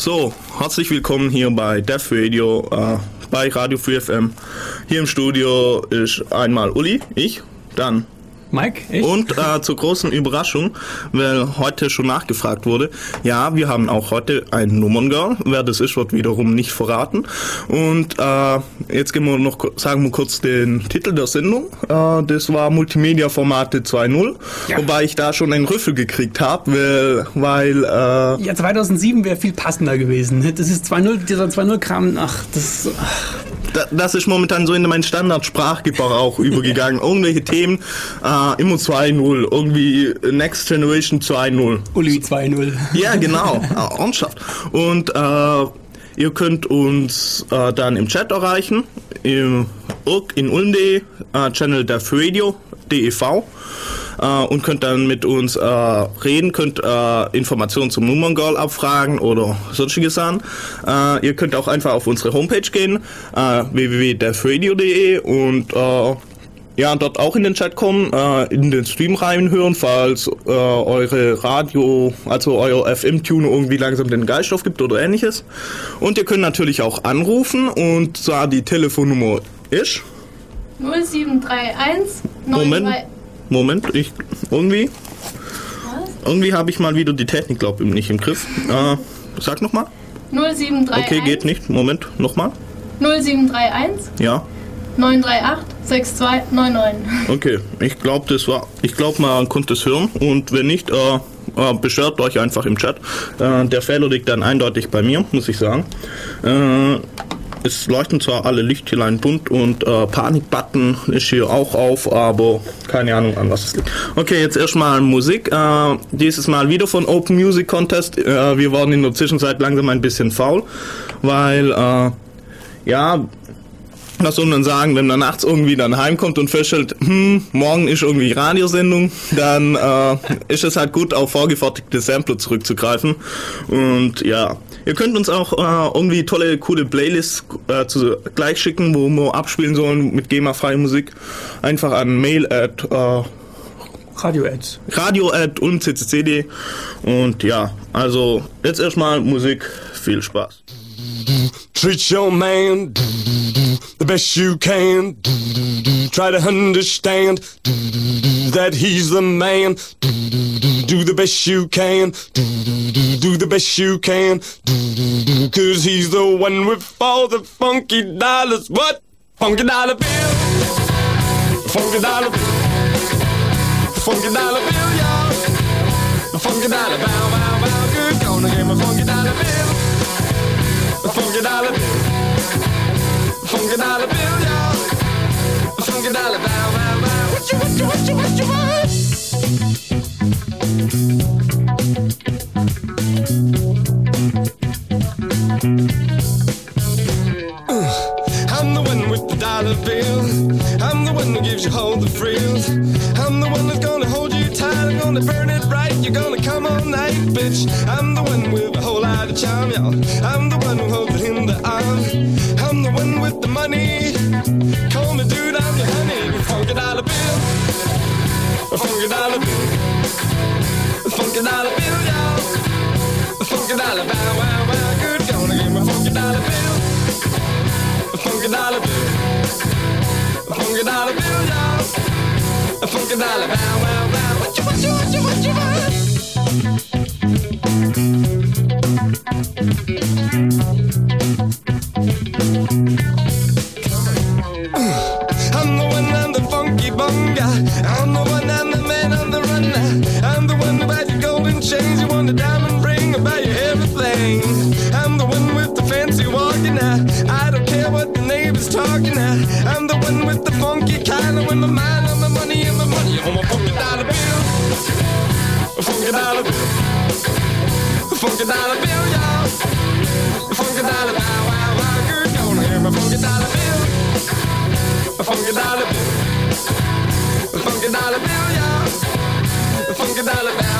So, herzlich willkommen hier bei Def Radio, äh, bei Radio Free FM. Hier im Studio ist einmal Uli, ich, dann Mike, ich? Und äh, zur großen Überraschung, weil heute schon nachgefragt wurde, ja, wir haben auch heute ein Nummerngirl. Wer das ist, wird wiederum nicht verraten. Und äh, jetzt gehen wir noch, sagen wir kurz den Titel der Sendung. Äh, das war Multimedia Formate 2.0, ja. wobei ich da schon einen Rüffel gekriegt habe, weil... weil äh, ja, 2007 wäre viel passender gewesen. Das ist 2.0, dieser 2.0-Kram, ach, das... Ach das ist momentan so in meinen Standardsprachgebrauch übergegangen. Irgendwelche Themen, äh, immer 2.0, irgendwie Next Generation 2.0. Uli 2.0. Ja, genau, äh, ernsthaft. Und äh, ihr könnt uns äh, dann im Chat erreichen, im in ulm.de, äh, Channel der Radio, DEV äh, und könnt dann mit uns äh, reden, könnt äh, Informationen zum Nummerngirl abfragen oder sonstige Sachen. Äh, ihr könnt auch einfach auf unsere Homepage gehen, äh, www.defradio.de und äh, ja, dort auch in den Chat kommen, äh, in den Stream reinhören, falls äh, eure Radio, also euer FM-Tuner irgendwie langsam den Geist aufgibt oder ähnliches. Und ihr könnt natürlich auch anrufen und zwar die Telefonnummer ist 0731 Moment. Moment, ich irgendwie. Irgendwie habe ich mal wieder die Technik, glaube ich, nicht im Griff. Äh, sag nochmal. 0731. Okay, geht nicht. Moment, nochmal. 0731. Ja. 938 6299. Okay, ich glaube, das war. Ich glaube, man konnte es hören und wenn nicht, äh, äh, beschwert euch einfach im Chat. Äh, der Fehler liegt dann eindeutig bei mir, muss ich sagen. Äh, es leuchten zwar alle Lichtlein bunt und äh, Panikbutton ist hier auch auf, aber keine Ahnung an was es liegt. Okay, jetzt erstmal Musik. Äh, dieses Mal wieder von Open Music Contest. Äh, wir waren in der Zwischenzeit langsam ein bisschen faul, weil äh, ja, was soll man sagen, wenn man nachts irgendwie dann heimkommt und feststellt, hm, morgen ist irgendwie Radiosendung, dann äh, ist es halt gut, auf vorgefertigte Sampler zurückzugreifen. Und ja, ihr könnt uns auch äh, irgendwie tolle, coole Playlists äh, zu, gleich schicken, wo wir abspielen sollen mit GEMA-freie Musik. Einfach an mail at äh, Radio-Ads. Radio-Ad und CCCD. Und ja, also jetzt erstmal Musik. Viel Spaß. Treat your man best you can. Try to understand that he's the man. Do the best you can. Do the best you can. Cause he's the one with all the funky dollars. What? Funky dollar bill. Funky dollar bill. Funky dollar bill, y'all. Funky dollar bow, bow, bow. Good, gonna get my funky dollar bill funky dollar bill. Funky dollar bill, y'all. Funky dollar bow, bow, bow. What you, what you, what you, what you want? Uh, I'm the one with the dollar bill. I'm the one that gives you all the frills. I'm the one that's gonna hold you tight. I'm gonna burn it right. You're gonna come all night, bitch. I'm the one with a whole lot of charm, y'all. I'm the one who holds it in the arm. With the money. Call me dude, I'm your honey. Funky dollar bill. Funky dollar bill. Funky dollar bill, y'all. Funky dollar bow wow wow. Good, gonna give me funky dollar bill. Funky dollar bill. Funky dollar bill, y'all. Funky dollar bow wow wow. Kind with my mind on my money and my money on my funky dollar bill. Funky dollar bill. Funky dollar bill, y'all. Funky dollar bow wow wow. Good, gonna hear my funky dollar bill. Funky dollar bill. Funky dollar bill, y'all. Funky dollar bow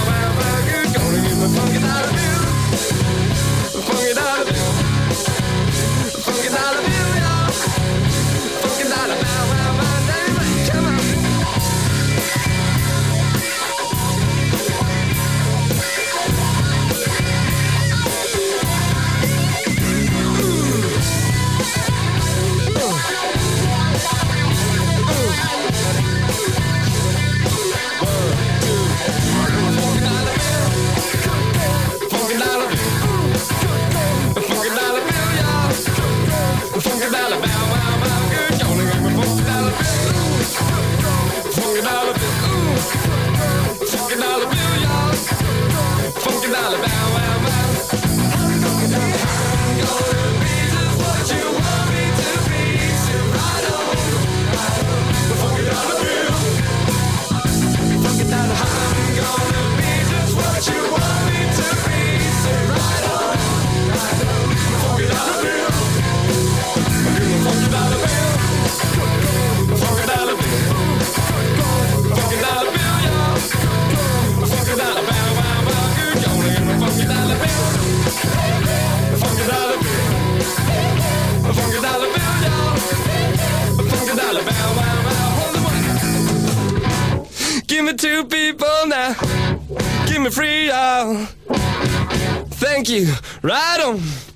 me two people now. Give me free all. Thank you. Right on.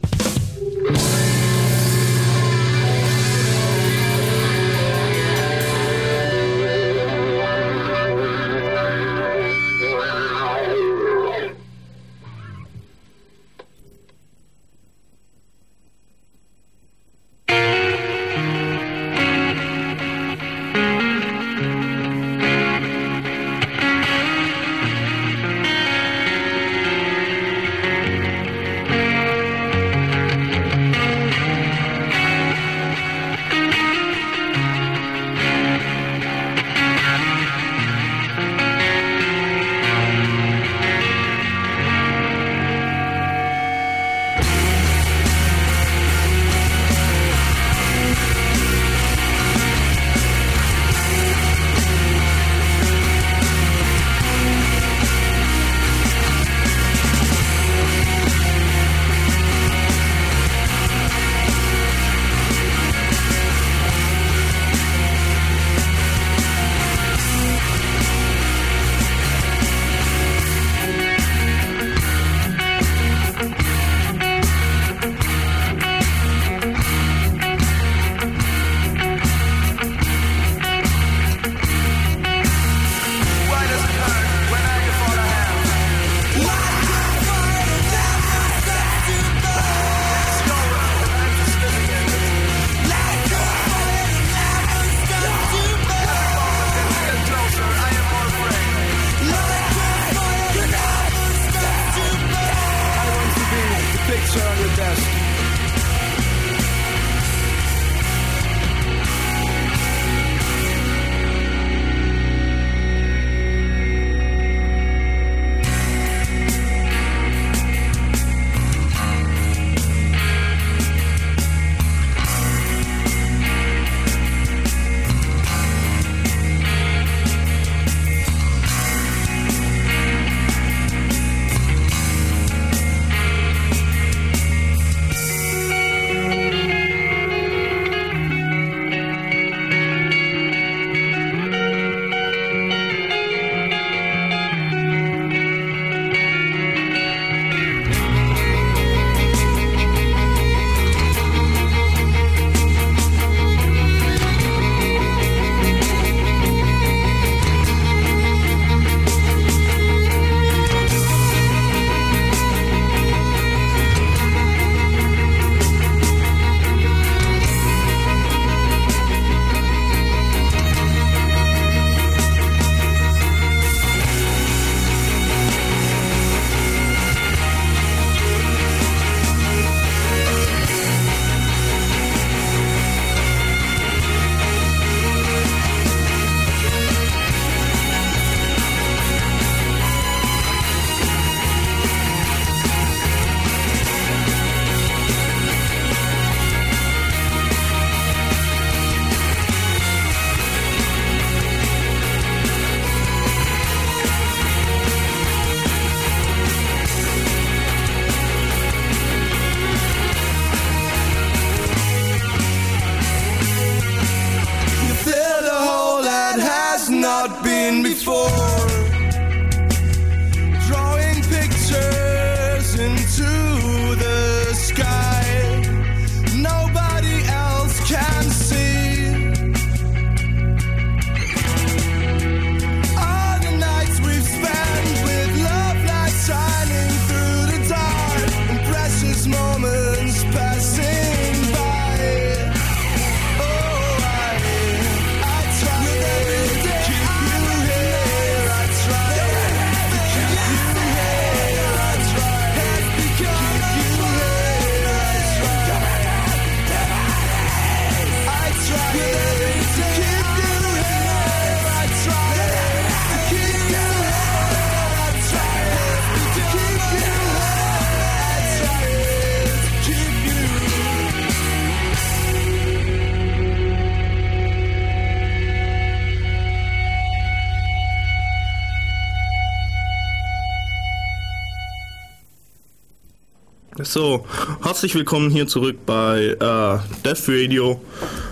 So, herzlich willkommen hier zurück bei äh, Death Radio.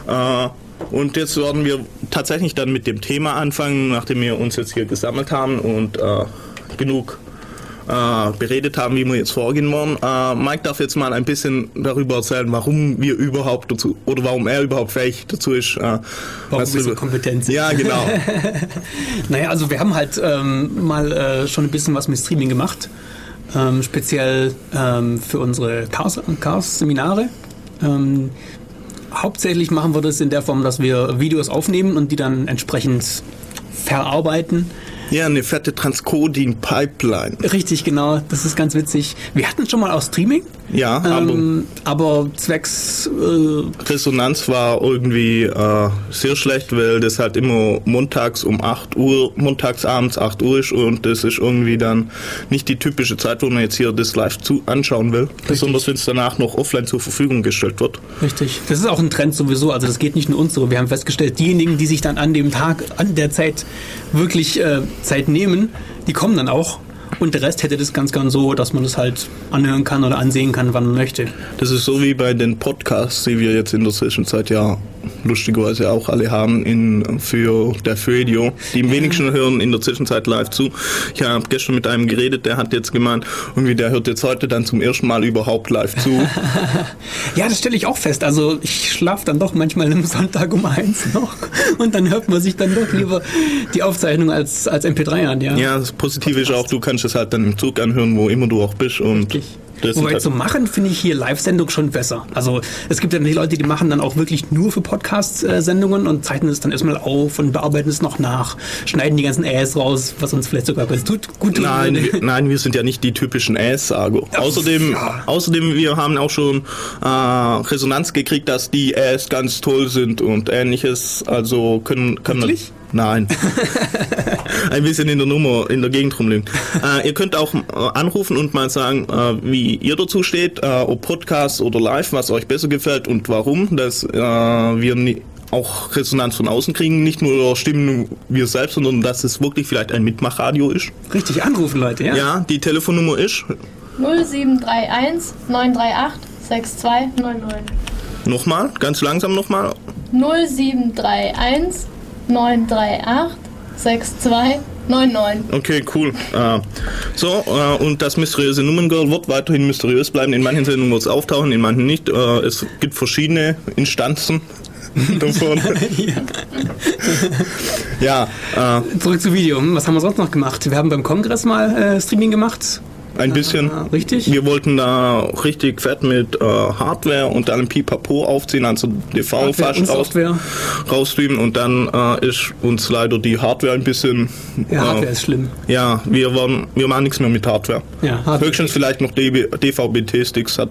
Äh, und jetzt werden wir tatsächlich dann mit dem Thema anfangen, nachdem wir uns jetzt hier gesammelt haben und äh, genug äh, beredet haben, wie wir jetzt vorgehen wollen. Äh, Mike darf jetzt mal ein bisschen darüber erzählen, warum wir überhaupt dazu oder warum er überhaupt fähig dazu ist. Äh, warum wir so kompetent sind. Ja, genau. naja, also wir haben halt ähm, mal schon ein bisschen was mit Streaming gemacht ähm, speziell ähm, für unsere Chaos- Chaos-Seminare. Ähm, hauptsächlich machen wir das in der Form, dass wir Videos aufnehmen und die dann entsprechend verarbeiten. Ja, eine fette Transcoding-Pipeline. Richtig, genau. Das ist ganz witzig. Wir hatten schon mal auch Streaming. Ja, aber Ähm, aber zwecks äh, Resonanz war irgendwie äh, sehr schlecht, weil das halt immer montags um 8 Uhr, montags abends 8 Uhr ist und das ist irgendwie dann nicht die typische Zeit, wo man jetzt hier das live zu anschauen will. Besonders wenn es danach noch offline zur Verfügung gestellt wird. Richtig. Das ist auch ein Trend sowieso. Also das geht nicht nur uns so. Wir haben festgestellt, diejenigen, die sich dann an dem Tag, an der Zeit wirklich äh, Zeit nehmen, die kommen dann auch. Und der Rest hätte das ganz gern so, dass man das halt anhören kann oder ansehen kann, wann man möchte. Das ist so wie bei den Podcasts, die wir jetzt in der Zwischenzeit ja lustigerweise auch alle haben in, für der Födio. Die im wenigsten hören in der Zwischenzeit live zu. Ich habe gestern mit einem geredet, der hat jetzt gemeint, irgendwie der hört jetzt heute dann zum ersten Mal überhaupt live zu. Ja, das stelle ich auch fest. Also ich schlafe dann doch manchmal am Sonntag um eins noch und dann hört man sich dann doch lieber die Aufzeichnung als, als MP3 an. Ja, Ja, das Positive ist auch, du kannst es halt dann im Zug anhören, wo immer du auch bist. Und Richtig. Das Wobei halt, zum Machen finde ich hier Live-Sendung schon besser. Also es gibt ja die Leute, die machen dann auch wirklich nur für Podcast-Sendungen und zeichnen es dann erstmal auf und bearbeiten es noch nach, schneiden die ganzen Äs raus, was uns vielleicht sogar ganz tut, gut Nein, wir, nein, wir sind ja nicht die typischen Äs-Sager. Außerdem, ja. außerdem, wir haben auch schon äh, Resonanz gekriegt, dass die Äs ganz toll sind und ähnliches. Also können, können Wirklich? Nein. Ein bisschen in der Nummer, in der Gegend rumliegen. Äh, ihr könnt auch äh, anrufen und mal sagen, äh, wie ihr dazu steht, äh, ob Podcast oder Live, was euch besser gefällt und warum, dass äh, wir nie, auch Resonanz von außen kriegen, nicht nur Stimmen wir selbst, sondern dass es wirklich vielleicht ein Mitmachradio ist. Richtig anrufen, Leute, ja? Ja, die Telefonnummer ist 0731 938 6299. nochmal, ganz langsam nochmal. 0731 938 6299. Okay, cool. Äh, so, äh, und das mysteriöse Nummern-Girl wird weiterhin mysteriös bleiben. In manchen Sendungen wird es auftauchen, in manchen nicht. Äh, es gibt verschiedene Instanzen davon. ja, äh, Zurück zu Video. Hm, Was haben wir sonst noch gemacht? Wir haben beim Kongress mal äh, Streaming gemacht. Ein bisschen. Ah, richtig? Wir wollten da richtig fett mit äh, Hardware und allem Pipapo aufziehen, also DV Hardware fast raus, rausstreamen und dann äh, ist uns leider die Hardware ein bisschen. Ja, Hardware äh, ist schlimm. Ja, wir, waren, wir machen nichts mehr mit Hardware. Ja, Hardware. Höchstens vielleicht noch DVB-T-Sticks hat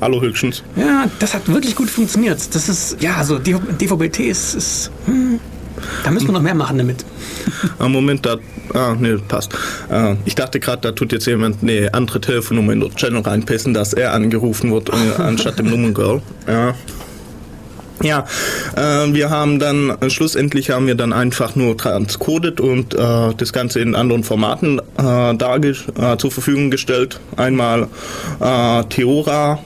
allerhöchstens. Ja, das hat wirklich gut funktioniert. Das ist, ja, also DVB-T ist, ist hm, da müssen wir noch mehr machen damit. Am Moment, da. Ah, nee, passt. Äh, ich dachte gerade, da tut jetzt jemand eine andere Telefonnummer in der Channel reinpassen, dass er angerufen wird, äh, anstatt dem Nummern-Girl. Ja. Ja, äh, wir haben dann, schlussendlich haben wir dann einfach nur transcoded und äh, das Ganze in anderen Formaten äh, darge äh, zur Verfügung gestellt. Einmal äh, Theora,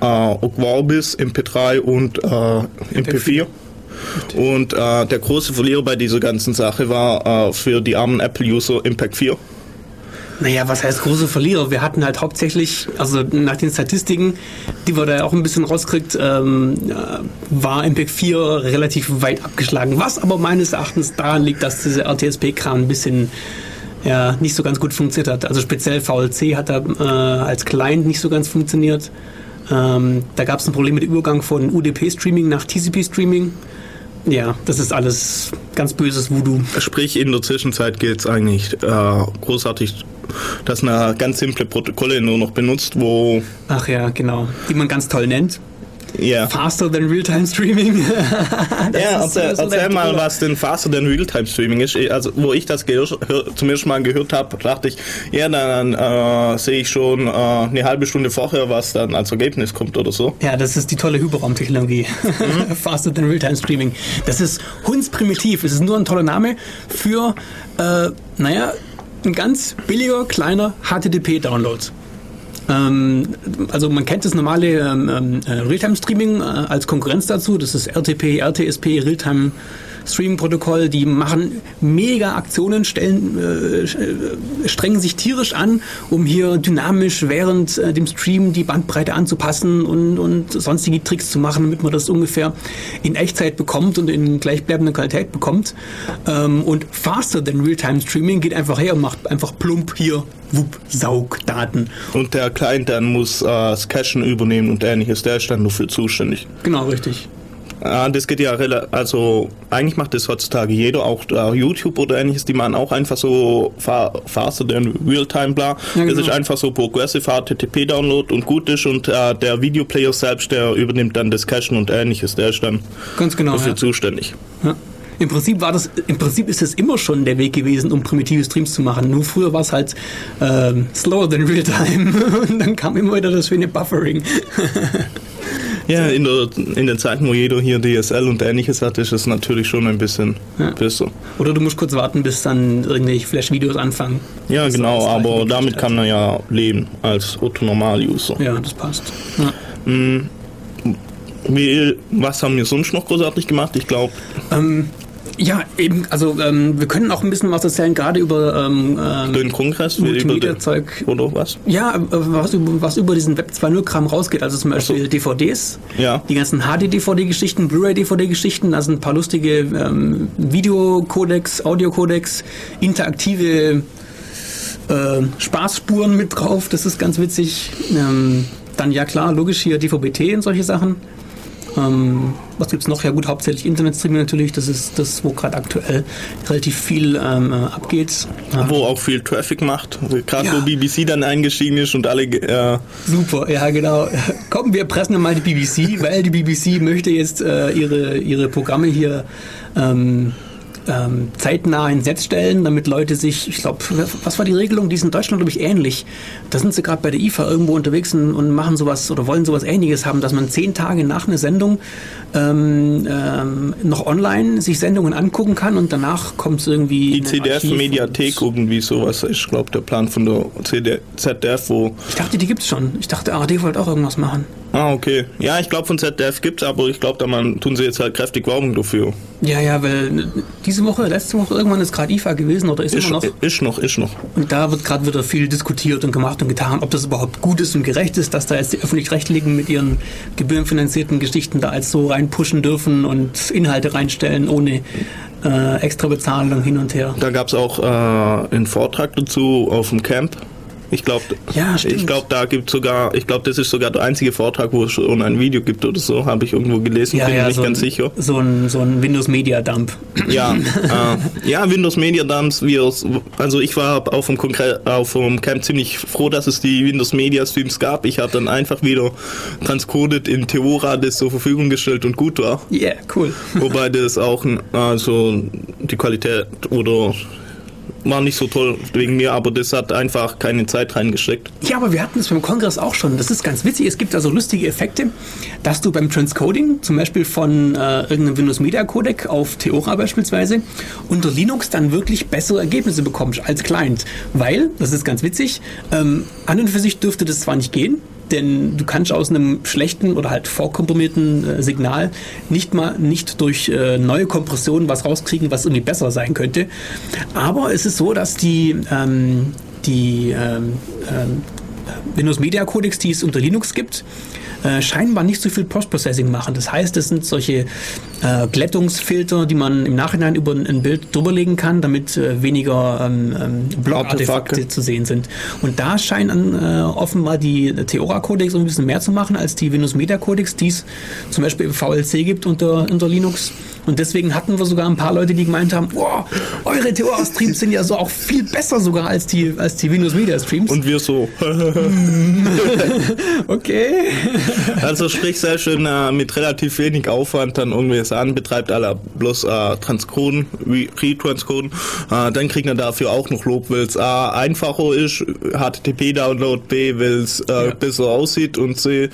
äh, Ogvorbis, MP3 und äh, MP4. Und äh, der große Verlierer bei dieser ganzen Sache war äh, für die armen Apple-User Impact 4. Naja, was heißt große Verlierer? Wir hatten halt hauptsächlich, also nach den Statistiken, die wir da auch ein bisschen rauskriegt, ähm, äh, war MPEG 4 relativ weit abgeschlagen. Was aber meines Erachtens daran liegt, dass dieser RTSP-Kram ein bisschen ja, nicht so ganz gut funktioniert hat. Also speziell VLC hat da äh, als Client nicht so ganz funktioniert. Ähm, da gab es ein Problem mit dem Übergang von UDP-Streaming nach TCP-Streaming. Ja, das ist alles ganz böses Voodoo. Sprich, in der Zwischenzeit geht es eigentlich äh, großartig, dass eine ganz simple Protokolle nur noch benutzt, wo Ach ja, genau. Die man ganz toll nennt. Ja. Faster than Real-Time Streaming. Ja, erzähl, äh, so erzähl mal, was denn Faster than Realtime Streaming ist. Also, wo ich das zum ersten Mal gehört habe, dachte ich, ja, dann äh, sehe ich schon äh, eine halbe Stunde vorher, was dann als Ergebnis kommt oder so. Ja, das ist die tolle Hyperraumtechnologie. Mhm. Faster than Real-Time Streaming. Das ist hundsprimitiv. Es ist nur ein toller Name für, äh, naja, ein ganz billiger, kleiner HTTP-Download. Ähm, also man kennt das normale ähm, ähm, äh, Realtime-Streaming äh, als Konkurrenz dazu. Das ist RTP, RTSP, Realtime Streaming-Protokoll. Die machen mega Aktionen, stellen, äh, äh, strengen sich tierisch an, um hier dynamisch während äh, dem Stream die Bandbreite anzupassen und, und sonstige Tricks zu machen, damit man das ungefähr in Echtzeit bekommt und in gleichbleibender Qualität bekommt. Ähm, und faster than Realtime-Streaming geht einfach her und macht einfach plump hier, wupp, Saugdaten. Und der Client dann muss äh, das Cachen übernehmen und ähnliches, der ist dann nur für zuständig. Genau, richtig. Ah, das geht ja rela- also eigentlich macht das heutzutage jeder, auch YouTube oder ähnliches, die machen auch einfach so fa faster than Realtime bla. Ja, Das genau. ist einfach so Progressive HTTP Download und gut ist und äh, der Videoplayer selbst, der übernimmt dann das Cachen und ähnliches, der ist dann Ganz genau. dafür Ja. zuständig. Ja. Im Prinzip war das, im Prinzip ist es immer schon der Weg gewesen, um primitive Streams zu machen. Nur früher war es halt ähm, slower than real time und dann kam immer wieder das schöne Buffering. Ja, in, der, in den Zeiten, wo jeder hier DSL und ähnliches hat, ist es natürlich schon ein bisschen Ja. besser. Oder du musst kurz warten, bis dann irgendwelche Flash-Videos anfangen. Ja, Das genau, aber damit kann man ja leben als Otto-Normal-User. Ja, das passt. Ja. Wie, was haben wir sonst noch großartig gemacht? Ich glaube, Ähm, ja, eben, also ähm, wir können auch ein bisschen was erzählen, gerade über ähm, ähm, den Kongress Multimedia-Zeug. oder was? Ja, äh, was über, was über diesen Web 2.0-Kram rausgeht, also zum Beispiel DVDs, Ja. die ganzen HD-DVD-Geschichten, Blu-ray-DVD-Geschichten, da sind ein paar lustige ähm, Videocodecs, Audiocodecs, interaktive äh, Spaßspuren mit drauf, das ist ganz witzig. Ähm, dann ja klar, logisch hier DVB-T und solche Sachen. Ähm, was gibt's noch? Ja gut, hauptsächlich Internetstreaming natürlich, das ist das, wo gerade aktuell relativ viel ähm, äh, abgeht. Ja. Wo auch viel Traffic macht. Gerade Ja. wo BBC dann eingestiegen ist und alle. Äh, Super, ja genau. Komm, wir pressen mal die BBC, weil die BBC möchte jetzt äh, ihre, ihre Programme hier ähm, ähm, zeitnah ins Netz stellen, damit Leute sich, ich glaube, was war die Regelung? Die ist in Deutschland, glaube ich, ähnlich. Da sind sie gerade bei der IFA irgendwo unterwegs und, und machen sowas oder wollen sowas ähnliches haben, dass man zehn Tage nach einer Sendung ähm, ähm, noch online sich Sendungen angucken kann und danach kommt es irgendwie die CDF-Mediathek irgendwie sowas ist, glaube der Plan von der CD, ZDF, wo. Ich dachte, die gibt's schon. Ich dachte, ARD wollte auch irgendwas machen. Ah, okay. Ja, ich glaube von ZDF gibt's, aber ich glaube, da man, tun sie jetzt halt kräftig Werbung dafür. Ja, ja, weil diese Woche, letzte Woche irgendwann ist gerade IFA gewesen oder ist, Ist, immer noch. ist noch, ist noch. Und da wird gerade wieder viel diskutiert und gemacht und getan, ob das überhaupt gut ist und gerecht ist, dass da jetzt die Öffentlich-Rechtlichen mit ihren gebührenfinanzierten Geschichten da als so reinpushen dürfen und Inhalte reinstellen ohne äh, extra Bezahlung hin und her. Da gab's auch äh, einen Vortrag dazu auf dem Camp. Ich glaube, Ja, ich glaube, da gibt sogar, ich glaube, das ist sogar der einzige Vortrag, wo es schon ein Video gibt oder so, habe ich irgendwo gelesen, bin mir nicht so ganz ein, sicher. So ein, so ein Windows Media Dump. Ja, äh, ja, Windows Media Dumps, wir, also ich war auf dem, Konkre auf dem Camp ziemlich froh, dass es die Windows Media Streams gab. Ich habe dann einfach wieder transcoded in Theora das zur Verfügung gestellt und gut war. Yeah, cool. Wobei das auch, also die Qualität oder war nicht so toll wegen mir, aber das hat einfach keine Zeit reingesteckt. Ja, aber wir hatten es beim Kongress auch schon. Das ist ganz witzig. Es gibt also lustige Effekte, dass du beim Transcoding, zum Beispiel von äh, irgendeinem Windows Media Codec auf Theora beispielsweise, unter Linux dann wirklich bessere Ergebnisse bekommst als Client. Weil, das ist ganz witzig, ähm, an und für sich dürfte das zwar nicht gehen, denn du kannst aus einem schlechten oder halt vorkomprimierten äh, Signal nicht mal nicht durch äh, neue Kompressionen was rauskriegen, was irgendwie besser sein könnte. Aber es ist so, dass die, ähm, die ähm, ähm, Windows Media Codecs, die es unter Linux gibt, äh, scheinbar nicht so viel Post-Processing machen. Das heißt, es sind solche äh, Glättungsfilter, die man im Nachhinein über ein- Bild drüberlegen kann, damit äh, weniger ähm, ähm, Block-Artefakte Artefakte. zu sehen sind. Und da scheinen äh, offenbar die Theora-Codecs ein bisschen mehr zu machen als die Windows Media Codecs, die es zum Beispiel im VLC gibt unter, unter Linux. Und deswegen hatten wir sogar ein paar Leute, die gemeint haben, wow, eure Theora-Streams sind ja so auch viel besser sogar als die, als die Windows Media Streams. Und wir so. okay. Also sprich sehr schön äh, mit relativ wenig Aufwand dann irgendwie es an, betreibt alle bloß äh, Transcoden, Re- Retranscoden. Äh, dann kriegt man dafür auch noch Lob, weil es A einfacher ist, HTTP-Download, B, weil es äh, Ja. besser aussieht und C,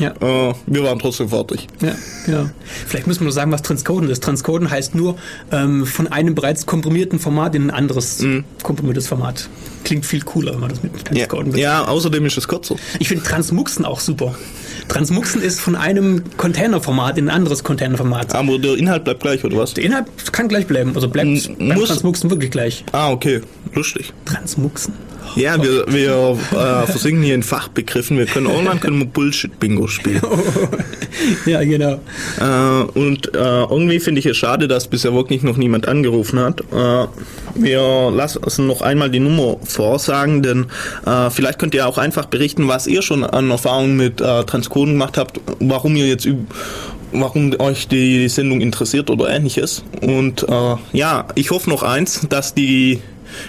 Ja. Äh, wir waren trotzdem fertig. Ja, genau. Vielleicht müssen wir nur sagen, was Transcoden ist. Transcoden heißt nur ähm, von einem bereits komprimierten Format in ein anderes komprimiertes Format. Klingt viel cooler, wenn man das mit Mhm. Ja, Transcoden ja, außerdem ist es kürzer. Ich finde Transmuxen auch super. Transmuxen ist von einem Containerformat in ein anderes Containerformat. Aber der Inhalt bleibt gleich, oder was? Der Inhalt kann gleich bleiben. Also bleibt M- beim Transmuxen wirklich gleich. Ah, okay. Lustig. Transmuxen. Ja, wir, wir äh, versinken hier in Fachbegriffen. Wir können online können wir Bullshit-Bingo spielen. Ja, genau. Äh, und äh, irgendwie finde ich es schade, dass bisher wirklich noch niemand angerufen hat. Äh, wir lassen noch einmal die Nummer vorsagen, denn äh, vielleicht könnt ihr auch einfach berichten, was ihr schon an Erfahrungen mit äh, Transcoden gemacht habt, warum ihr jetzt warum euch die Sendung interessiert oder ähnliches. Und äh, ja, ich hoffe noch eins, dass die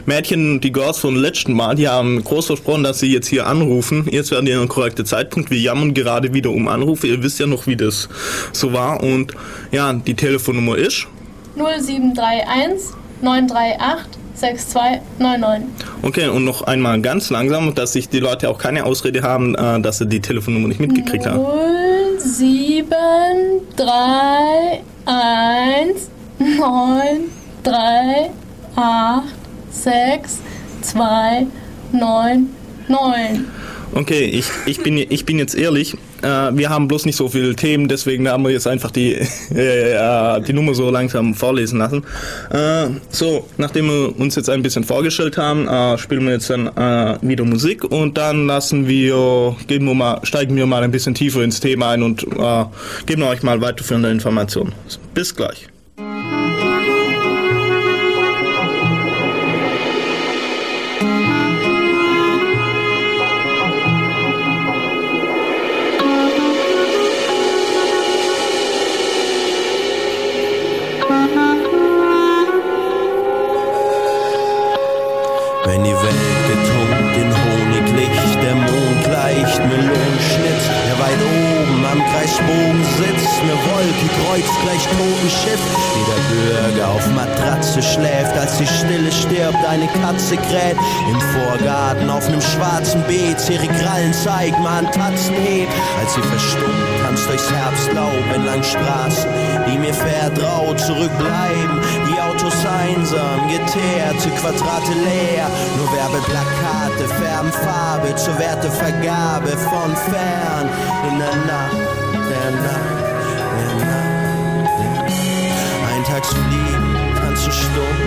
Mädchen, die Girls vom letzten Mal, die haben groß versprochen, dass sie jetzt hier anrufen. Jetzt werden die der korrekte Zeitpunkt. Wir jammern gerade wieder um Anrufe. Ihr wisst ja noch, wie das so war. Und ja, die Telefonnummer ist. 0731 938 6299. Okay, und noch einmal ganz langsam, dass sich die Leute auch keine Ausrede haben, äh, dass sie die Telefonnummer nicht mitgekriegt haben. 07 3 1 9 3 8 6 2 9 9. Okay, ich, ich, bin, ich bin jetzt ehrlich. Äh, wir haben bloß nicht so viele Themen, deswegen haben wir jetzt einfach die, äh, äh, die Nummer so langsam vorlesen lassen. Äh, so, nachdem wir uns jetzt ein bisschen vorgestellt haben, äh, spielen wir jetzt dann äh, wieder Musik und dann lassen wir, geben wir mal, steigen wir mal ein bisschen tiefer ins Thema ein und geben euch mal weiterführende Informationen. Bis gleich. Kreuzt gleich Totenschiff, jeder Bürger auf Matratze schläft, als die Stille stirbt, eine Katze kräht, im Vorgarten auf nem schwarzen Beet, ihre Krallen zeigt, man Tatzen hebt, als sie verstummt, tanzt durchs Herbstlaub entlang Straßen, die mir vertraut zurückbleiben, die Autos einsam, geteerte Quadrate leer, nur Werbeplakate färben Farbe zur Wertevergabe von fern. In der Nacht, der Nacht, Nacht. Eintagsfliegen tanzen stumm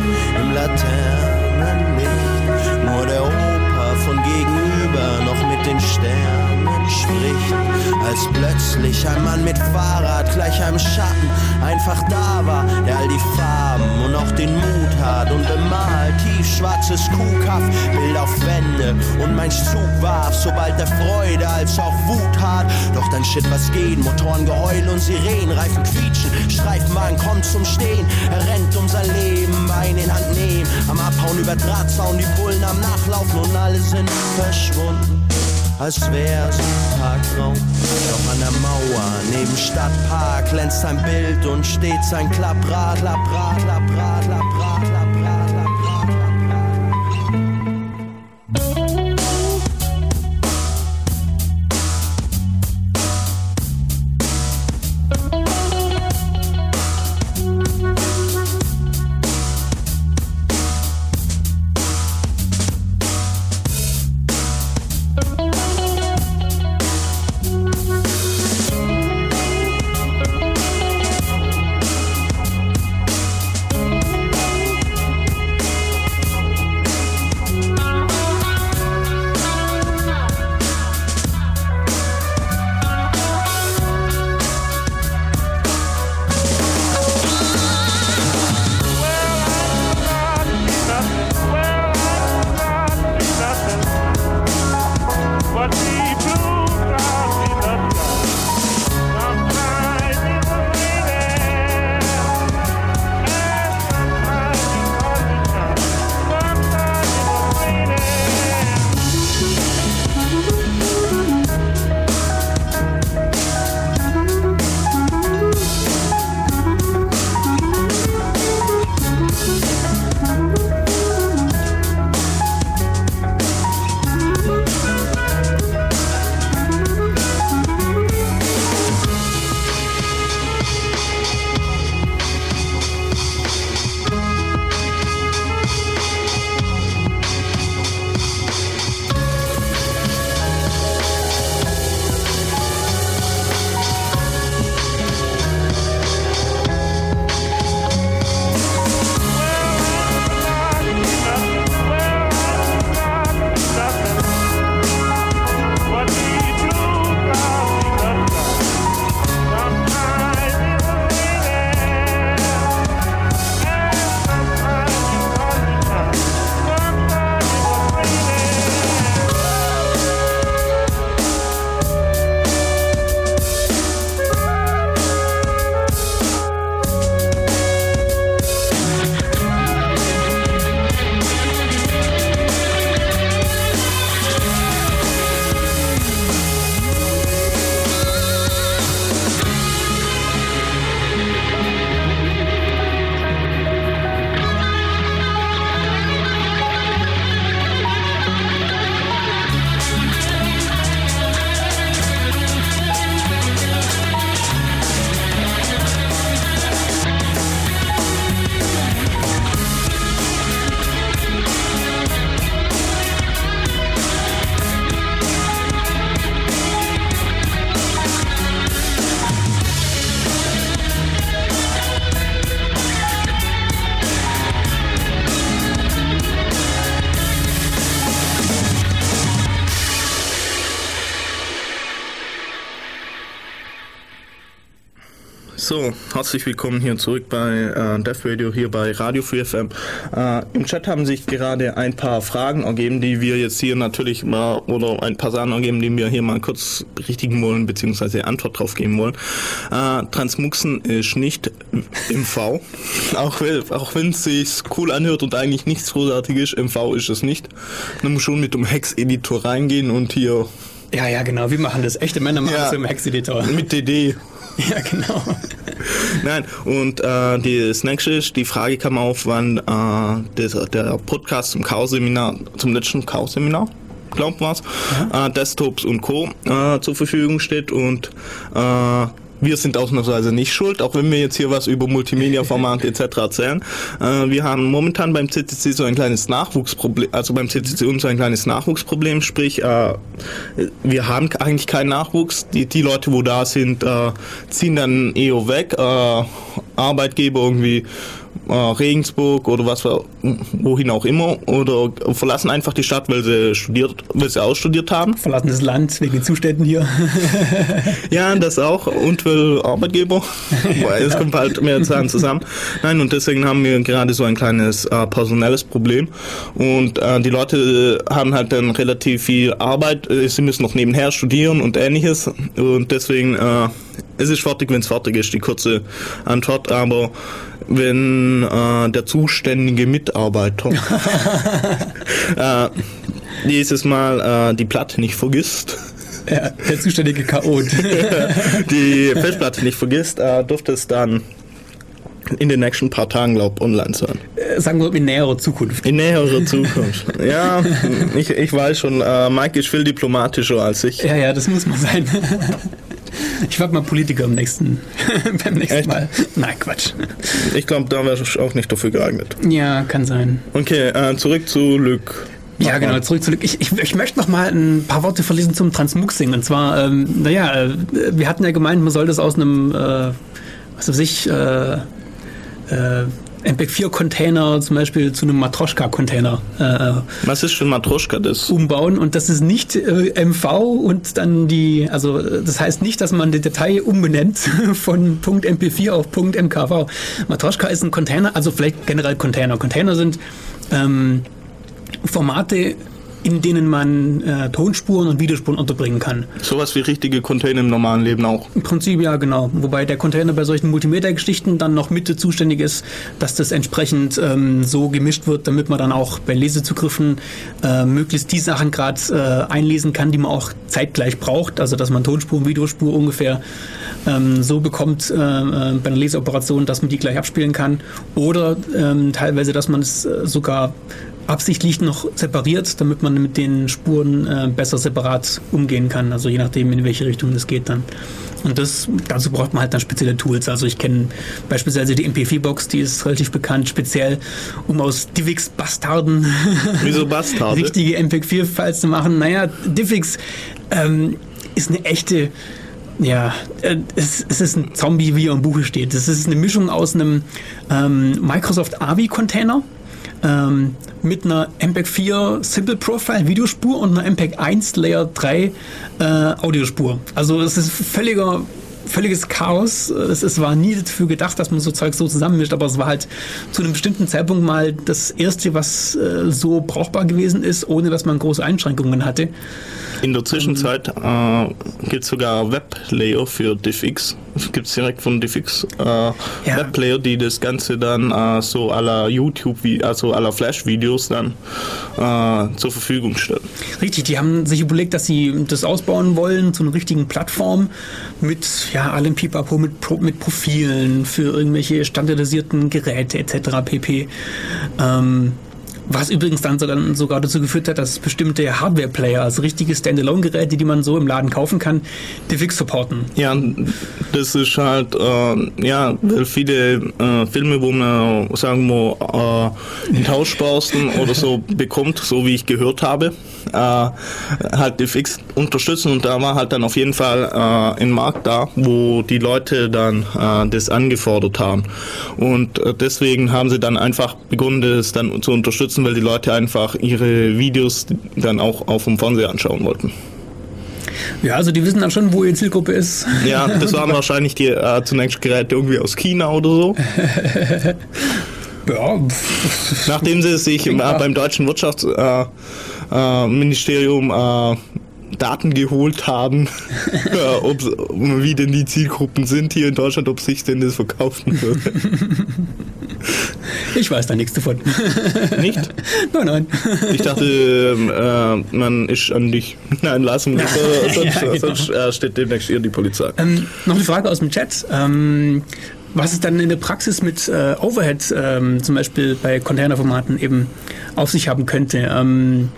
im Laternenlicht, nur der Opa von gegenüber noch mit den Sternen spricht, als plötzlich ein Mann mit Fahrrad gleich einem Schatten einfach da war, der all die Farben und auch den Mut hat und bemalt. Tiefschwarzes Kuhkaff, Bild auf Wände und mein Zug warf, sobald der Freude als auch Wut hat. Doch dann shit, was geht, Motorengeheul und Sirenen, Reifen quietschen, Streifenwagen kommt zum Stehen, er rennt um sein Leben, Bein in Hand nehmen, am Abhauen über Drahtzaun, die Bullen am Nachlaufen und alle sind verschwunden als wär's ein Tagtraum. Doch an der Mauer neben Stadtpark glänzt sein Bild und steht sein Klapprad, Klapprad, Klapprad, Klapprad, So, herzlich willkommen hier zurück bei äh, Death Radio, hier bei Radio Free FM. Äh, Im Chat haben sich gerade ein paar Fragen ergeben, die wir jetzt hier natürlich mal, oder ein paar Sachen ergeben, die wir hier mal kurz berichtigen wollen, beziehungsweise Antwort drauf geben wollen. Äh, Transmuxen ist nicht MV, auch, wenn- auch wenn es sich cool anhört und eigentlich nichts großartig ist, MV ist es nicht. Man muss schon mit dem Hex-Editor reingehen und hier Ja, ja, genau. Wir machen das. Echte Männer machen Ja. das im Hex-Editor. mit DD Ja, genau. Nein, und äh, das nächste ist, die Frage kam auf, wann äh, der, der Podcast zum Chaos-Seminar, zum letzten Chaos-Seminar, glaubt was, äh, Desktops und Co. Äh, zur Verfügung steht und äh, wir sind ausnahmsweise nicht schuld, auch wenn wir jetzt hier was über Multimedia-Format etc. erzählen. Äh, wir haben momentan beim CCC so ein kleines Nachwuchsproblem, also beim CCC uns so ein kleines Nachwuchsproblem, sprich, äh, wir haben eigentlich keinen Nachwuchs. Die, die Leute, wo da sind, äh, ziehen dann eher weg. Äh, Arbeitgeber irgendwie Regensburg oder was wohin auch immer oder verlassen einfach die Stadt, weil sie studiert, weil sie ausstudiert haben. Verlassen das Land wegen den Zuständen hier. Ja, das auch und weil Arbeitgeber. Es kommt halt mehr Zahlen zusammen. Nein, und deswegen haben wir gerade so ein kleines äh, personelles Problem. Und äh, die Leute äh, haben halt dann relativ viel Arbeit. Äh, sie müssen noch nebenher studieren und ähnliches. Und deswegen, äh, es ist fertig, wenn es fertig ist, die kurze Antwort. Aber wenn äh, der zuständige Mitarbeiter äh, dieses Mal äh, die Platte nicht vergisst, Ja, der zuständige Chaot. die Festplatte nicht vergisst, äh, dürfte es dann in den nächsten paar Tagen, glaub online sein. Äh, Sagen wir in näherer Zukunft. In näherer Zukunft. ja, ich, ich weiß schon, äh, Mike ist viel diplomatischer als ich. Ja, ja, das muss man sein. Ich werde mal Politiker im nächsten, beim nächsten Echt? Mal. Nein, Quatsch. Ich glaube, da wäre ich auch nicht dafür geeignet. Ja, kann sein. Okay, äh, zurück zu Luc. Ja, genau, zurück zu Luc. Ich, ich, ich möchte noch mal ein paar Worte verlesen zum Transmuxing. Und zwar, ähm, naja, äh, wir hatten ja gemeint, man soll das aus einem, äh, was weiß ich, äh, äh, MPEG-4-Container zum Beispiel zu einem Matroschka-Container äh, Was ist für ein Matroschka das? umbauen und das ist nicht äh, MV und dann die, also äh, das heißt nicht, dass man die Datei umbenennt von .mp4 auf .mkv. Matroschka ist ein Container, also vielleicht generell Container. Container sind ähm, Formate, in denen man äh, Tonspuren und Videospuren unterbringen kann. Sowas wie richtige Container im normalen Leben auch. Im Prinzip ja, genau. Wobei der Container bei solchen Multimedia-Geschichten dann noch mit zuständig ist, dass das entsprechend ähm, so gemischt wird, damit man dann auch bei Lesezugriffen äh, möglichst die Sachen gerade äh, einlesen kann, die man auch zeitgleich braucht. Also dass man Tonspur und Videospur ungefähr ähm, so bekommt äh, äh, bei einer Leseoperation, dass man die gleich abspielen kann. Oder ähm, teilweise, dass man es äh, sogar absichtlich noch separiert, damit man mit den Spuren äh, besser separat umgehen kann. Also je nachdem, in welche Richtung das geht dann. Und das, dazu braucht man halt dann spezielle Tools. Also ich kenne beispielsweise die MP4-Box, die ist relativ bekannt, speziell um aus Divix-Bastarden Wieso Bastarde? richtige MPEG-4-Files zu machen. Naja, Divix ähm, ist eine echte ja, äh, es, es ist ein Zombie, wie er im Buche steht. Es ist eine Mischung aus einem ähm, Microsoft AVI-Container ähm, mit einer MPEG 4 Simple Profile Videospur und einer MPEG 1 Layer 3 äh, Audiospur. Also es ist völliger völliges Chaos. Es, es war nie dafür gedacht, dass man so Zeug so zusammenmischt, aber es war halt zu einem bestimmten Zeitpunkt mal das erste, was äh, so brauchbar gewesen ist, ohne dass man große Einschränkungen hatte. In der Zwischenzeit äh, gibt es sogar Webplayer für DivX. Es gibt direkt von DivX äh, Webplayer, die das Ganze dann äh, so aller YouTube, also aller Flash-Videos dann äh, zur Verfügung stellen. Richtig, die haben sich überlegt, dass sie das ausbauen wollen zu einer richtigen Plattform mit ja, allem Pipapo, mit, mit Profilen für irgendwelche standardisierten Geräte etc. pp. Ähm, was übrigens dann so- dann sogar dazu geführt hat, dass bestimmte Hardware-Player, also richtige Standalone-Geräte, die man so im Laden kaufen kann, DivX supporten. Ja, das ist halt, äh, ja, weil viele äh, Filme, wo man, sagen wir, äh, in Tauschbörsen oder so bekommt, so wie ich gehört habe, äh, halt DivX unterstützen und da war halt dann auf jeden Fall äh, ein Markt da, wo die Leute dann äh, das angefordert haben. Und äh, deswegen haben sie dann einfach begonnen, das dann zu unterstützen, weil die Leute einfach ihre Videos dann auch auf dem Fernseher anschauen wollten. Ja, also die wissen dann schon, wo ihre Zielgruppe ist. Ja, das waren wahrscheinlich die äh, zunächst Geräte irgendwie aus China oder so. Ja, Nachdem sie sich äh, beim deutschen Wirtschaftsministerium äh, äh, Daten geholt haben, ob, wie denn die Zielgruppen sind hier in Deutschland, ob sich denn das verkaufen würde. ich weiß da nichts davon. Nicht? nein, nein. Ich dachte, ähm, äh, man ist an dich. Nein, lass mich. Sonst Ja, genau. sonst äh, steht demnächst hier die Polizei. Ähm, noch eine Frage aus dem Chat. Ähm, was es dann in der Praxis mit äh, Overhead ähm, zum Beispiel bei Containerformaten eben auf sich haben könnte. Ähm,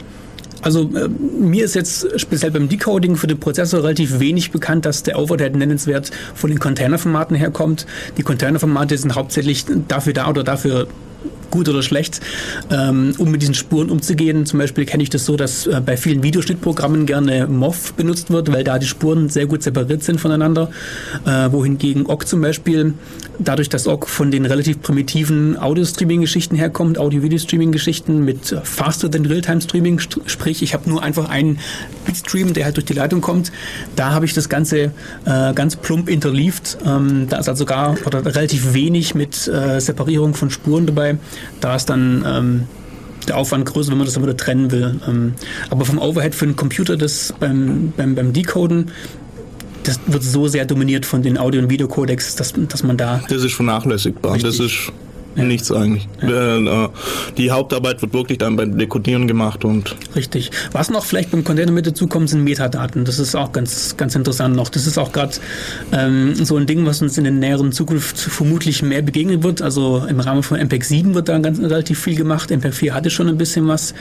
also äh, mir ist jetzt speziell beim Decoding für den Prozessor relativ wenig bekannt, dass der Overhead nennenswert von den Containerformaten herkommt. Die Containerformate sind hauptsächlich dafür da oder dafür gut oder schlecht, ähm, um mit diesen Spuren umzugehen. Zum Beispiel kenne ich das so, dass äh, bei vielen Videoschnittprogrammen gerne MOV benutzt wird, weil da die Spuren sehr gut separiert sind voneinander. Äh, wohingegen OGG zum Beispiel, dadurch, dass OGG von den relativ primitiven Audio-Streaming-Geschichten herkommt, Audio-Video-Streaming-Geschichten mit faster than Real-Time-Streaming, st- sprich, ich habe nur einfach einen Bitstream, der halt durch die Leitung kommt. Da habe ich das Ganze äh, ganz plump interleaved. Ähm, da ist also gar oder relativ wenig mit äh, Separierung von Spuren dabei. Da ist dann ähm, der Aufwand größer, wenn man das dann wieder trennen will. Ähm, aber vom Overhead für einen Computer, das beim, beim, beim Decoden, das wird so sehr dominiert von den Audio- und Videocodecs, dass, dass man da Das ist vernachlässigbar. Das Richtig. ist nichts eigentlich. Äh, äh, die Hauptarbeit wird wirklich dann beim Dekodieren gemacht und Richtig. Was noch vielleicht beim Container mit dazukommt, sind Metadaten. Das ist auch ganz, ganz interessant noch. Das ist auch gerade ähm, so ein Ding, was uns in der näheren Zukunft vermutlich mehr begegnen wird. Also im Rahmen von MPEG 7 wird da ganz relativ viel gemacht. MPEG 4 hatte schon ein bisschen was.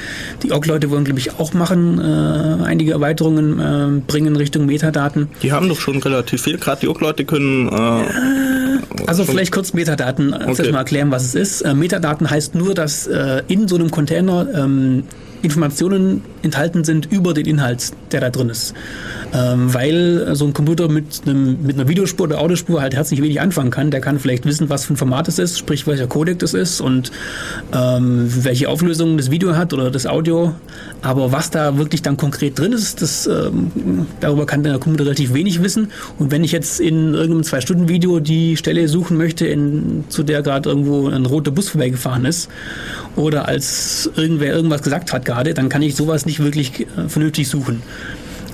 Die OGG-Leute wollen, glaube ich, auch machen, äh, einige Erweiterungen äh, bringen Richtung Metadaten. die haben doch schon relativ viel. Gerade die Leute können äh, Also vielleicht kurz Metadaten Okay. mal erklären, was es ist. Äh, Metadaten heißt nur, dass äh, in so einem Container ähm, Informationen enthalten sind über den Inhalt, der da drin ist. Ähm, weil so ein Computer mit, einem, mit einer Videospur oder Audiospur halt herzlich wenig anfangen kann. Der kann vielleicht wissen, was für ein Format es ist, sprich welcher Codec das ist und ähm, welche Auflösung das Video hat oder das Audio. Aber was da wirklich dann konkret drin ist, das, ähm, darüber kann der Computer relativ wenig wissen. Und wenn ich jetzt in irgendeinem Zwei-Stunden-Video die Stelle suchen möchte, in, zu der gerade irgendwo ein roter Bus vorbeigefahren ist, oder als irgendwer irgendwas gesagt hat gerade, dann kann ich sowas nicht wirklich äh, vernünftig suchen.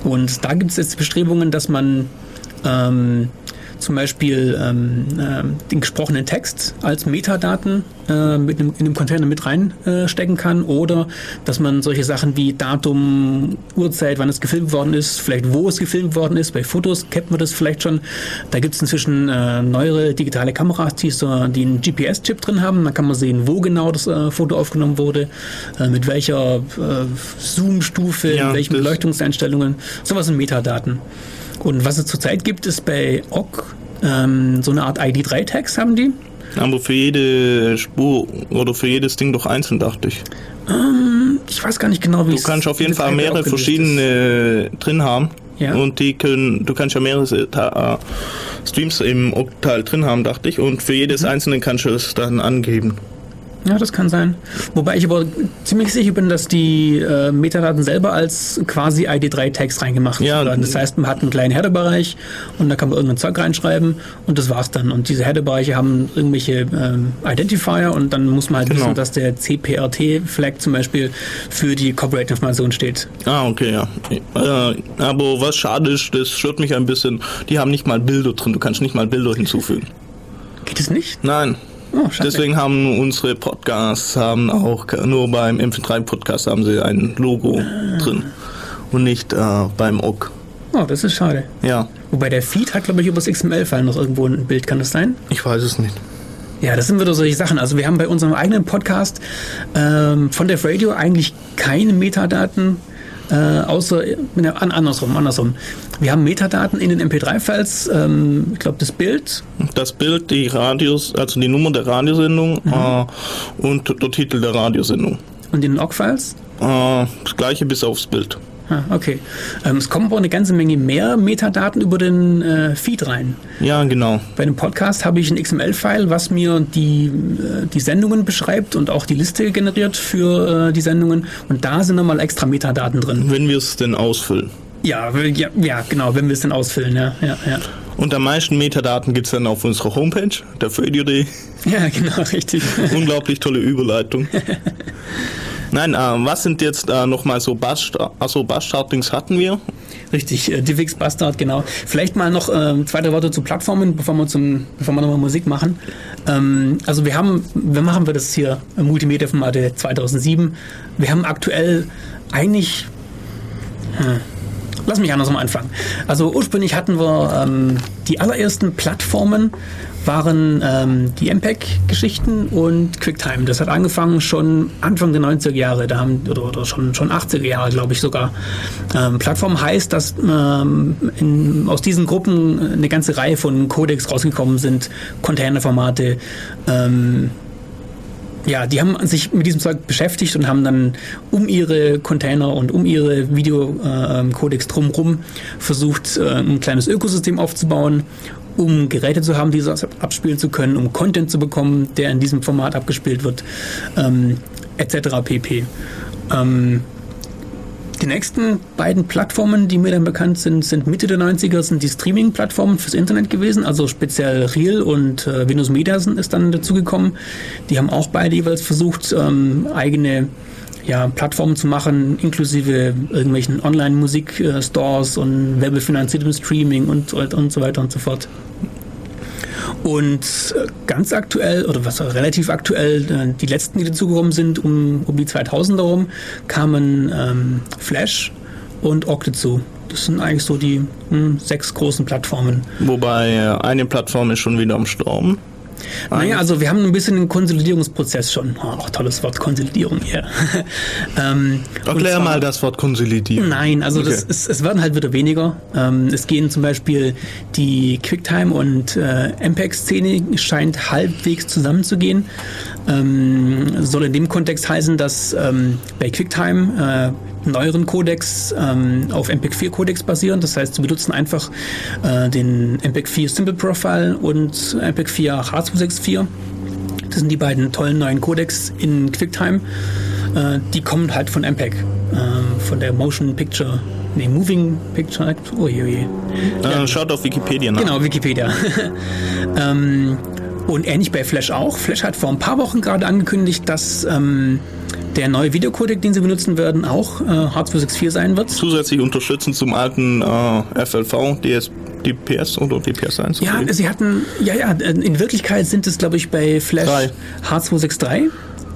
Und da gibt es jetzt Bestrebungen, dass man ähm, zum Beispiel ähm, ähm, den gesprochenen Text als Metadaten äh, mit einem, in einem Container mit reinstecken äh, stecken kann oder dass man solche Sachen wie Datum, Uhrzeit, wann es gefilmt worden ist, vielleicht wo es gefilmt worden ist. Bei Fotos kennt man das vielleicht schon. Da gibt es inzwischen äh, neuere digitale Kameras, die, so, die einen GPS-Chip drin haben. Da kann man sehen, wo genau das äh, Foto aufgenommen wurde, äh, mit welcher äh, Zoom-Stufe, Ja, in welchen Beleuchtungseinstellungen. Sowas sind Metadaten. Und was es zurzeit gibt, ist bei OGG ähm, so eine Art ID3-Tags haben die. aber für jede Spur oder für jedes Ding doch einzeln, dachte ich. Ich weiß gar nicht genau, wie Du es kannst auf jeden Fall mehrere verschiedene drin haben. Ja. Und die können, du kannst ja mehrere äh, Streams im Octal drin haben, dachte ich. Und für Mhm. jedes einzelne kannst du es dann angeben. Ja, das kann sein. Wobei ich aber ziemlich sicher bin, dass die äh, Metadaten selber als quasi ID3-Tags reingemacht Ja. werden. Das heißt, man hat einen kleinen Header-Bereich und da kann man irgendein Zeug reinschreiben und das war's dann. Und diese Header-Bereiche haben irgendwelche ähm, Identifier und dann muss man halt Genau. wissen, dass der CPRT-Flag zum Beispiel für die Copyright-Information steht. Ah, okay, ja. Äh, aber was schade ist, das stört mich ein bisschen, die haben nicht mal Bilder drin. Du kannst nicht mal Bilder hinzufügen. Geht es nicht? Nein. Oh. Deswegen haben unsere Podcasts haben auch nur beim MP3-Podcast haben sie ein Logo drin. Und nicht äh, beim OG. Oh, das ist schade. Ja, Wobei der Feed hat, glaube ich, über das XML-File noch irgendwo ein Bild, kann das sein? ich weiß es nicht. Ja, das sind wieder solche Sachen. Also wir haben bei unserem eigenen Podcast ähm, von Def Radio eigentlich keine Metadaten, äh, außer ne, an, andersrum, andersrum. Wir haben Metadaten in den MP3-Files, ähm, ich glaube das Bild, Das Bild, die Radios, also die Nummer der Radiosendung Mhm. äh, und der Titel der Radiosendung. und in den OGG-Files. Äh, das gleiche bis aufs Bild. Ah, okay. Ähm, es kommen aber eine ganze Menge mehr Metadaten über den äh, Feed rein. Ja, genau. Bei einem Podcast habe ich ein XML-File, was mir die, äh, die Sendungen beschreibt und auch die Liste generiert für äh, die Sendungen. Und da sind nochmal extra Metadaten drin. Wenn wir es denn ausfüllen. Ja, ja, ja, genau, wenn wir es dann ausfüllen, ja, ja, ja. Und am meisten Metadaten gibt's dann auf unserer Homepage, der Födio.de. Ja, genau, richtig. Unglaublich tolle Überleitung. Nein, äh, was sind jetzt äh, nochmal so Bass, also Bass-Startings hatten wir? Richtig, äh, Divix Bastard, genau. Vielleicht mal noch ähm, zwei, drei Worte zu Plattformen, bevor wir, zum, bevor wir nochmal Musik machen. Ähm, also wir haben, wir machen wir das hier, äh, Multimedia-Formate 2007. Wir haben aktuell eigentlich... Hm, Lass mich anders mal anfangen. Also ursprünglich hatten wir ähm, die allerersten Plattformen waren ähm, die MPEG-Geschichten und QuickTime. Das hat angefangen schon Anfang der 90er Jahre, da haben, oder, oder schon, schon 80er Jahre, glaube ich sogar. Ähm, Plattform heißt, dass ähm, in, aus diesen Gruppen eine ganze Reihe von Codecs rausgekommen sind, Containerformate, ähm, ja, die haben sich mit diesem Zeug beschäftigt und haben dann um ihre Container und um ihre Videocodecs drumherum versucht, äh, ein kleines Ökosystem aufzubauen, um Geräte zu haben, die das abspielen zu können, um Content zu bekommen, der in diesem Format abgespielt wird, ähm, etc. pp. Ähm, die nächsten beiden Plattformen, die mir dann bekannt sind, sind Mitte der 90er, sind die Streaming-Plattformen fürs Internet gewesen, also speziell Real und äh, Windows Media sind, ist dann dazugekommen. Die haben auch beide jeweils versucht, ähm, eigene ja, Plattformen zu machen, inklusive irgendwelchen Online-Musik-Stores und werbefinanziertem Streaming und, und so weiter und so fort. Und äh, ganz aktuell, oder was relativ aktuell, äh, die letzten, die dazugekommen sind, um, um die 2000er rum, kamen ähm, Flash und Ogg dazu. Das sind eigentlich so die hm, sechs großen Plattformen. Wobei äh, eine Plattform ist schon wieder am Storben. Naja, also wir haben ein bisschen einen Konsolidierungsprozess schon. Oh, tolles Wort, Konsolidierung hier. ähm, Erklär zwar- mal das Wort konsolidieren. Nein, also das Okay. ist, es werden halt wieder weniger. Ähm, es gehen zum Beispiel die Quicktime und äh, MPEG-Szene scheint halbwegs zusammenzugehen. Ähm, soll in dem Kontext heißen, dass ähm, bei Quicktime äh, neueren Codecs ähm, auf MPEG-4-Codecs basieren. Das heißt, sie benutzen einfach äh, den MPEG-4 Simple Profile und MPEG-4 H264. Das sind die beiden tollen neuen Codecs in QuickTime. Äh, die kommen halt von MPEG, ähm, von der Motion Picture, nee, Moving Picture, oh je, oh je. Äh, schaut auf Wikipedia nach. Genau, Wikipedia. ähm, und ähnlich bei Flash auch. Flash hat vor ein paar Wochen gerade angekündigt, dass ähm, der neue Videocodec, den sie benutzen werden, auch äh, H264 sein wird. Zusätzlich unterstützen zum alten äh, FLV, DS, DPS oder DPS1. Ja, okay. sie hatten, ja, ja, in Wirklichkeit sind es, glaube ich, bei Flash Drei. H263.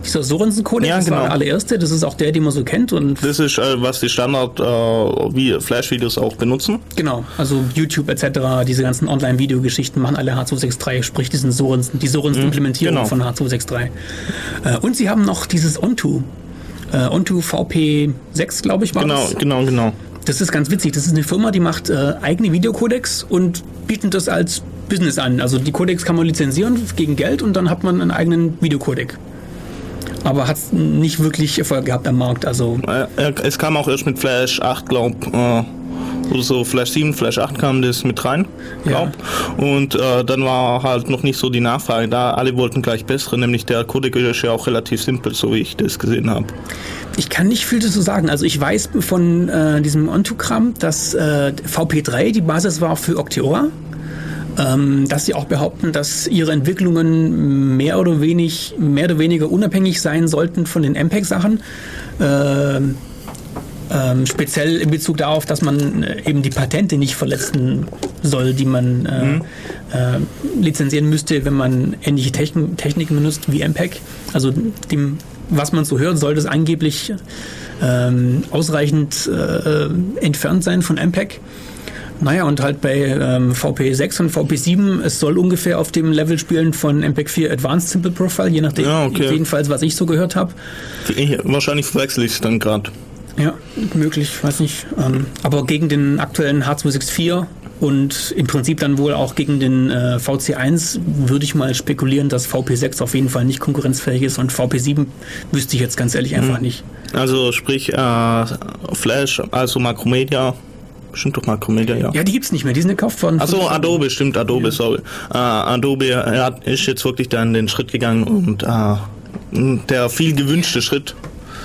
Dieser Sorensen-Codec, Ja, das war genau. der allererste. Das ist auch der, den man so kennt. Und Das ist, äh, was die Standard äh, wie Flash-Videos auch benutzen. Genau, also YouTube etc., diese ganzen Online-Videogeschichten machen alle H263, sprich diesen Sorensen, die Sorensen-Implementierung genau. von H263. Äh, und sie haben noch dieses Onto. Äh, Onto VP6, glaube ich, war Genau, das. genau, genau. Das ist ganz witzig. Das ist eine Firma, die macht äh, eigene Videocodecs und bietet das als Business an. Also die Codecs kann man lizenzieren gegen Geld und dann hat man einen eigenen Videocodec. Aber hat nicht wirklich Erfolg gehabt am Markt. Also es kam auch erst mit Flash 8, glaub, äh, oder so Flash 7, Flash 8 kam das mit rein, glaub. Und äh, dann war halt noch nicht so die Nachfrage da. Alle wollten gleich bessere, nämlich der Codec ist ja auch relativ simpel, so wie ich das gesehen habe. Ich kann nicht viel dazu sagen. Also ich weiß von äh, diesem Ontogramm, dass äh, VP3 die Basis war für Octeora. Ähm, dass sie auch behaupten, dass ihre Entwicklungen mehr oder wenig, mehr oder weniger unabhängig sein sollten von den MPEG-Sachen. Ähm, ähm, speziell in Bezug darauf, dass man äh, eben die Patente nicht verletzen soll, die man äh, äh, lizenzieren müsste, wenn man ähnliche Techn Techniken benutzt wie MPEG. Also dem, was man so hört, soll das angeblich ähm, ausreichend äh, entfernt sein von MPEG. Naja, und halt bei ähm, VP6 und VP7, es soll ungefähr auf dem Level spielen von MPEG 4 Advanced Simple Profile, je nachdem, Ja, okay. jedenfalls, was ich so gehört habe. Ich, wahrscheinlich verwechsel ich es dann gerade. Ja, möglich, weiß nicht. Ähm, aber gegen den aktuellen H264 und im Prinzip dann wohl auch gegen den äh, VC1 würde ich mal spekulieren, dass VP6 auf jeden Fall nicht konkurrenzfähig ist und VP7 wüsste ich jetzt ganz ehrlich einfach nicht. Also sprich äh, Flash, also Macromedia, bestimmt doch Macromedia, ja. Ja, die gibt's nicht mehr, die sind gekauft worden. Achso, von- Adobe, stimmt, Adobe, sorry. Äh, Adobe hat, ist jetzt wirklich dann den Schritt gegangen und äh, der viel gewünschte Schritt,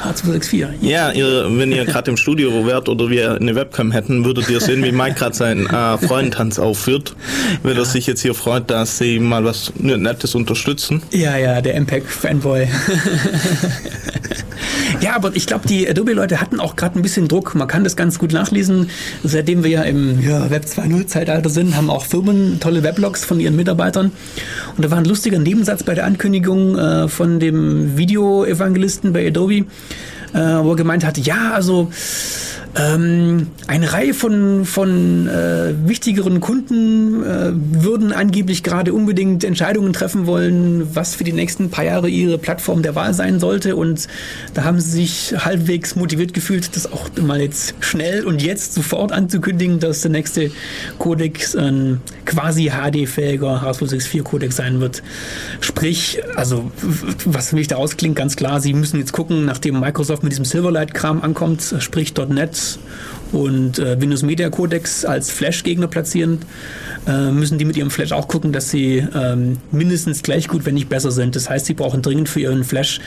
H264. Ja, ihr, wenn ihr gerade im Studio wärt oder wir eine Webcam hätten, würdet ihr sehen, wie Mike gerade seinen äh, Freundentanz aufführt. Wenn er sich jetzt hier freut, dass sie mal was Nettes unterstützen. Ja, ja, der MPEG-Fanboy. ja, aber ich glaube, die Adobe-Leute hatten auch gerade ein bisschen Druck. Man kann das ganz gut nachlesen. Seitdem wir ja im ja, Web 2.0-Zeitalter sind, haben auch Firmen tolle Weblogs von ihren Mitarbeitern. Und da war ein lustiger Nebensatz bei der Ankündigung äh, von dem Video-Evangelisten bei Adobe, äh, wo er gemeint hat, ja, also ähm, eine Reihe von, von äh, wichtigeren Kunden äh, würden angeblich gerade unbedingt Entscheidungen treffen wollen, was für die nächsten paar Jahre ihre Plattform der Wahl sein sollte. Und da haben sie sich halbwegs motiviert gefühlt, das auch mal jetzt schnell und jetzt sofort anzukündigen, dass der nächste Codex ein quasi HD-fähiger H264-Codex sein wird. Sprich, also was für mich daraus klingt, ganz klar, sie müssen jetzt gucken, nachdem Microsoft mit diesem Silverlight-Kram ankommt, sprich .NET und äh, Windows Media Codex als Flash-Gegner platzieren, äh, müssen die mit ihrem Flash auch gucken, dass sie ähm, mindestens gleich gut, wenn nicht besser sind. Das heißt, sie brauchen dringend für ihren Flash,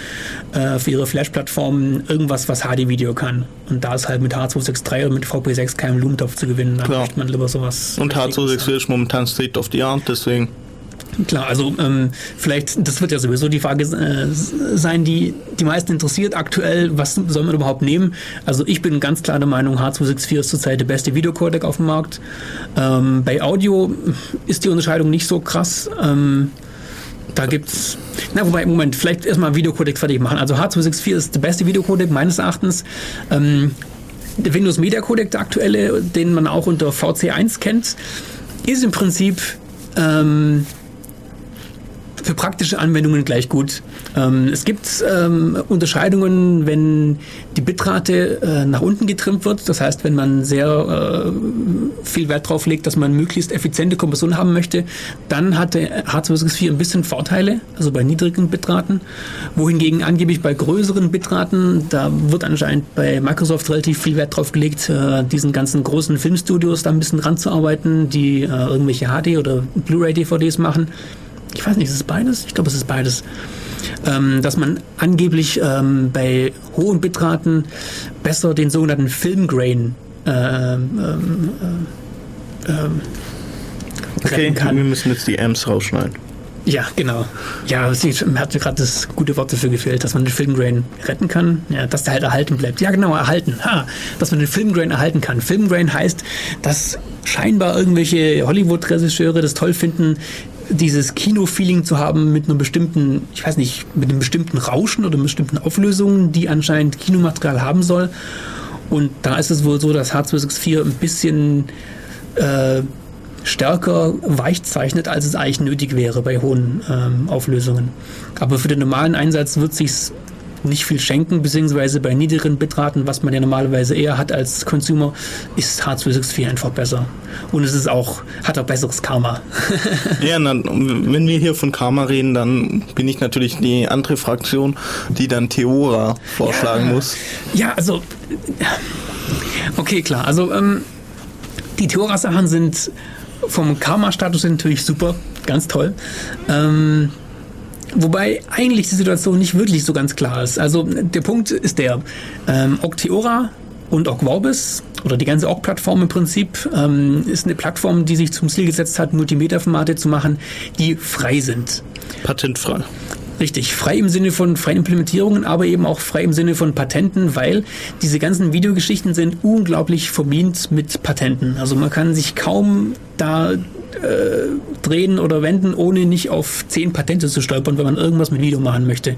äh, für ihre Flash-Plattform irgendwas, was HD-Video kann. Und da ist halt mit H263 oder mit VP6 kein Blumentopf zu gewinnen. Da Klar. möchte man lieber sowas. Und H264 ist momentan State of the Art, deswegen. Klar, also ähm, vielleicht, das wird ja sowieso die Frage äh, sein, die die meisten interessiert aktuell, was soll man überhaupt nehmen? Also ich bin ganz klar der Meinung, H264 ist zurzeit der beste Videocodec auf dem Markt. Ähm, bei Audio ist die Unterscheidung nicht so krass. Ähm, da gibt's, na wobei, Moment, vielleicht erstmal Videocodec fertig machen. Also H264 ist der beste Videocodec meines Erachtens. Ähm, der Windows Media Codec, der aktuelle, den man auch unter VC1 kennt, ist im Prinzip ähm, für praktische Anwendungen gleich gut. Ähm, es gibt ähm, Unterscheidungen, wenn die Bitrate äh, nach unten getrimmt wird. Das heißt, wenn man sehr äh, viel Wert darauf legt, dass man möglichst effiziente Kompression haben möchte, dann hat der H264 ein bisschen Vorteile, also bei niedrigen Bitraten. Wohingegen angeblich bei größeren Bitraten, da wird anscheinend bei Microsoft relativ viel Wert drauf gelegt, äh, diesen ganzen großen Filmstudios da ein bisschen ranzuarbeiten, die äh, irgendwelche HD- oder Blu-ray-DVDs machen ich weiß nicht, ist es beides? Ich glaube, es ist beides. Ähm, dass man angeblich ähm, bei hohen Bitraten besser den sogenannten Filmgrain ähm, ähm, ähm, Okay, kann. wir müssen jetzt die Amps rausschneiden. Ja, genau. Ja, mir hat mir gerade das gute Wort dafür gefehlt, dass man den Filmgrain retten kann. Ja, dass der halt erhalten bleibt. Ja, genau, erhalten. Ha, dass man den Filmgrain erhalten kann. Filmgrain heißt, dass scheinbar irgendwelche Hollywood-Regisseure das toll finden, dieses Kino-Feeling zu haben mit einer bestimmten, ich weiß nicht, mit einem bestimmten Rauschen oder bestimmten Auflösungen, die anscheinend Kinomaterial haben soll. Und da ist es wohl so, dass H264 ein bisschen äh, stärker weich zeichnet, als es eigentlich nötig wäre bei hohen ähm, Auflösungen. Aber für den normalen Einsatz wird sich's nicht viel schenken, beziehungsweise bei niedrigen Bitraten, was man ja normalerweise eher hat als Consumer, ist H264 einfach besser. Und es ist auch, hat auch besseres Karma. Ja, na, wenn wir hier von Karma reden, dann bin ich natürlich die andere Fraktion, die dann Theora vorschlagen muss. Ja, also. Okay, klar. Also, ähm, die Theora-Sachen sind vom Karma-Status natürlich super, ganz toll. Ähm, wobei eigentlich die Situation nicht wirklich so ganz klar ist. Also, der Punkt ist der: ähm, Octeora und Ogvorbis oder die ganze Ogg-Plattform im Prinzip ähm, ist eine Plattform, die sich zum Ziel gesetzt hat, Multimeter-Formate zu machen, die frei sind. Patentfrei. Richtig, frei im Sinne von freien Implementierungen, aber eben auch frei im Sinne von Patenten, weil diese ganzen Videogeschichten sind unglaublich vermint mit Patenten. Also man kann sich kaum da äh, drehen oder wenden, ohne nicht auf zehn Patente zu stolpern, wenn man irgendwas mit Video machen möchte.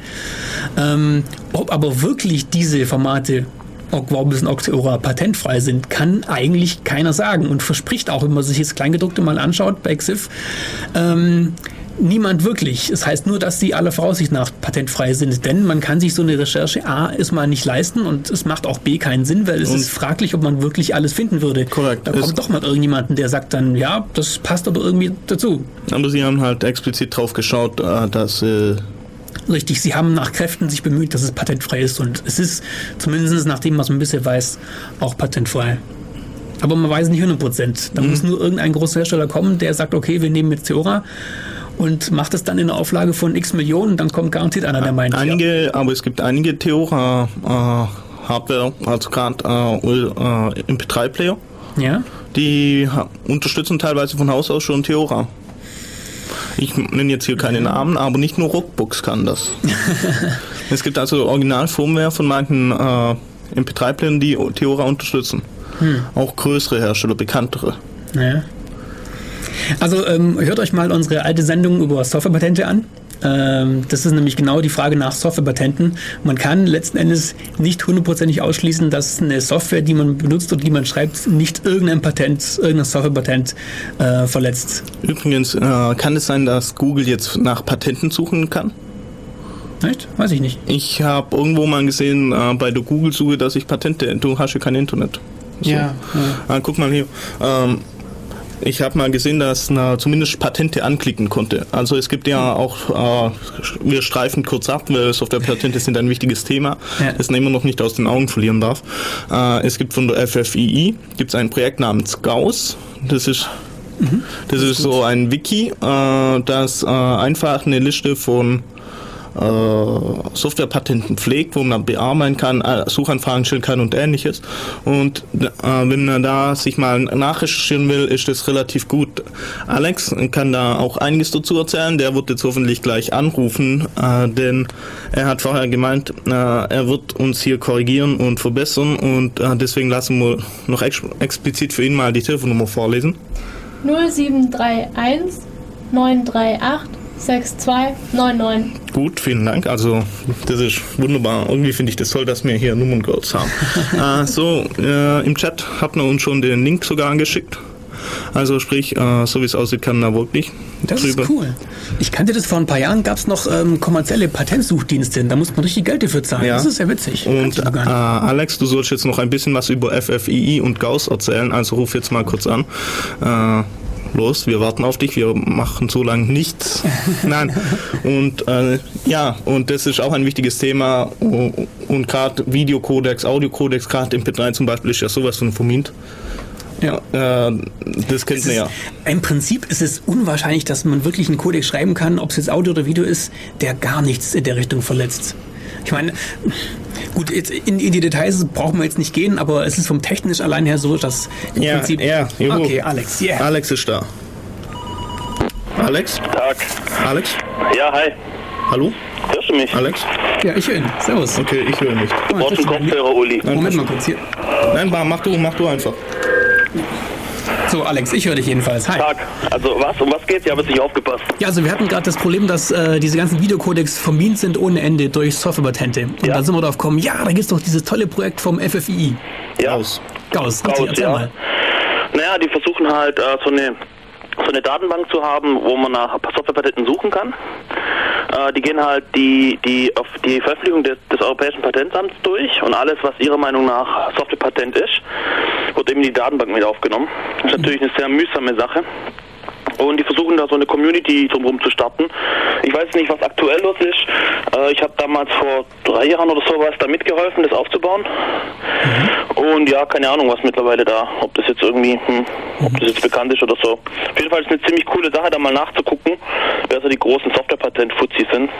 Ähm, ob aber wirklich diese Formate Ogvorbis und Octeora patentfrei sind, kann eigentlich keiner sagen und verspricht auch, wenn man sich das Kleingedruckte mal anschaut bei XIF, ähm, niemand wirklich. Es heißt nur, dass sie aller Voraussicht nach patentfrei sind, denn man kann sich so eine Recherche A erstmal nicht leisten und es macht auch B keinen Sinn, weil es Und- ist fraglich, ob man wirklich alles finden würde. Korrekt. Da Es- kommt doch mal irgendjemanden, der sagt dann, ja, das passt aber irgendwie dazu. Aber sie haben halt explizit drauf geschaut, äh, dass äh, Richtig, sie haben nach Kräften sich bemüht, dass es patentfrei ist und es ist, zumindest nach dem, was man bisher weiß, auch patentfrei. Aber man weiß nicht 100 Prozent. Da muss nur irgendein großer Hersteller kommen, der sagt, okay, wir nehmen jetzt Theora und macht es dann in einer Auflage von x Millionen, dann kommt garantiert einer, der meint, ja. Einige, aber es gibt einige Theora äh, Hardware, also gerade äh, äh, MP3-Player, ja. die unterstützen teilweise von Haus aus schon Theora. Ich nenne jetzt hier keine Namen, aber nicht nur Rockbooks kann das. es gibt also Original-Firmware von manchen äh, MP3-Playern, die Theora unterstützen. Auch größere Hersteller, bekanntere. Ja. Also ähm, hört euch mal unsere alte Sendung über Softwarepatente an. Ähm, das ist nämlich genau die Frage nach Softwarepatenten. Man kann letzten Endes nicht hundertprozentig ausschließen, dass eine Software, die man benutzt und die man schreibt, nicht irgendein Patent, irgendein Softwarepatent äh, verletzt. Übrigens, äh, kann es sein, dass Google jetzt nach Patenten suchen kann? Nicht? Weiß ich nicht. Ich habe irgendwo mal gesehen äh, bei der Google-Suche, dass ich Patente. Du hast ja kein Internet. So. Ja, Ah, guck mal hier. Ähm, ich habe mal gesehen, dass man zumindest Patente anklicken konnte. Also es gibt ja auch, äh, wir streifen kurz ab, weil Softwarepatente sind ein wichtiges Thema, Ja. das man immer noch nicht aus den Augen verlieren darf. Äh, es gibt von der FFII gibt's ein Projekt namens Gauss. Das ist das ist so ein Wiki, äh, das äh, einfach eine Liste von Softwarepatenten pflegt, wo man bearbeiten kann, äh, Suchanfragen stellen kann und ähnliches. Und äh, wenn man da sich mal nachrecherchieren will, ist das relativ gut. Alex kann da auch einiges dazu erzählen. Der wird jetzt hoffentlich gleich anrufen, äh, denn er hat vorher gemeint, äh, er wird uns hier korrigieren und verbessern und äh, deswegen lassen wir noch ex explizit für ihn mal die Telefonnummer vorlesen. 0731 938 6299. Gut, vielen Dank. Also das ist wunderbar. Irgendwie finde ich das toll, dass wir hier Nummerncodes haben. äh, so, äh, im Chat hat man uns schon den Link sogar angeschickt. Also sprich, äh, so wie es aussieht, kann da wirklich Das ist cool. Ich kannte das vor ein paar Jahren, gab es noch ähm, kommerzielle Patentsuchdienste. Da muss man richtig Geld dafür zahlen. Ja. Das ist ja witzig. Und äh. Alex, du sollst jetzt noch ein bisschen was über FFII und Gauss erzählen. Also ruf jetzt mal kurz an. Äh, los, wir warten auf dich. Wir machen so lange nichts. Nein. Und äh, ja, und das ist auch ein wichtiges Thema. Und gerade Videocodex, Audiocodex, gerade MP3 zum Beispiel ist ja sowas von vermint. ja. Äh, das kennt man ja. Im Prinzip ist es unwahrscheinlich, dass man wirklich einen Codex schreiben kann, ob es jetzt Audio oder Video ist, der gar nichts in der Richtung verletzt. Ich meine, gut, jetzt in, in die Details brauchen wir jetzt nicht gehen, aber es ist vom technisch allein her so, dass im Ja, Prinzip. ja, juhu. okay, Alex, yeah. Alex ist da. Alex? Tag. Alex? Ja, hi. Hallo? Hörst du mich? Alex? Ja, ich höre ihn. Servus. Okay, ich höre nicht. Oh, Brauchst einen das- Kopfhörer, Uli. Moment mal kurz hier. Nein, mach du, mach du einfach. So, Alex, ich höre dich jedenfalls. Hi. Tag. Also was? Um was geht's? Ich habe jetzt nicht aufgepasst. Ja, also wir hatten gerade das Problem, dass äh, diese ganzen Videocodecs vermint sind ohne Ende durch Softwarepatente. Und Ja. da sind wir drauf gekommen, ja, da gibt's doch dieses tolle Projekt vom FFI. Ja. Aus. Gauss, richtig, Gauss, erzähl ja. mal. Naja, die versuchen halt äh, so eine so eine Datenbank zu haben, wo man nach Softwarepatenten suchen kann. Äh, die gehen halt die, die auf die Veröffentlichung des, des Europäischen Patentamts durch und alles, was ihrer Meinung nach Softwarepatent ist, wird eben in die Datenbank mit aufgenommen. Das ist natürlich eine sehr mühsame Sache. Und die versuchen da so eine Community drumherum zu starten. Ich weiß nicht, was aktuell los ist. Äh, ich habe damals vor drei Jahren oder sowas da mitgeholfen, das aufzubauen. Und ja, keine Ahnung, was mittlerweile da, ob das jetzt irgendwie, hm, ob das jetzt bekannt ist oder so. Auf jeden Fall ist es eine ziemlich coole Sache, da mal nachzugucken, wer so die großen Softwarepatent-Fuzis sind.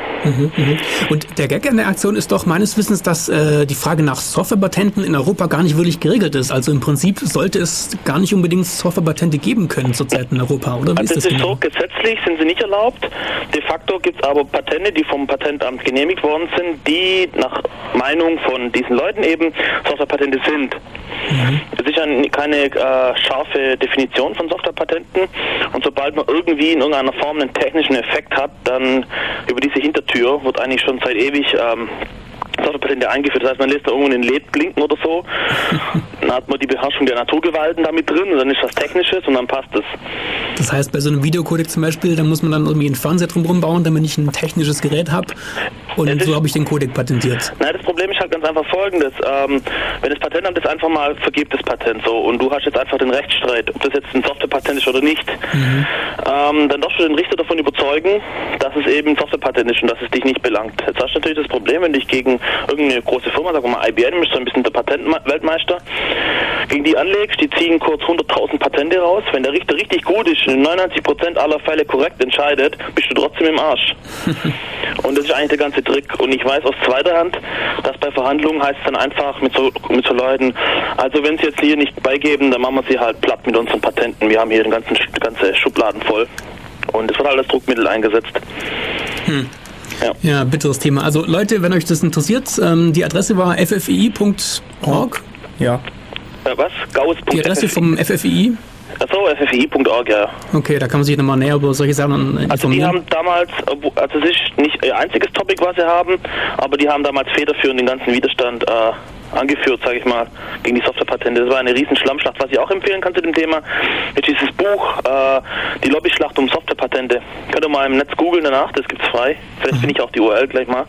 Und der Gag an der Aktion ist doch meines Wissens, dass äh, die Frage nach Softwarepatenten in Europa gar nicht wirklich geregelt ist. Also im Prinzip sollte es gar nicht unbedingt Softwarepatente geben können zurzeit in Europa, oder? Wie ist es das ist genau? so, gesetzlich sind sie nicht erlaubt. De facto gibt es aber Patente, die vom Patentamt genehmigt worden sind, die nach Meinung von diesen Leuten eben Softwarepatente sind. Es ist ja keine äh, scharfe Definition von Softwarepatenten und sobald man irgendwie in irgendeiner Form einen technischen Effekt hat, dann über diese Hintertür wird eigentlich schon seit ewig ähm, Softwarepatente eingeführt. Das heißt, man lässt da irgendwo einen LED blinken oder so, dann hat man die Beherrschung der Naturgewalten damit drin und dann ist das Technisches und dann passt es. Das heißt, bei so einem Videocodec zum Beispiel, da muss man dann irgendwie einen Fernseher drumherum bauen, damit ich ein technisches Gerät habe. Und ist- so habe ich den Codec patentiert. Nein, das Problem ist halt ganz einfach folgendes. Ähm, wenn das Patentamt jetzt einfach mal vergibt, das Patent so, und du hast jetzt einfach den Rechtsstreit, ob das jetzt ein Softwarepatent ist oder nicht, ähm, dann darfst du den Richter davon überzeugen, dass es eben ein Softwarepatent ist und dass es dich nicht belangt. Jetzt hast du natürlich das Problem, wenn dich gegen irgendeine große Firma, sagen wir mal IBM, ist so ein bisschen der Patentweltmeister, gegen die anlegst, die ziehen kurz 100.000 Patente raus. Wenn der Richter richtig gut ist und in 99% aller Fälle korrekt entscheidet, bist du trotzdem im Arsch. Und das ist eigentlich der ganze Trick. Und ich weiß aus zweiter Hand, dass bei Verhandlungen heißt es dann einfach mit so, mit so Leuten, also wenn sie jetzt hier nicht beigeben, dann machen wir sie halt platt mit unseren Patenten. Wir haben hier den ganzen, ganze Schubladen voll. Und es wird halt als Druckmittel eingesetzt. Ja, bitteres Thema. Also Leute, wenn euch das interessiert, ähm, die Adresse war ffii.org. Ja. Äh, was? Gauss. Die Adresse vom FFI. Achso, ffi.org, ja. Okay, da kann man sich nochmal näher über solche Sachen äh, Also die informieren. haben damals, obwohl- also es ist nicht ihr einziges Topic, was sie haben, aber die haben damals federführend den ganzen Widerstand äh, angeführt, sage ich mal, gegen die Softwarepatente. Das war eine riesen Schlammschlacht. Was ich auch empfehlen kann zu dem Thema, ist dieses Buch, äh, die Lobbyschlacht um Softwarepatente. Könnt ihr mal im Netz googeln danach, das gibt's frei. Vielleicht finde ich auch die URL gleich mal.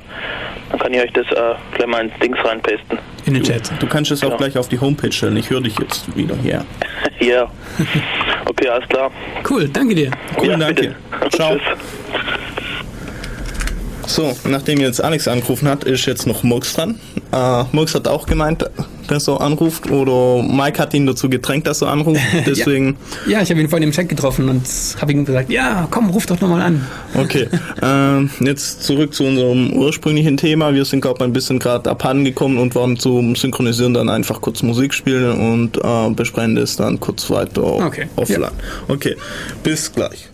Dann kann ich euch das äh, gleich mal ins Dings reinpasten. in den Chat. Du kannst es auch Genau. gleich auf die Homepage stellen. Ich höre dich jetzt wieder hier. Ja. Okay, alles klar. Cool, danke dir. Cool, ja, danke. bitte. Ciao. Tschüss. So, nachdem jetzt Alex angerufen hat, ist jetzt noch Murks dran. Äh, Murks hat auch gemeint, dass er anruft oder Mike hat ihn dazu gedrängt, dass er anruft. Deswegen, Ja, ich habe ihn vorhin im Chat getroffen und habe ihm gesagt, ja, komm, ruf doch nochmal an. okay. ähm, jetzt zurück zu unserem ursprünglichen Thema. Wir sind, glaube ich, ein bisschen gerade abhandengekommen und waren zum Synchronisieren dann einfach kurz Musik spielen und äh, besprechen das dann kurz weiter Okay, offline. Okay, bis gleich.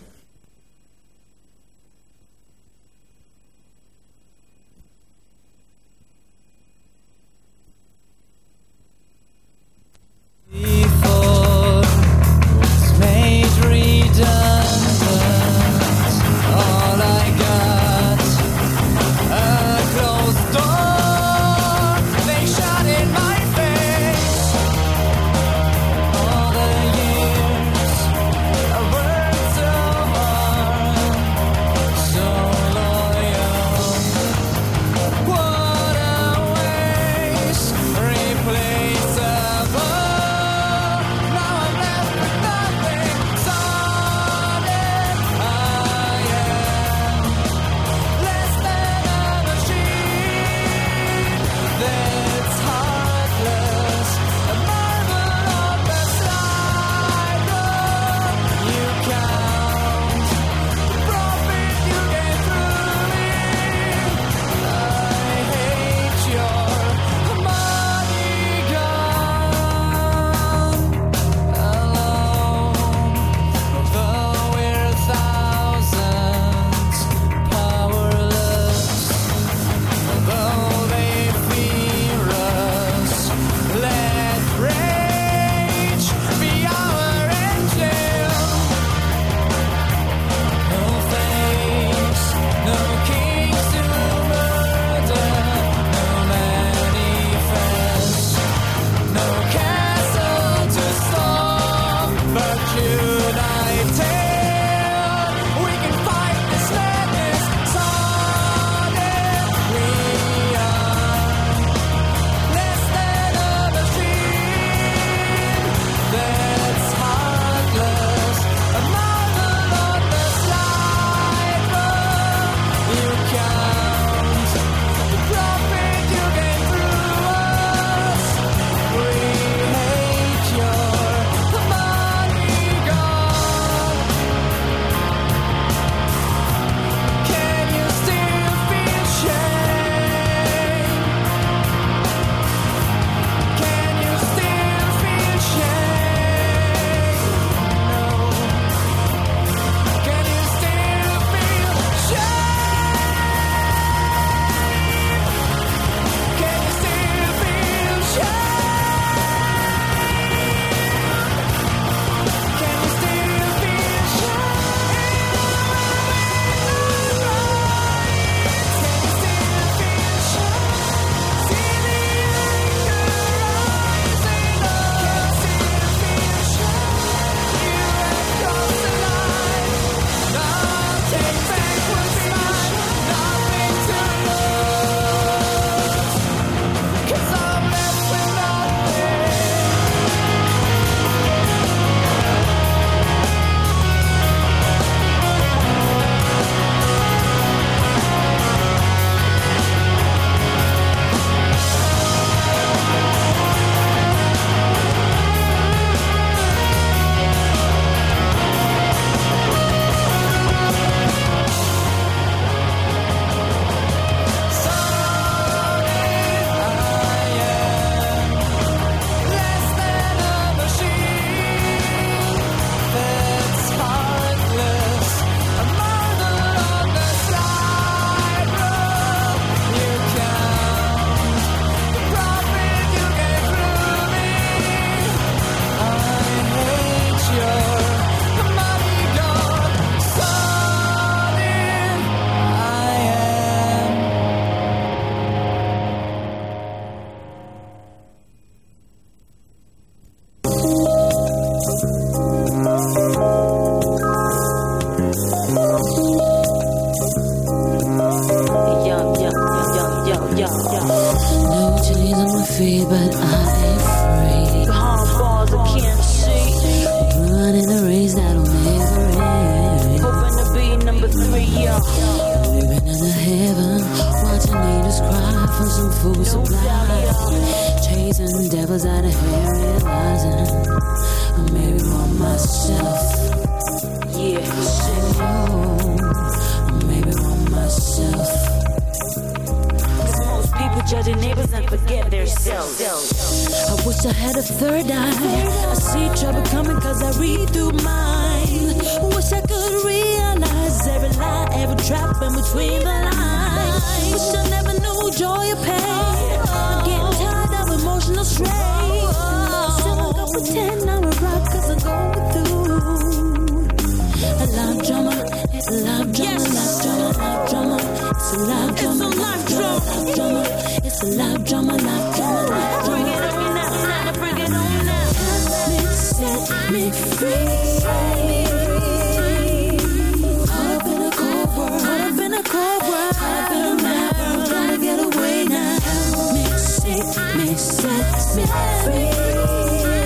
Food supply. Chasing devils out of here, realizing I maybe want myself. Yeah, oh, I maybe want myself. Most people judging neighbors and forget their selves. I wish I had a third eye. I see trouble coming cause I read through mine. Wish I could realize every lie, every trap in between the lines. Wish I never joy or pain. I'm getting tired of emotional strain. So I'm gonna pretend I'm a rock cause I'm going through. A love drama, it's a love drama, love drama, love drama. It's a love drama, love drama, love drama. It's a love drama, love drama, love drama. Bring it on now, bring it on now. Help me set me free. Set me, set me free.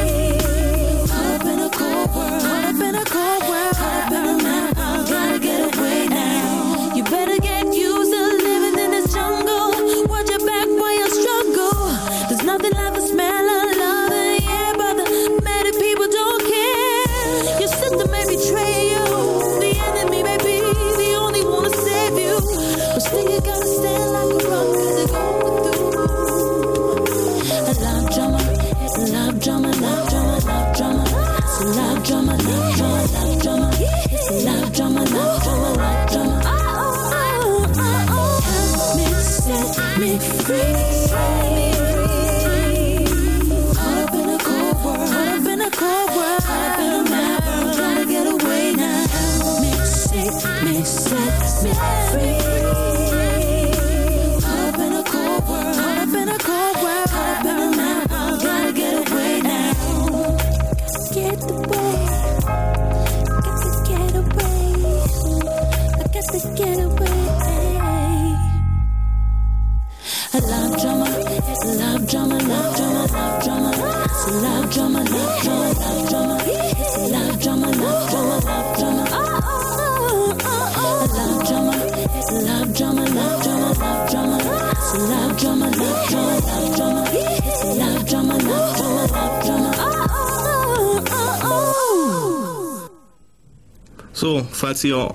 So, falls ihr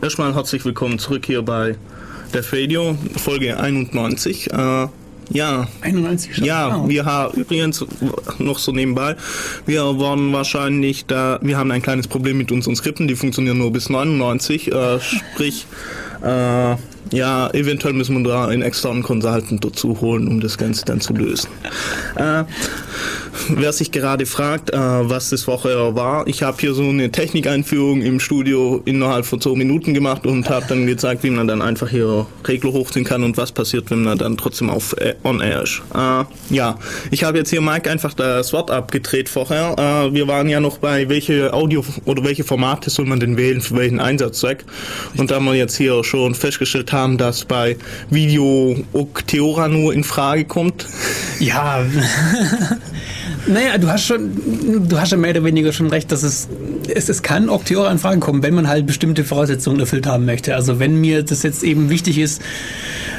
erstmal herzlich willkommen zurück hier bei Def Radio, Folge 91. Äh, ja, 91 schon. ja, Oh. wir haben übrigens noch so nebenbei, wir waren wahrscheinlich da, wir haben ein kleines Problem mit unseren Skripten, die funktionieren nur bis 99, äh, sprich, äh, ja, eventuell müssen wir da einen externen Consultant dazu holen, um das Ganze dann zu lösen. Äh, wer sich gerade fragt, äh, was das Woche war, ich habe hier so eine Technikeinführung im Studio innerhalb von zwei Minuten gemacht und habe dann gezeigt, wie man dann einfach hier Regler hochziehen kann und was passiert, wenn man dann trotzdem auf äh, on air ist. Äh, ja, ich habe jetzt hier Mike einfach das Wort abgedreht vorher. Äh, wir waren ja noch bei welche Audio oder welche Formate soll man denn wählen für welchen Einsatzzweck und da wir jetzt hier schon festgestellt haben, dass bei Video Octeora nur in Frage kommt. Ja. naja, du hast schon, du hast ja mehr oder weniger schon recht, dass es, es, es kann Octeora in Frage kommen, wenn man halt bestimmte Voraussetzungen erfüllt haben möchte. Also wenn mir das jetzt eben wichtig ist,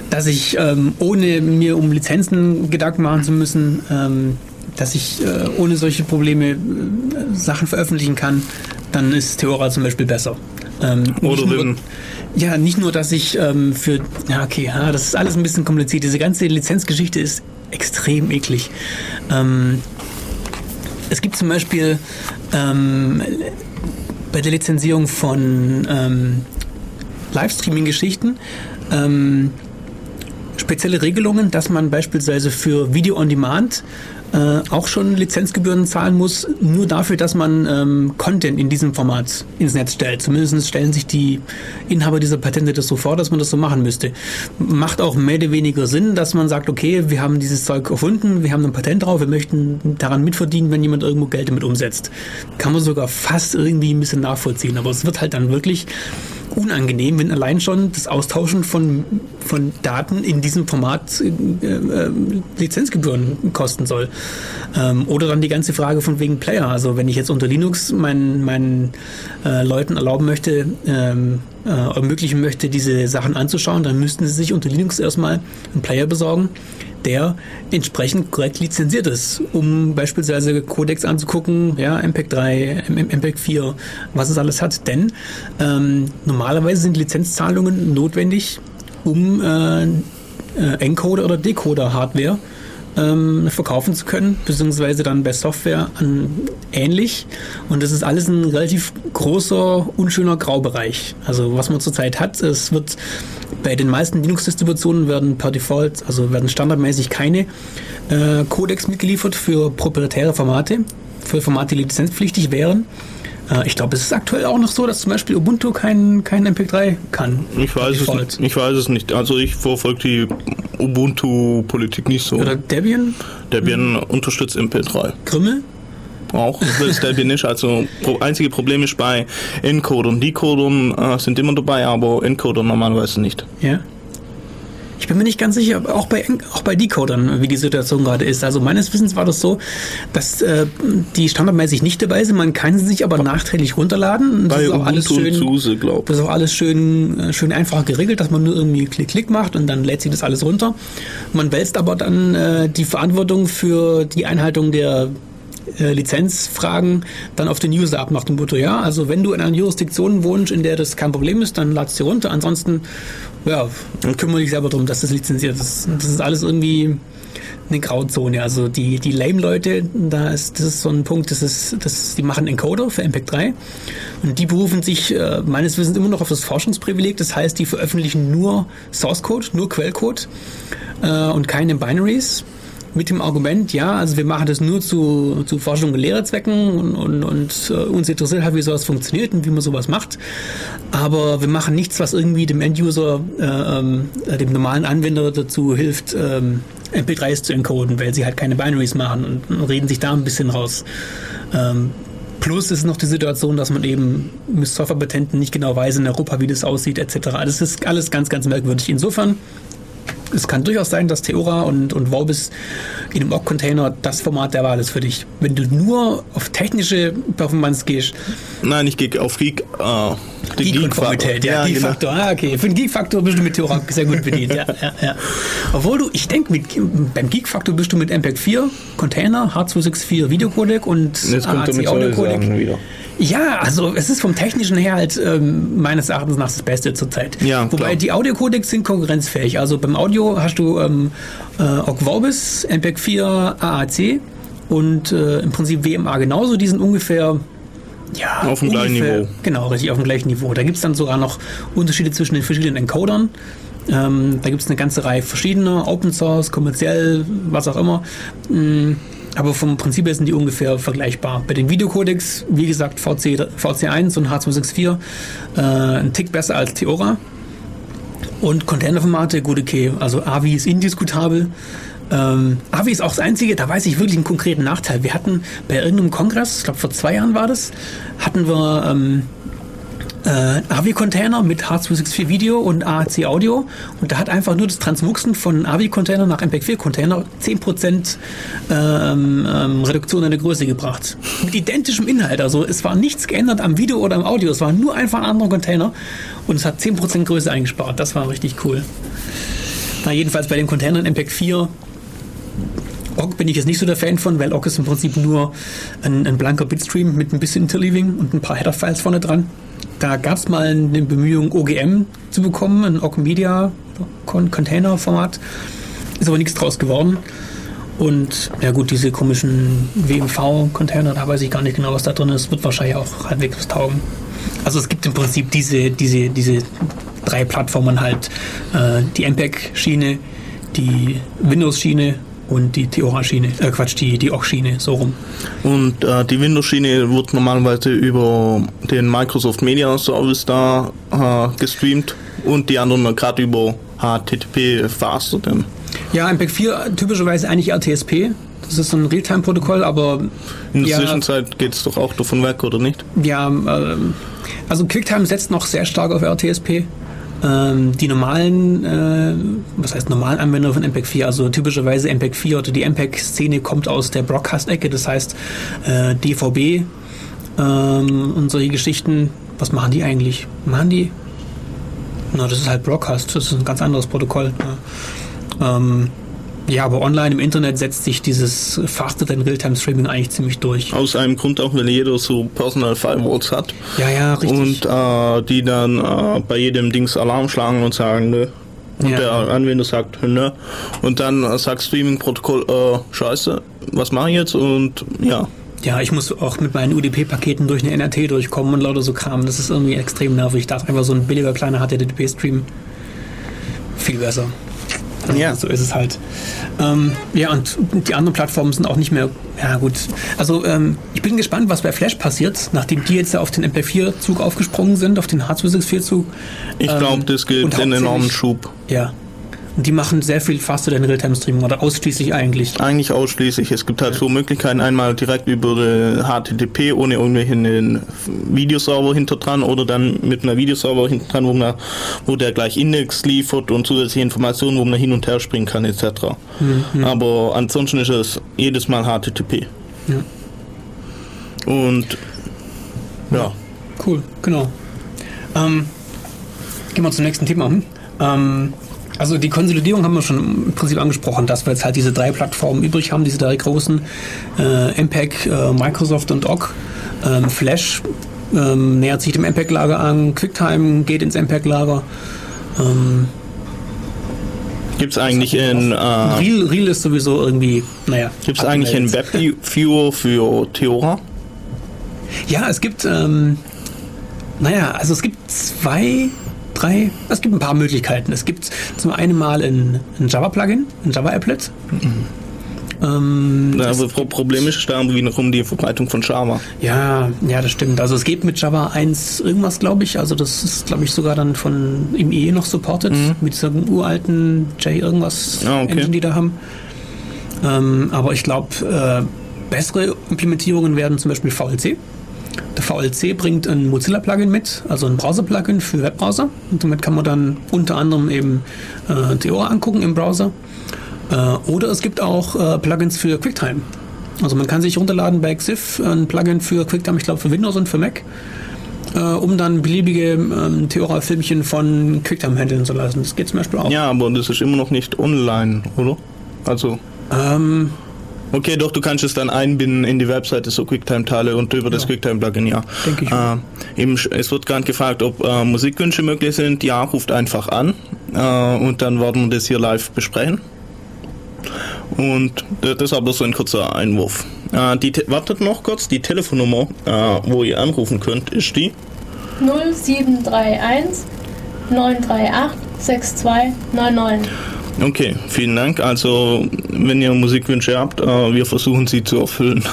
dass ich ähm, ohne mir um Lizenzen Gedanken machen zu müssen, ähm, dass ich äh, ohne solche Probleme äh, Sachen veröffentlichen kann, dann ist Theora zum Beispiel besser. Ähm, Oder nur- ja, nicht nur, dass ich ähm, für. Ja, okay, ja, das ist alles ein bisschen kompliziert. Diese ganze Lizenzgeschichte ist extrem eklig. Ähm, es gibt zum Beispiel ähm, bei der Lizenzierung von ähm, Livestreaming-Geschichten ähm, spezielle Regelungen, dass man beispielsweise für Video on Demand äh, auch schon Lizenzgebühren zahlen muss, nur dafür, dass man ähm, Content in diesem Format ins Netz stellt. Zumindest stellen sich die Inhaber dieser Patente das so vor, dass man das so machen müsste. Macht auch mehr oder weniger Sinn, dass man sagt, okay, wir haben dieses Zeug erfunden, wir haben ein Patent drauf, wir möchten daran mitverdienen, wenn jemand irgendwo Geld damit umsetzt. Kann man sogar fast irgendwie ein bisschen nachvollziehen, aber es wird halt dann wirklich unangenehm, wenn allein schon das Austauschen von, von Daten in diesem Format äh, äh, Lizenzgebühren kosten soll. Ähm, oder dann die ganze Frage von wegen Player. Also wenn ich jetzt unter Linux meinen, meinen äh, Leuten erlauben möchte, ähm, äh, ermöglichen möchte, diese Sachen anzuschauen, dann müssten sie sich unter Linux erstmal einen Player besorgen, der entsprechend korrekt lizenziert ist, um beispielsweise Codecs anzugucken, ja, MPEG 3, M- MPEG 4, was es alles hat. Denn ähm, normalerweise sind Lizenzzahlungen notwendig, um äh, äh, Encoder oder Decoder-Hardware ähm, verkaufen zu können, beziehungsweise dann bei Software an, ähnlich. Und das ist alles ein relativ großer, unschöner Graubereich. Also was man zurzeit hat, es wird bei den meisten Linux-Distributionen werden per Default, also werden standardmäßig keine äh, Codecs mitgeliefert für proprietäre Formate, für Formate, die lizenzpflichtig wären. Äh, ich glaube, es ist aktuell auch noch so, dass zum Beispiel Ubuntu kein, kein MP3 kann. Ich weiß, es, nicht- ich weiß es nicht. Also ich verfolge die Ubuntu-Politik nicht so. Oder Debian, Debian unterstützt MP3. Grimmel. Auch will es Debian nicht. Also einzige Problem ist bei Encodern. Decodern äh, sind immer dabei, aber Encoder normalerweise nicht. Ja. Ich bin mir nicht ganz sicher, auch bei, auch bei Decodern, wie die Situation gerade ist. Also meines Wissens war das so, dass äh, die standardmäßig nicht dabei sind. Man kann sie sich aber nachträglich runterladen. Das Bei ist auch alles schön, SUSE, das ist auch alles schön, äh, schön einfach geregelt, dass man nur irgendwie Klick, Klick macht und dann lädt sich das alles runter. Man wälzt aber dann äh, die Verantwortung für die Einhaltung der äh, Lizenzfragen dann auf den User ab nach dem Motto, ja, also wenn du in einer Jurisdiktion wohnst, in der das kein Problem ist, dann ladst du runter. Ansonsten, ja, kümmere dich selber darum, dass das lizenziert ist. Das ist alles irgendwie eine Grauzone. Also die, die Lame-Leute, da ist, das ist so ein Punkt, das ist, das, die machen Encoder für MPEG 3 und die berufen sich äh, meines Wissens immer noch auf das Forschungsprivileg. Das heißt, die veröffentlichen nur Source Code, nur Quellcode äh, und keine Binaries mit dem Argument, ja, also wir machen das nur zu, zu Forschung und Lehrzwecken und, und, und äh, uns interessiert halt, wie sowas funktioniert und wie man sowas macht. Aber wir machen nichts, was irgendwie dem End-User, äh, ähm, äh, dem normalen Anwender dazu hilft, ähm, MP3s zu encoden, weil sie halt keine Binaries machen und, und reden sich da ein bisschen raus. Ähm, Plus ist noch die Situation, dass man eben mit Softwarepatenten nicht genau weiß in Europa, wie das aussieht, etc. Das ist alles ganz, ganz merkwürdig. Insofern es kann durchaus sein, dass Theora und, und Vorbis in einem Ogg-Container das Format der Wahl ist für dich. Wenn du nur auf technische Performance gehst, Nein, ich gehe auf Geek. Äh, die Geek-Konformität, ja, genau. Geek-Faktor. Ah, okay. Für den Geek-Faktor bist du mit Theora sehr gut bedient, ja, ja, ja. Obwohl du, ich denke, beim Geek-Faktor bist du mit MPEG 4 Container, H264 Videocodec und Jetzt kommt AAC Audio-Codec. Ja, also es ist vom Technischen her halt ähm, meines Erachtens nach das Beste zurzeit. Ja, Wobei klar. die Audiocodecs sind konkurrenzfähig. Also beim Audio hast du ähm, äh, Ogg Vorbis, MPEG 4, AAC und äh, im Prinzip WMA genauso. Die sind ungefähr ja, Auf dem gleichen Niveau. Genau, richtig auf dem gleichen Niveau. Da gibt es dann sogar noch Unterschiede zwischen den verschiedenen Encodern. Ähm, da gibt es eine ganze Reihe verschiedener, Open Source, kommerziell, was auch immer. Mm, Aber vom Prinzip her sind die ungefähr vergleichbar. Bei den Videocodecs, wie gesagt, VC, VC1 und H264 äh, ein Tick besser als Theora. Und Containerformate, gut okay. Also AVI ist indiskutabel. Ähm, AVI ist auch das Einzige, da weiß ich wirklich einen konkreten Nachteil. Wir hatten bei irgendeinem Kongress, ich glaube vor zwei Jahren war das, hatten wir ähm, äh, AVI-Container mit H264 Video und AAC Audio und da hat einfach nur das Transmuxen von AVI-Container nach MPEG-4-Container 10% ähm, ähm, Reduktion in der Größe gebracht. Mit identischem Inhalt, also es war nichts geändert am Video oder am Audio, es war nur einfach ein anderer Container und es hat 10% Größe eingespart. Das war richtig cool. Na, jedenfalls bei den Containern MPEG 4 Ogg bin ich jetzt nicht so der Fan von, weil Ogg ist im Prinzip nur ein, ein blanker Bitstream mit ein bisschen Interleaving und ein paar Header-Files vorne dran. Da gab es mal eine Bemühung, OGM zu bekommen, ein Ogg Media Con Container-Format. Ist aber nichts draus geworden. Und ja gut, diese komischen WMV-Container, da weiß ich gar nicht genau, was da drin ist, wird wahrscheinlich auch halbwegs taugen. Also es gibt im Prinzip diese, diese, diese drei Plattformen halt. Äh, die MPEG-Schiene, die Windows-Schiene und die Theora-Schiene. Äh, Quatsch, die, die OGG-Schiene, so rum. Und äh, die Windows-Schiene wird normalerweise über den Microsoft Media Service da äh, gestreamt und die anderen gerade über HTTP Faster denn. Ja, MPEG 4 typischerweise eigentlich RTSP. Das ist so ein Realtime-Protokoll, aber In der Ja. Zwischenzeit geht es doch auch davon weg, oder nicht? Ja, ähm, also QuickTime setzt noch sehr stark auf RTSP. Ähm, die normalen, äh, was heißt normalen Anwender von MPEG 4, also typischerweise MPEG 4 oder die MPEG-Szene kommt aus der Broadcast-Ecke, das heißt äh, DVB ähm, und solche Geschichten. Was machen die eigentlich? Machen die? Na, das ist halt Broadcast, das ist ein ganz anderes Protokoll. Ja. Ähm, Ja, aber online im Internet setzt sich dieses Faster than Realtime-Streaming eigentlich ziemlich durch. Aus einem Grund auch, weil jeder so Personal Firewalls hat. Ja, ja, richtig. Und äh, die dann äh, bei jedem Dings Alarm schlagen und sagen, nö. Und Ja. der Anwender sagt, nö. Und dann äh, sagt Streaming-Protokoll, äh, scheiße, was mache ich jetzt? Und ja, Ja, ich muss auch mit meinen UDP-Paketen durch eine NRT durchkommen und lauter so Kram. Das ist irgendwie extrem nervig. Ich dachte einfach so ein billiger kleiner HTTP-Stream viel besser. Ja. So ist es halt. Ähm, ja, und die anderen Plattformen sind auch nicht mehr. Ja, gut. Also, ähm, ich bin gespannt, was bei Flash passiert, nachdem die jetzt auf den MP4-Zug aufgesprungen sind, auf den H264-Zug. ich Ähm, glaube, das und gibt einen enormen Schub. Ja. Die machen sehr viel faster den Realtime-Streaming oder ausschließlich eigentlich. Eigentlich ausschließlich. Es gibt halt so Möglichkeiten, einmal direkt über HTTP ohne irgendwelchen Videoserver hinter dran oder dann mit einer Videoserver hinter dran, wo, man, wo der gleich Index liefert und zusätzliche Informationen, wo man hin und her springen kann etc. Aber ansonsten ist es jedes Mal HTTP. Ja. Und ja, Cool, genau. Ähm, gehen wir zum nächsten Thema. Hm? Ähm, also die Konsolidierung haben wir schon im Prinzip angesprochen, dass wir jetzt halt diese drei Plattformen übrig haben, diese drei großen, äh, MPEG, äh, Microsoft und OGG. Ähm, Flash ähm, nähert sich dem MPEG-Lager an, QuickTime geht ins MPEG-Lager. Ähm, gibt es eigentlich in, äh, Real, Real ist sowieso irgendwie, naja. gibt's eigentlich einen abgemeldet. Webviewer für Theora? Ja, es gibt, ähm, naja, also es gibt zwei, drei, es gibt ein paar Möglichkeiten. Es gibt zum einen mal ein, ein Java-Plugin, ein Java-Applet. Ähm, Ja, aber Pro- Problem ist da wiederum die Verbreitung von Java. ja, ja, das stimmt. Also es geht mit Java 1 irgendwas, glaube ich. Also das ist, glaube ich, sogar dann von im IE noch supported, mit dieser uralten J irgendwas Ah, okay. Engine, die da haben. Ähm, aber ich glaube, äh, bessere Implementierungen werden zum Beispiel VLC. VLC bringt ein Mozilla-Plugin mit, also ein Browser-Plugin für Webbrowser. Und damit kann man dann unter anderem eben äh, Theora angucken im Browser. Äh, oder es gibt auch äh, Plugins für QuickTime. Also man kann sich runterladen bei Xif ein Plugin für QuickTime, ich glaube für Windows und für Mac, äh, um dann beliebige ähm, Theora-Filmchen von QuickTime handeln zu lassen. Das geht zum Beispiel auch. Ja, aber das ist immer noch nicht online, oder? Also, Ähm, okay, doch, du kannst es dann einbinden in die Webseite, so QuickTime-Teile und über das Ja. QuickTime-Plugin, ja. Denke ich Äh, eben, es wird gerade gefragt, ob äh, Musikwünsche möglich sind. Ja, ruft einfach an äh, und dann werden wir das hier live besprechen. Und das ist aber so ein kurzer Einwurf. Äh, die, Te- wartet noch kurz, die Telefonnummer, äh, wo ihr anrufen könnt, ist die 0731 938 6299. Okay, vielen Dank. Also, wenn ihr Musikwünsche habt, äh, wir versuchen sie zu erfüllen.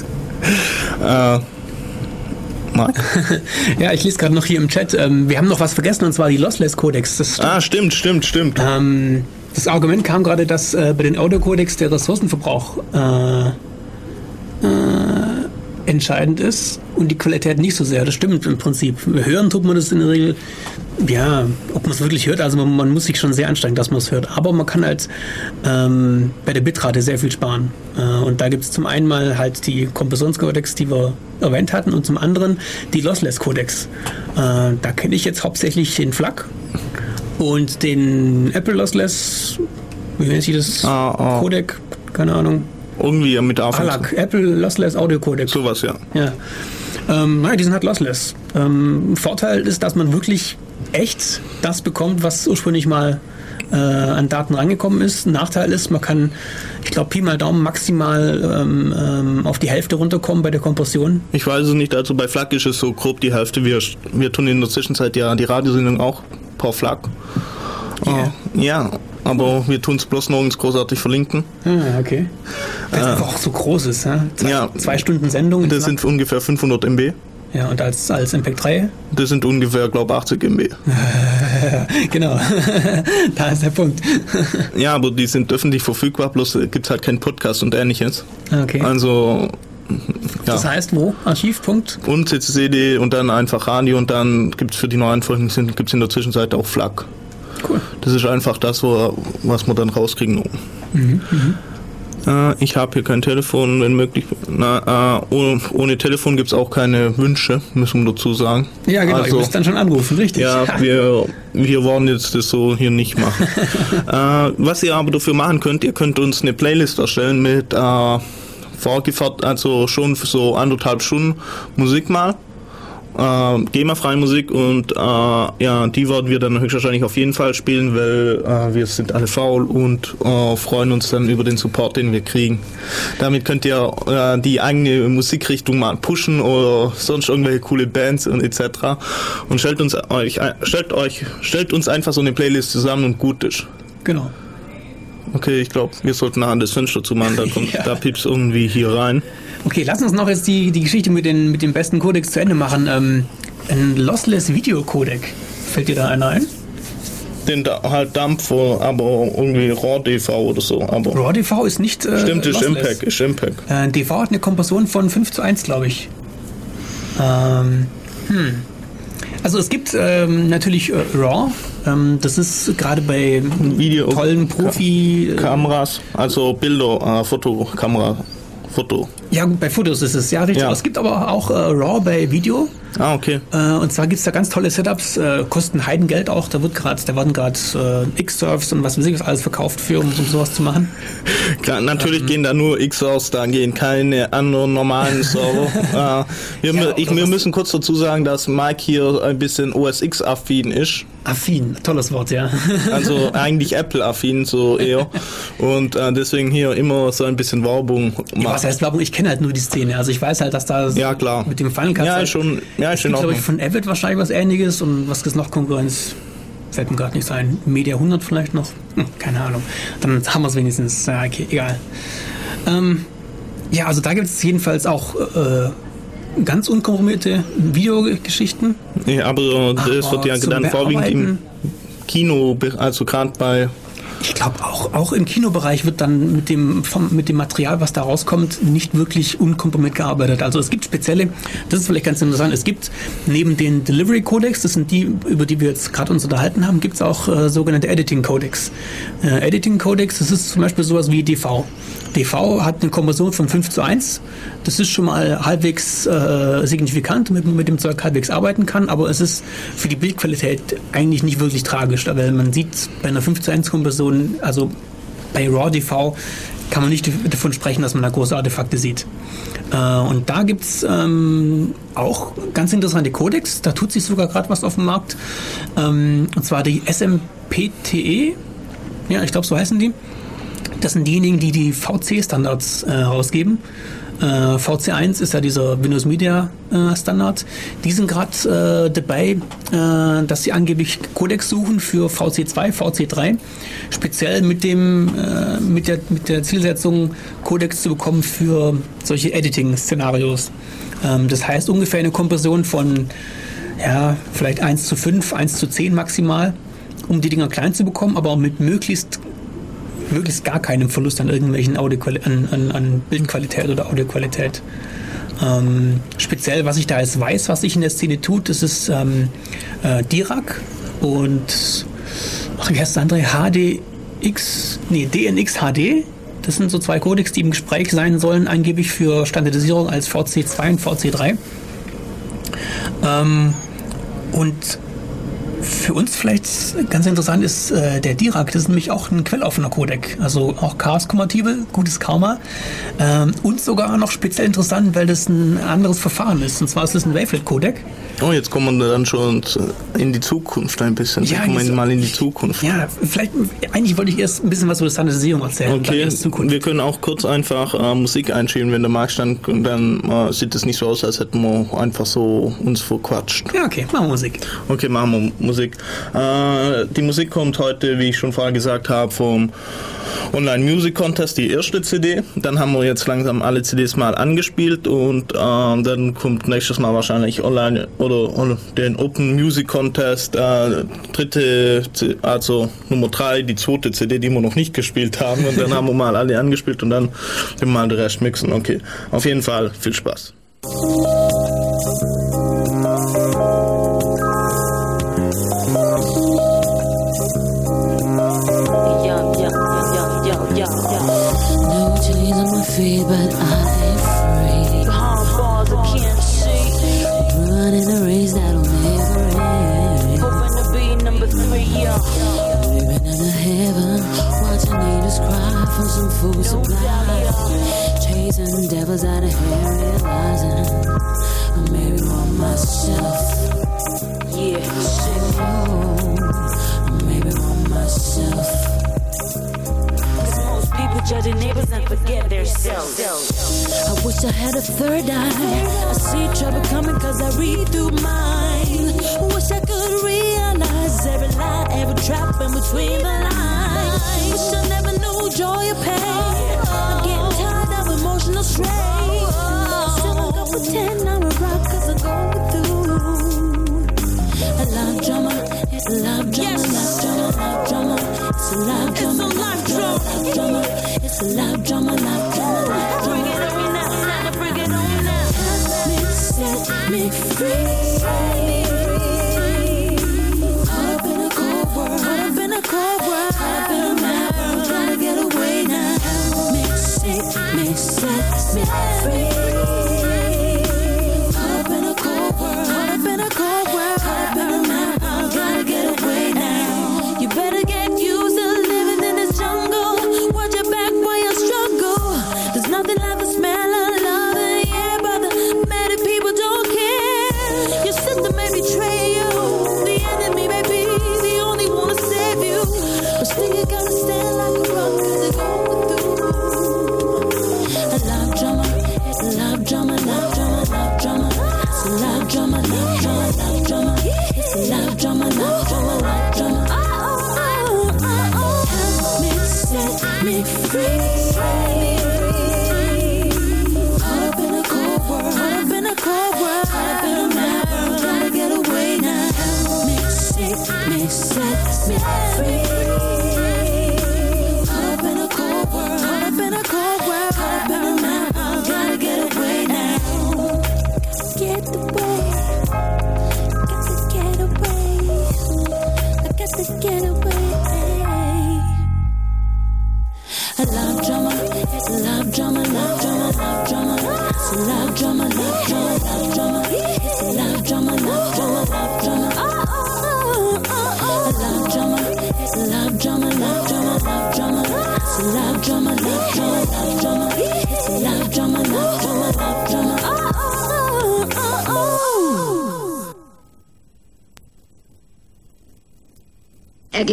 äh, ja, ich lese gerade noch hier im Chat. Ähm, wir haben noch was vergessen und zwar die Lossless-Codecs. Das Ah, stimmt, stimmt, stimmt. Ähm, das Argument kam gerade, dass äh, bei den Audiocodecs der Ressourcenverbrauch äh, äh, entscheidend ist und die Qualität nicht so sehr. Das stimmt im Prinzip. Hören tut man das in der Regel, ja, ob man es wirklich hört, also man, man muss sich schon sehr anstrengen, dass man es hört. Aber man kann halt ähm, bei der Bitrate sehr viel sparen. Äh, und da gibt es zum einen mal halt die Kompressionscodecs, die wir erwähnt hatten, und zum anderen die Lossless-Codecs. Äh, da kenne ich jetzt hauptsächlich den FLAC und den Apple Lossless, wie nennt sich das? Ah, ah. Codec, keine Ahnung. Irgendwie mit A. ALAC, Apple Lossless Audio Codec. Sowas, ja. Ja. Ähm, naja, die sind halt lossless. Ähm, Vorteil ist, dass man wirklich echt das bekommt, was ursprünglich mal äh, an Daten rangekommen ist. Nachteil ist, man kann, ich glaube, Pi mal Daumen maximal ähm, ähm, auf die Hälfte runterkommen bei der Kompression. Ich weiß es nicht, also bei FLAC ist es so grob die Hälfte. Wir, wir tun in der Zwischenzeit ja die Radiosendung auch per FLAC. Ja. Äh, ja, aber wir tun es bloß nirgends großartig verlinken. Ah, okay. Weil es einfach auch so groß ist. Ja? Zwei, Ja. zwei Stunden Sendung. Das sind ungefähr 500 MB. ja, und als, als MPEG 3 Das sind ungefähr, glaube 80 MB. genau. da ist der Punkt. Ja, aber die sind öffentlich verfügbar, bloß gibt es halt keinen Podcast und ähnliches. okay. Also, ja. Das heißt, wo? Archivpunkt? und CCD und dann einfach Radio und dann gibt es für die neuen Folgen gibt es in der Zwischenzeit auch FLAC. Cool. Das ist einfach das, wo, was wir dann rauskriegen. Äh, ich habe hier kein Telefon, wenn möglich. Na, äh, ohne, ohne Telefon gibt es auch keine Wünsche, müssen wir dazu sagen. Ja, genau, ihr Also- müsst dann schon anrufen, richtig. Ja, wir, wir wollen jetzt das so hier nicht machen. äh, was ihr aber dafür machen könnt, ihr könnt uns eine Playlist erstellen mit äh, vorgefahrt, also schon für so anderthalb Stunden Musik mal. Äh, GEMA-freie Musik und äh, ja, die werden wir dann höchstwahrscheinlich auf jeden Fall spielen, weil äh, wir sind alle faul und äh, freuen uns dann über den Support, den wir kriegen. Damit könnt ihr äh, die eigene Musikrichtung mal pushen oder sonst irgendwelche coole Bands und etc. Und stellt uns euch, ein- stellt euch, stellt uns einfach so eine Playlist zusammen und gut ist. Genau. Okay, ich glaube, wir sollten nachher das Fenster zumachen, da kommt, Ja. da piepst irgendwie hier rein. Okay, lass uns noch jetzt die, die Geschichte mit, den, mit dem besten Codex zu Ende machen. Ähm, ein Lossless Video Codec. Fällt dir da einer ein? Den da, halt Dampf, aber irgendwie RAW-DV oder so, aber. RAW-DV ist nicht äh, Stimmt, ist. Impact, ist Impact. Äh, DV hat eine Kompression von 5 zu 1, glaube ich. Ähm, hm. Also es gibt ähm, natürlich äh, RAW. Ähm, das ist gerade bei Video- tollen Profi... Kameras, also Bilder, äh, Fotokamera, Foto. Ja gut, bei Fotos ist es, ja richtig. Ja. Es gibt aber auch äh, RAW bei Video. Ah, okay. Äh, und zwar gibt es da ganz tolle Setups, äh, kosten Heidengeld auch. Da wird gerade, da werden gerade äh, X-Surfs und was weiß ich was alles verkauft für, um, um sowas zu machen. Klar, natürlich Ähm. gehen da nur X-Source, da gehen keine anderen normalen Server. äh, wir, Ja, ich, wir müssen kurz dazu sagen, dass Mike hier ein bisschen OS X-affin ist. Affin, tolles Wort, ja. Also eigentlich Apple-affin so eher. Und äh, deswegen hier immer so ein bisschen Werbung Ja, machen. was heißt Werbung? Ich kenne halt nur die Szene. Also ich weiß halt, dass da Ja, klar. mit dem Final Cut Ja, halt- schon, ja, gibt, glaube ich, von Avid wahrscheinlich was ähnliches und was ist noch Konkurrenz? Fällt mir gerade nicht ein. Media 100 vielleicht noch? Hm, keine Ahnung. Dann haben wir es wenigstens. Ja, okay, egal. Ähm, ja, also da gibt es jedenfalls auch äh, ganz unkomprimierte Videogeschichten. Ja, aber das Aber wird ja dann vorwiegend im Kino, also gerade bei Ich glaube auch, auch im Kinobereich wird dann mit dem, vom, mit dem Material, was da rauskommt, nicht wirklich unkomprimiert gearbeitet. Also es gibt spezielle, das ist vielleicht ganz interessant, es gibt neben den Delivery Codecs, das sind die, über die wir jetzt gerade uns unterhalten haben, gibt es auch äh, sogenannte Editing Codecs. Äh, Editing Codecs, das ist zum Beispiel sowas wie DV. DV hat eine Kompression von 5 zu 1. Das ist schon mal halbwegs äh, signifikant, damit man mit dem Zeug halbwegs arbeiten kann, aber es ist für die Bildqualität eigentlich nicht wirklich tragisch, weil man sieht bei einer 5 zu 1 Kompression, also bei RAW DV kann man nicht davon sprechen, dass man da große Artefakte sieht. Äh, und da gibt es ähm, auch ganz interessante Codecs, da tut sich sogar gerade was auf dem Markt. Ähm, und zwar die SMPTE, ja, ich glaube, so heißen die. Das sind diejenigen, die die VC-Standards äh, rausgeben. Äh, VC1 ist ja dieser Windows Media äh, Standard. Die sind gerade äh, dabei, äh, dass sie angeblich Codecs suchen für VC2, VC3, speziell mit dem äh, mit der mit der Zielsetzung Codecs zu bekommen für solche Editing-Szenarios. Ähm, das heißt ungefähr eine Kompression von ja vielleicht 1 zu 5, 1 zu 10 maximal, um die Dinger klein zu bekommen, aber mit möglichst möglichst gar keinem Verlust an irgendwelchen Audioquali an, an, an Bildqualität oder Audioqualität. Ähm, speziell, was ich da jetzt weiß, was sich in der Szene tut, das ist ähm, äh, Dirac und ach, wie heißt das andere? HDX, nee, DNX HD. Das sind so zwei Codecs, die im Gespräch sein sollen, angeblich für Standardisierung als VC2 und VC3. Ähm, und für uns vielleicht ganz interessant ist äh, der Dirac, das ist nämlich auch ein quelloffener Codec, also auch chaos-kompatibel, gutes Karma ähm, und sogar noch speziell interessant, weil das ein anderes Verfahren ist, und zwar ist es ein Wavelet-Codec. Oh, jetzt kommen wir dann schon in die Zukunft ein bisschen. Ja, kommen mal in die Zukunft. Ja, vielleicht, eigentlich wollte ich erst ein bisschen was über Standardisierung erzählen. Okay, wir können auch kurz einfach äh, Musik einschieben, wenn der magst, dann, dann äh, sieht es nicht so aus, als hätten wir einfach so uns verquatscht. Ja, okay, machen wir Musik. Okay, machen wir Musik. Äh, die Musik kommt heute, wie ich schon vorher gesagt habe, vom Online Music Contest, die erste CD. Dann haben wir jetzt langsam alle CDs mal angespielt und äh, dann kommt nächstes Mal wahrscheinlich Online oder, oder den Open Music Contest, äh, dritte, also Nummer drei, die zweite CD, die wir noch nicht gespielt haben. Und dann haben wir mal alle angespielt und dann mal den Rest mixen. Okay, auf jeden Fall viel Spaß. Judging neighbors and forget their selves. I wish I had a third eye. I see trouble coming cause I read through mine. Wish I could realize every lie, every trap in between the lines. Wish I never knew joy or pain. I'm getting tired of emotional strain. So I go pretend I'm a rock cause I'm going through. A love drama, it's a love drama, love drama, drama. It's a love drama. It's a love drama. drama. It's a love drama. Love drama. Drama. Bring it on now. Now bring it on now. Mix, set, me free. Mix it, free.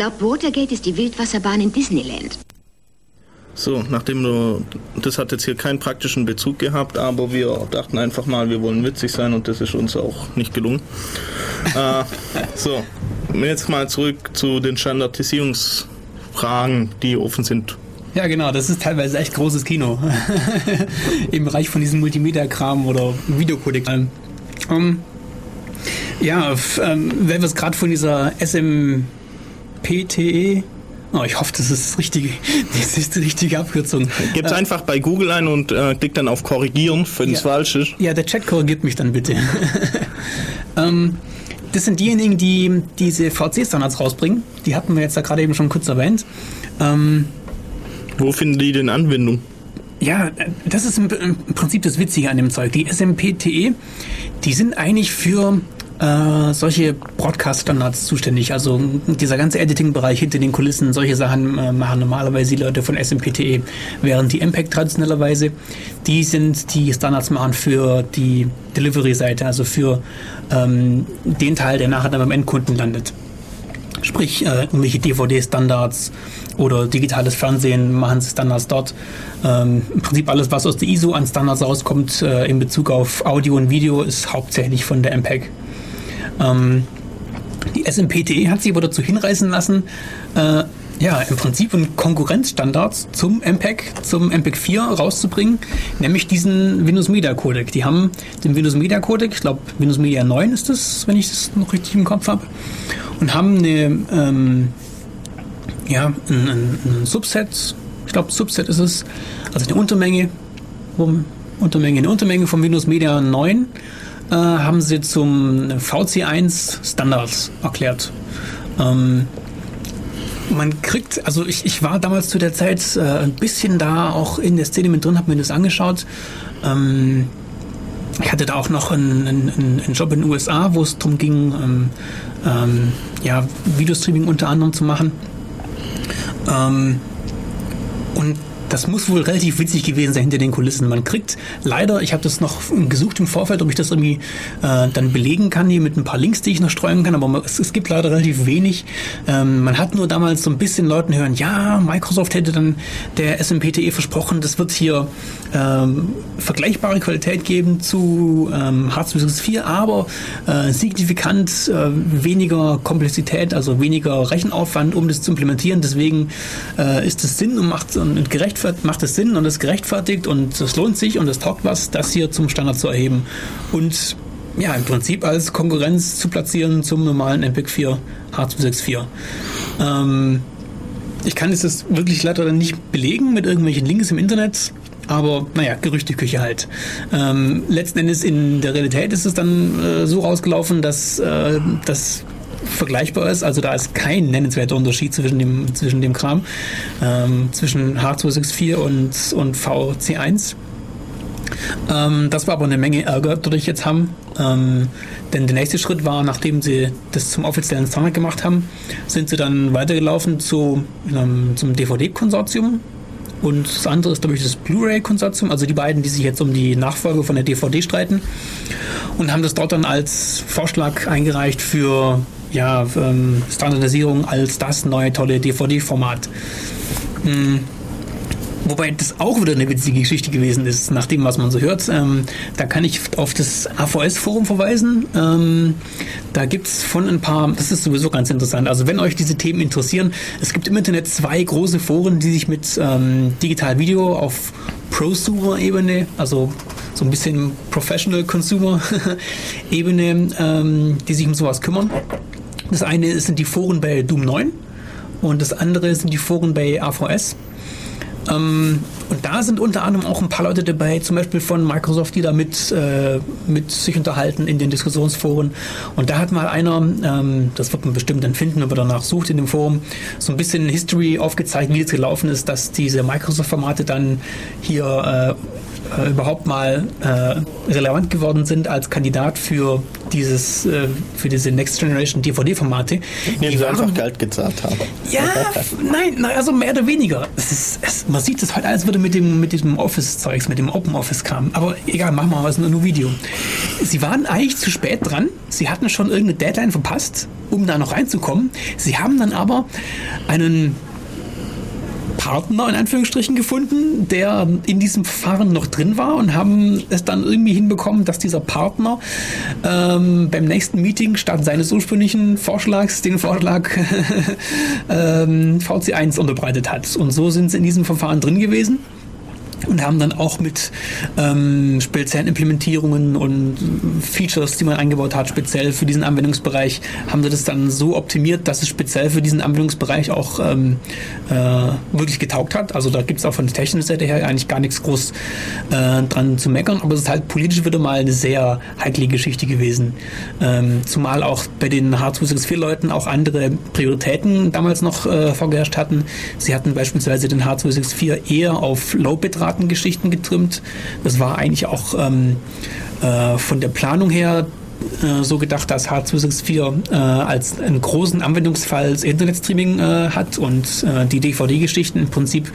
Glaubt, Watergate ist die Wildwasserbahn in Disneyland. So, nachdem du, das hat jetzt hier keinen praktischen Bezug gehabt, aber wir dachten einfach mal, wir wollen witzig sein und das ist uns auch nicht gelungen. äh, so, jetzt mal zurück zu den Standardisierungsfragen, die offen sind. Ja, genau, das ist teilweise echt großes Kino. Im Bereich von diesem Multimedia-Kram oder Videocodec. Ähm, ähm, ja, ähm, wenn wir es gerade von dieser SMPTE. Oh, ich hoffe, das ist, das richtige, das ist die richtige Abkürzung. Gebt Äh, einfach bei Google ein und äh, klickt dann auf Korrigieren, wenn es Ja. falsch ist. Ja, der Chat korrigiert mich dann bitte. ähm, das sind diejenigen, die diese VC-Standards rausbringen. Die hatten wir jetzt da gerade eben schon kurz erwähnt. Ähm, Wo finden die denn Anwendung? ja, das ist im, Prinzip das Witzige an dem Zeug. Die SMPTE, die sind eigentlich für äh, solche Broadcast-Standards zuständig. Also dieser ganze Editing-Bereich hinter den Kulissen, solche Sachen äh, machen normalerweise die Leute von SMPTE, während die MPEG traditionellerweise, die sind die Standards machen für die Delivery-Seite, also für ähm, den Teil, der nachher dann beim Endkunden landet. Sprich, äh, irgendwelche DVD-Standards oder digitales Fernsehen machen Standards dort. Ähm, Im Prinzip alles, was aus der ISO an Standards rauskommt äh, in Bezug auf Audio und Video, ist hauptsächlich von der MPEG. Ähm, die SMPTE hat sich aber dazu hinreißen lassen, äh, ja, im Prinzip einen Konkurrenzstandards zum MPEG, zum MPEG 4 rauszubringen, nämlich diesen Windows Media Codec. Die haben den Windows Media Codec, ich glaube Windows Media 9 ist das, wenn ich das noch richtig im Kopf habe, und haben eine, ähm, ja, ein, ein, ein Subset, ich glaube Subset ist es, also eine Untermenge, Untermenge, eine Untermenge vom Windows Media 9 äh, haben sie zum VC1 Standards erklärt. Ähm, man kriegt, also ich, ich war damals zu der Zeit äh, ein bisschen da auch in der Szene mit drin, habe mir das angeschaut. Ähm, ich hatte da auch noch einen, einen, einen Job in den USA, wo es darum ging, ähm, ähm, ja, Videostreaming unter anderem zu machen. Ähm, das muss wohl relativ witzig gewesen sein hinter den Kulissen. Man kriegt leider, ich habe das noch gesucht im Vorfeld, ob ich das irgendwie äh, dann belegen kann, hier mit ein paar Links, die ich noch streuen kann, aber es, es gibt leider relativ wenig. Ähm, man hat nur damals so ein bisschen Leuten hören, ja, Microsoft hätte dann der SMPTE versprochen, das wird hier ähm, vergleichbare Qualität geben zu ähm, H264, aber äh, signifikant äh, weniger Komplexität, also weniger Rechenaufwand, um das zu implementieren. Deswegen äh, ist es Sinn und macht, und gerechtfertigt, macht es Sinn und es gerechtfertigt und es lohnt sich und es taugt was, das hier zum Standard zu erheben. Und ja, im Prinzip als Konkurrenz zu platzieren zum normalen MPEG 4 H264. Ähm, ich kann das wirklich leider nicht belegen mit irgendwelchen Links im Internet. Aber naja, Gerüchteküche halt. Ähm, letzten Endes in der Realität ist es dann äh, so rausgelaufen, dass äh, das vergleichbar ist. Also da ist kein nennenswerter Unterschied zwischen dem, zwischen dem Kram, ähm, zwischen H264 und, und VC1. Ähm, das war aber eine Menge Ärger, ich jetzt haben. Ähm, denn der nächste Schritt war, nachdem sie das zum offiziellen Standard gemacht haben, sind sie dann weitergelaufen zu, ähm, zum DVD-Konsortium. Und das andere ist, glaube ich, das Blu-ray-Konsortium, also die beiden, die sich jetzt um die Nachfolge von der DVD streiten. Und haben das dort dann als Vorschlag eingereicht für ja, ähm, Standardisierung als das neue tolle DVD-Format. Hm. Wobei das auch wieder eine witzige Geschichte gewesen ist, nach dem, was man so hört. Ähm, da kann ich auf das AVS-Forum verweisen. Ähm, da gibt es von ein paar, das ist sowieso ganz interessant. Also wenn euch diese Themen interessieren, es gibt im Internet zwei große Foren, die sich mit ähm, Digital Video auf Prosumer-Ebene, also so ein bisschen Professional Consumer-Ebene, ähm, die sich um sowas kümmern. Das eine sind die Foren bei Doom 9 und das andere sind die Foren bei AVS. Ähm, und da sind unter anderem auch ein paar Leute dabei, zum Beispiel von Microsoft, die da mit, äh, mit sich unterhalten in den Diskussionsforen. Und da hat mal einer, ähm, das wird man bestimmt dann finden, wenn man danach sucht in dem Forum, so ein bisschen History aufgezeigt, wie es gelaufen ist, dass diese Microsoft-Formate dann hier äh, überhaupt mal äh, relevant geworden sind als Kandidat für dieses äh, für diese Next Generation DVD-Formate. Indem sie einfach Geld gezahlt haben. Ja, nein, nein, also mehr oder weniger. Es ist, es, man sieht es heute alles würde mit dem mit diesem Office-Zeugs, mit dem Open Office-Kram. Aber egal, machen wir mal was, nur, nur Video. Sie waren eigentlich zu spät dran. Sie hatten schon irgendeine Deadline verpasst, um da noch reinzukommen. Sie haben dann aber einen Partner in Anführungsstrichen gefunden, der in diesem Verfahren noch drin war und haben es dann irgendwie hinbekommen, dass dieser Partner ähm, beim nächsten Meeting statt seines ursprünglichen Vorschlags den Vorschlag ähm, VC1 unterbreitet hat. Und so sind sie in diesem Verfahren drin gewesen und haben dann auch mit ähm, speziellen Implementierungen und Features, die man eingebaut hat, speziell für diesen Anwendungsbereich, haben sie das dann so optimiert, dass es speziell für diesen Anwendungsbereich auch ähm, äh, wirklich getaugt hat. Also da gibt es auch von der technischen Seite her eigentlich gar nichts groß äh, dran zu meckern, aber es ist halt politisch wieder mal eine sehr heikle Geschichte gewesen. Ähm, zumal auch bei den H264-Leuten auch andere Prioritäten damals noch äh, vorgeherrscht hatten. Sie hatten beispielsweise den H264 eher auf Low-Bit-Raten Geschichten getrimmt. Das war eigentlich auch ähm, äh, von der Planung her äh, so gedacht, dass H264 äh, als einen großen Anwendungsfall Internetstreaming äh, hat und äh, die DVD-Geschichten im Prinzip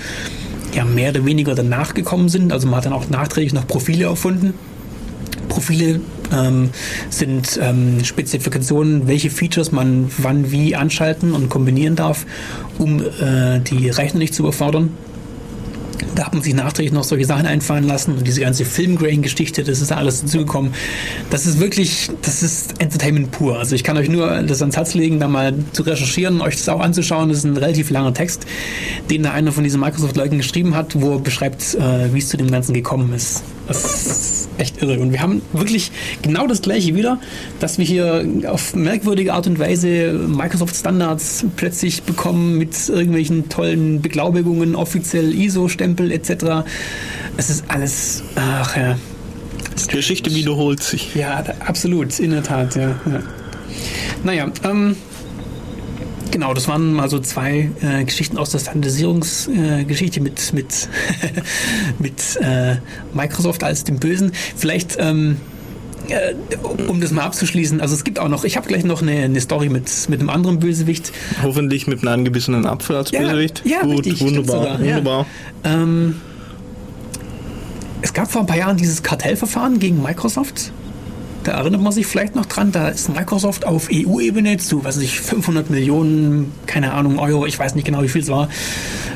ja mehr oder weniger danach gekommen sind. Also man hat dann auch nachträglich noch Profile erfunden. Profile ähm, sind ähm, Spezifikationen, welche Features man wann wie anschalten und kombinieren darf, um äh, die Rechner nicht zu überfordern. Da hat man sich nachträglich noch solche Sachen einfallen lassen und diese ganze Filmgrain-Geschichte, das ist da alles dazugekommen. Das ist wirklich, das ist Entertainment pur. Also ich kann euch nur das ans Herz legen, da mal zu recherchieren, euch das auch anzuschauen. Das ist ein relativ langer Text, den da einer von diesen Microsoft-Leuten geschrieben hat, wo er beschreibt, äh, wie es zu dem Ganzen gekommen ist. Das ist echt irre. Und wir haben wirklich genau das gleiche wieder, dass wir hier auf merkwürdige Art und Weise Microsoft-Standards plötzlich bekommen mit irgendwelchen tollen Beglaubigungen, offiziell ISO-Stempel etc. Es ist alles, ach ja. Geschichte wiederholt sich. Ja, absolut, in der Tat, ja. ja. Naja, ähm, genau, das waren mal so zwei äh, Geschichten aus der Standardisierungsgeschichte äh, mit, mit, mit äh, Microsoft als dem Bösen. Vielleicht, ähm, äh, um das mal abzuschließen, also es gibt auch noch, ich habe gleich noch eine, eine Story mit, mit einem anderen Bösewicht. Hoffentlich mit einem angebissenen Apfel als Ja, Bösewicht. ja, Gut, richtig, wunderbar, sogar, ja. wunderbar. Ähm, es gab vor ein paar Jahren dieses Kartellverfahren gegen Microsoft. Da erinnert man sich vielleicht noch dran, da ist Microsoft auf EU-Ebene zu, was weiß ich, 500 Millionen, keine Ahnung, Euro, ich weiß nicht genau, wie viel es war,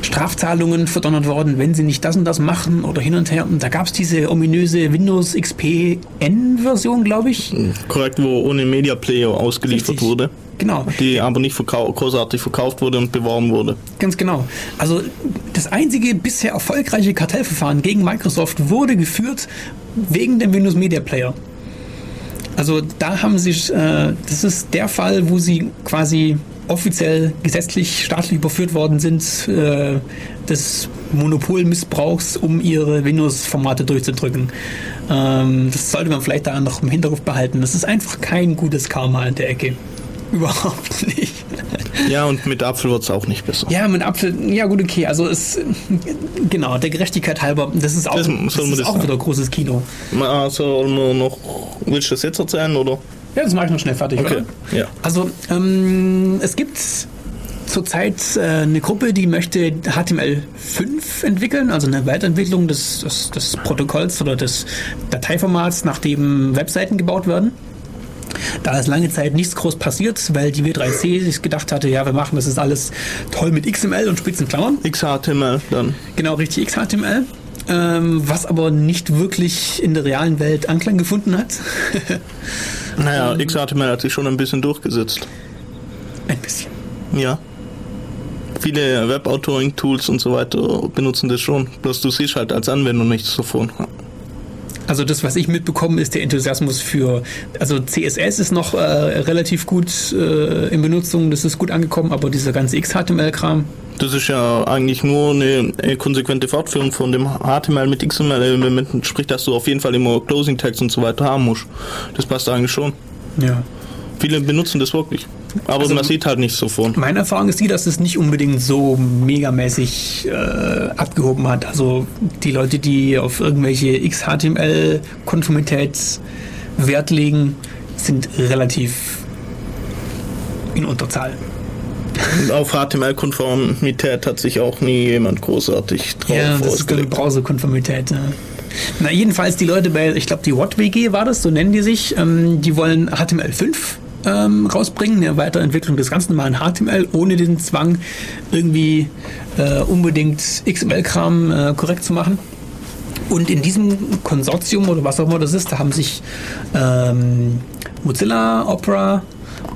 Strafzahlungen verdonnert worden, wenn sie nicht das und das machen oder hin und her. Und da gab es diese ominöse Windows XP N-Version, glaube ich. Korrekt, wo ohne Media Player ausgeliefert Richtig. wurde. Genau. Die aber nicht verkau großartig verkauft wurde und beworben wurde. Ganz genau. Also das einzige bisher erfolgreiche Kartellverfahren gegen Microsoft wurde geführt wegen dem Windows Media Player. Also da haben sie, äh, das ist der Fall, wo sie quasi offiziell gesetzlich staatlich überführt worden sind äh, des Monopolmissbrauchs, um ihre Windows-Formate durchzudrücken. Ähm, das sollte man vielleicht da noch im Hinterkopf behalten. Das ist einfach kein gutes Karma in der Ecke. Überhaupt nicht. Ja, und mit Apfel wird es auch nicht besser. Ja, mit Apfel, ja gut, okay, also es, genau, der Gerechtigkeit halber, das ist auch, Das das, ist das auch wieder großes Kino. Also nur noch, willst du das jetzt erzählen oder? Ja, das mache ich noch schnell fertig, Okay, oder? ja. Also, ähm, es gibt zurzeit äh, eine Gruppe, die möchte HTML5 entwickeln, also eine Weiterentwicklung des, des, des Protokolls oder des Dateiformats, nach dem Webseiten gebaut werden. Da ist lange Zeit nichts groß passiert, weil die W3C sich gedacht hatte, ja, wir machen das ist alles toll mit XML und spitzen Klammern. XHTML dann. Genau, richtig XHTML. Ähm, was aber nicht wirklich in der realen Welt Anklang gefunden hat. Naja, XHTML hat sich schon ein bisschen durchgesetzt. Ein bisschen. Ja. Viele Web-Authoring-Tools und so weiter benutzen das schon. Bloß du siehst halt als Anwender nichts davon. Also das, was ich mitbekomme, ist der Enthusiasmus für, also CSS ist noch äh, relativ gut äh, in Benutzung, das ist gut angekommen, aber dieser ganze XHTML-Kram, Das ist ja eigentlich nur eine, konsequente Fortführung von dem HTML mit XML-Elementen, sprich, dass du auf jeden Fall immer Closing Text und so weiter haben musst. Das passt eigentlich schon. ja. Viele benutzen das wirklich. Aber Also- man sieht halt nicht so von. Meine Erfahrung ist die, dass es nicht unbedingt so megamäßig äh, abgehoben hat. Also die Leute, die auf irgendwelche XHTML-Konformität Wert legen, sind relativ in Unterzahl. Und auf HTML-Konformität hat sich auch nie jemand großartig drauf Ja, das ist ausgelegt. Browserkonformität. Ja. Na, jedenfalls die Leute bei, ich glaube, die WattWG war das, so nennen die sich, ähm, die wollen HTML5 ähm, rausbringen, eine Weiterentwicklung des ganz normalen HTML, ohne den Zwang, irgendwie äh, unbedingt XML-Kram äh, korrekt zu machen. Und in diesem Konsortium oder was auch immer das ist, da haben sich ähm, Mozilla, Opera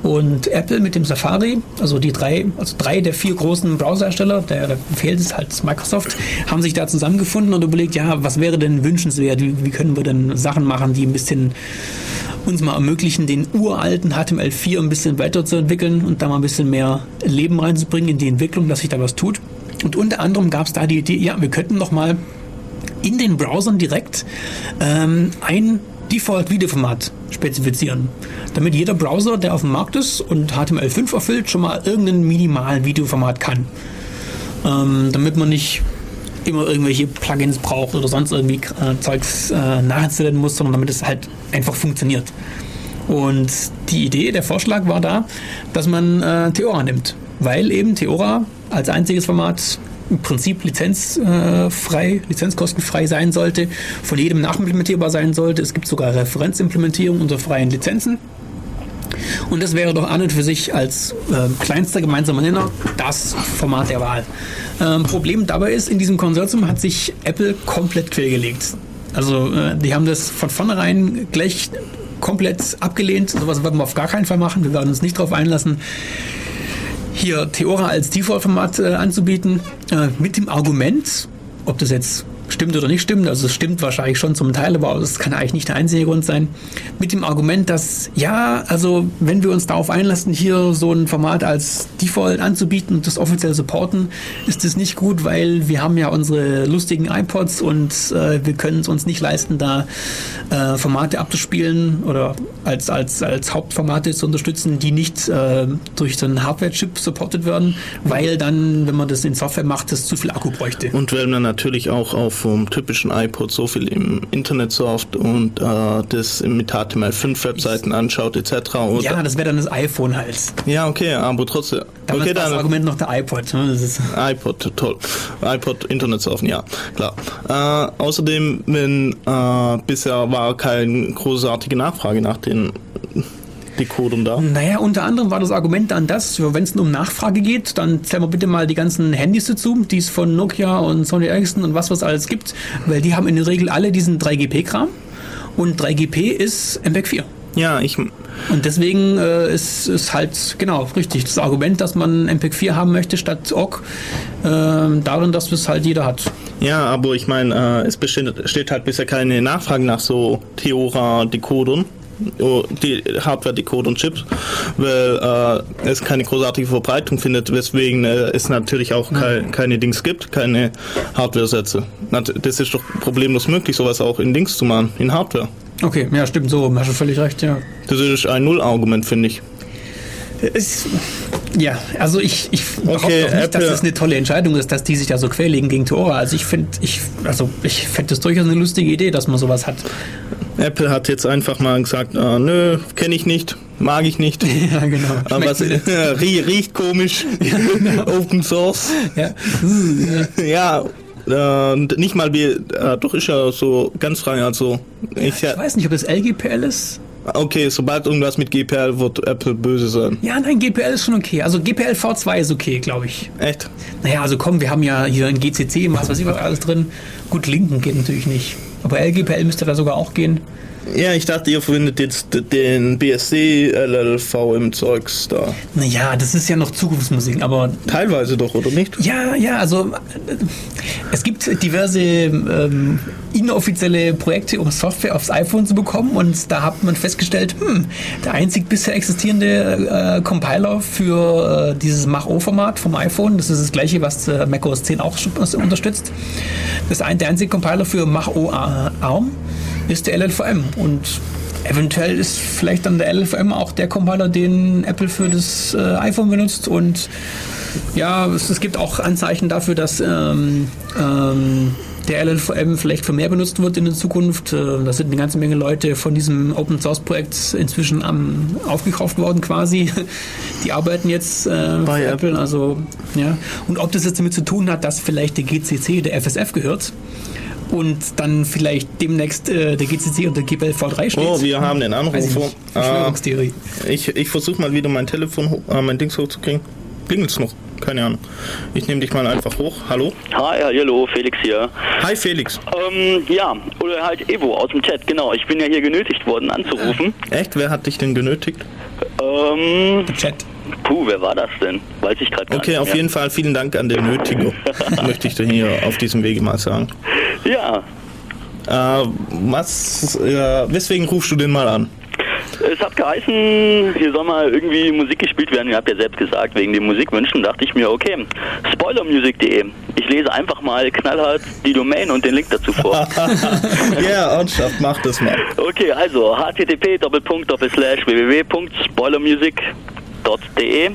und Apple mit dem Safari, also die drei, also drei der vier großen Browserhersteller, der, der fehlt es halt Microsoft, haben sich da zusammengefunden und überlegt, ja, was wäre denn wünschenswert? Wie, wie können wir denn Sachen machen, die ein bisschen uns mal ermöglichen, den uralten HTML4 ein bisschen weiterzuentwickeln und da mal ein bisschen mehr Leben reinzubringen in die Entwicklung, dass sich da was tut. Und unter anderem gab es da die Idee, ja, wir könnten noch mal in den Browsern direkt ähm, ein Default-Videoformat spezifizieren, damit jeder Browser, der auf dem Markt ist und HTML5 erfüllt, schon mal irgendein minimalen Videoformat kann. Ähm, damit man nicht immer irgendwelche Plugins braucht oder sonst irgendwie äh, Zeugs äh, nachinstallieren muss, sondern damit es halt einfach funktioniert. Und die Idee, der Vorschlag war da, dass man äh, Theora nimmt, weil eben Theora als einziges Format im Prinzip lizenzfrei, lizenzkostenfrei sein sollte, von jedem nachimplementierbar sein sollte. Es gibt sogar Referenzimplementierung unter freien Lizenzen. Und das wäre doch an und für sich als äh, kleinster gemeinsamer Nenner das Format der Wahl. Ähm, Problem dabei ist, in diesem Konsortium hat sich Apple komplett quergelegt. Also äh, die haben das von vornherein gleich komplett abgelehnt. Sowas werden wir auf gar keinen Fall machen. Wir werden uns nicht darauf einlassen, hier Theora als Default-Format äh, anzubieten, äh, mit dem Argument, ob das jetzt stimmt oder nicht stimmt, also es stimmt wahrscheinlich schon zum Teil, aber das kann eigentlich nicht der einzige Grund sein, mit dem Argument, dass ja, also wenn wir uns darauf einlassen, hier so ein Format als Default anzubieten und das offiziell supporten, ist das nicht gut, weil wir haben ja unsere lustigen iPods und äh, wir können es uns nicht leisten, da äh, Formate abzuspielen oder als, als, als Hauptformate zu unterstützen, die nicht äh, durch so einen Hardware-Chip supported werden, weil dann, wenn man das in Software macht, das zu viel Akku bräuchte. Und weil man natürlich auch auf vom typischen iPod so viel im Internet surft und äh, das mit HTML5-Webseiten anschaut etc. Und Ja, das wäre dann das iPhone halt. ja, okay, aber trotzdem. Damals okay, war das dann Argument noch der iPod. Ne? IPod, toll. iPod, Internet surfen, ja, klar. Äh, außerdem, wenn äh, bisher war keine großartige Nachfrage nach den Decodern da. naja, unter anderem war das Argument dann das, wenn es um Nachfrage geht, dann zählen wir bitte mal die ganzen Handys dazu, die es von Nokia und Sony Ericsson und was was alles gibt, weil die haben in der Regel alle diesen 3GP-Kram und 3GP ist MPEG 4. Ja, ich, Und deswegen äh, ist, ist halt, genau, richtig, das Argument, dass man MPEG 4 haben möchte statt OGG, äh, darin, dass es halt jeder hat. ja, aber ich meine, äh, es besteht, steht halt bisher keine Nachfrage nach so Theora-Decodern. Oh, Die Hardware-Decoder und Chips, weil äh, es keine großartige Verbreitung findet, weswegen äh, es natürlich auch kei keine Dings gibt, keine Hardware-Sätze. Das ist doch problemlos möglich, sowas auch in Dings zu machen, in Hardware. Okay, ja, stimmt, so, hast du völlig recht, ja. Das ist ein Null-Argument, finde ich. Es, ja, also ich, ich behaupte Okay, auch nicht, Apple- dass das eine tolle Entscheidung ist, dass die sich da so querlegen gegen Theora. Also ich finde, ich, also ich fände das durchaus eine lustige Idee, dass man sowas hat. Apple hat jetzt einfach mal gesagt, äh, nö, kenne ich nicht, mag ich nicht. Ja, genau. Aber mir- rie- riecht komisch. Open Source. ja. Ja, äh, und nicht mal wie, äh, doch ist ja so ganz frei, also ich, Ich weiß nicht, ob das LGPL ist. Okay, sobald irgendwas mit GPL wird Apple böse sein. Ja, nein, GPL ist schon okay. Also GPL V2 ist okay, glaube ich. Echt? Naja, also komm, wir haben ja hier ein GCC, was weiß ich was alles drin. Gut, Linken geht natürlich nicht. Aber LGPL müsste da sogar auch gehen. Ja, ich dachte, ihr verwendet jetzt den BSC LLV im Zeugs da. Naja, das ist ja noch Zukunftsmusik, aber Teilweise doch, oder nicht? Ja, ja, also äh, es gibt diverse ähm, inoffizielle Projekte, um Software aufs iPhone zu bekommen und da hat man festgestellt, hm, der einzig bisher existierende äh, Compiler für äh, dieses Mach-O-Format vom iPhone, das ist das gleiche, was äh, macOS 10 auch unterstützt, das ein, der einzige Compiler für Mach-O ARM ist der LLVM und Eventuell ist vielleicht dann der LLVM auch der Compiler, den Apple für das äh, iPhone benutzt und ja, es, es gibt auch Anzeichen dafür, dass ähm, ähm, der LLVM vielleicht für mehr benutzt wird in der Zukunft. Äh, Da sind eine ganze Menge Leute von diesem Open Source Projekt inzwischen am, aufgekauft worden quasi. Die arbeiten jetzt äh, Bei Apple. Apple. Also, ja. Und ob das jetzt damit zu tun hat, dass vielleicht der GCC der FSF gehört und dann vielleicht demnächst äh, der GCC unter GPL V3 steht. Oh, wir haben den Anrufer. nicht. Verschwörungstheorie. Äh, ich ich versuche mal wieder mein Telefon, äh, mein Dings hochzukriegen. Klingelt's noch? Keine Ahnung. Ich nehme dich mal einfach hoch. Hallo? Hi, hallo, Felix hier. Hi Felix. Ähm, ja, oder halt Evo aus dem Chat, genau. Ich bin ja hier genötigt worden anzurufen. Echt? Wer hat dich denn genötigt? Ähm, Chat. Puh, wer war das denn? Weiß ich gerade gar Okay, nicht auf mehr. jeden Fall vielen Dank an den Nötiger. möchte ich dir hier auf diesem Wege mal sagen. Ja, Äh, was, äh, weswegen rufst du den mal an? es hat geheißen, hier soll mal irgendwie Musik gespielt werden. Ihr habt ja selbst gesagt, wegen den Musikwünschen dachte ich mir, okay, spoilermusic.de. Ich lese einfach mal knallhart die Domain und den Link dazu vor. Ja, Ortschaft, mach das mal. Okay, also http www.spoilermusic.de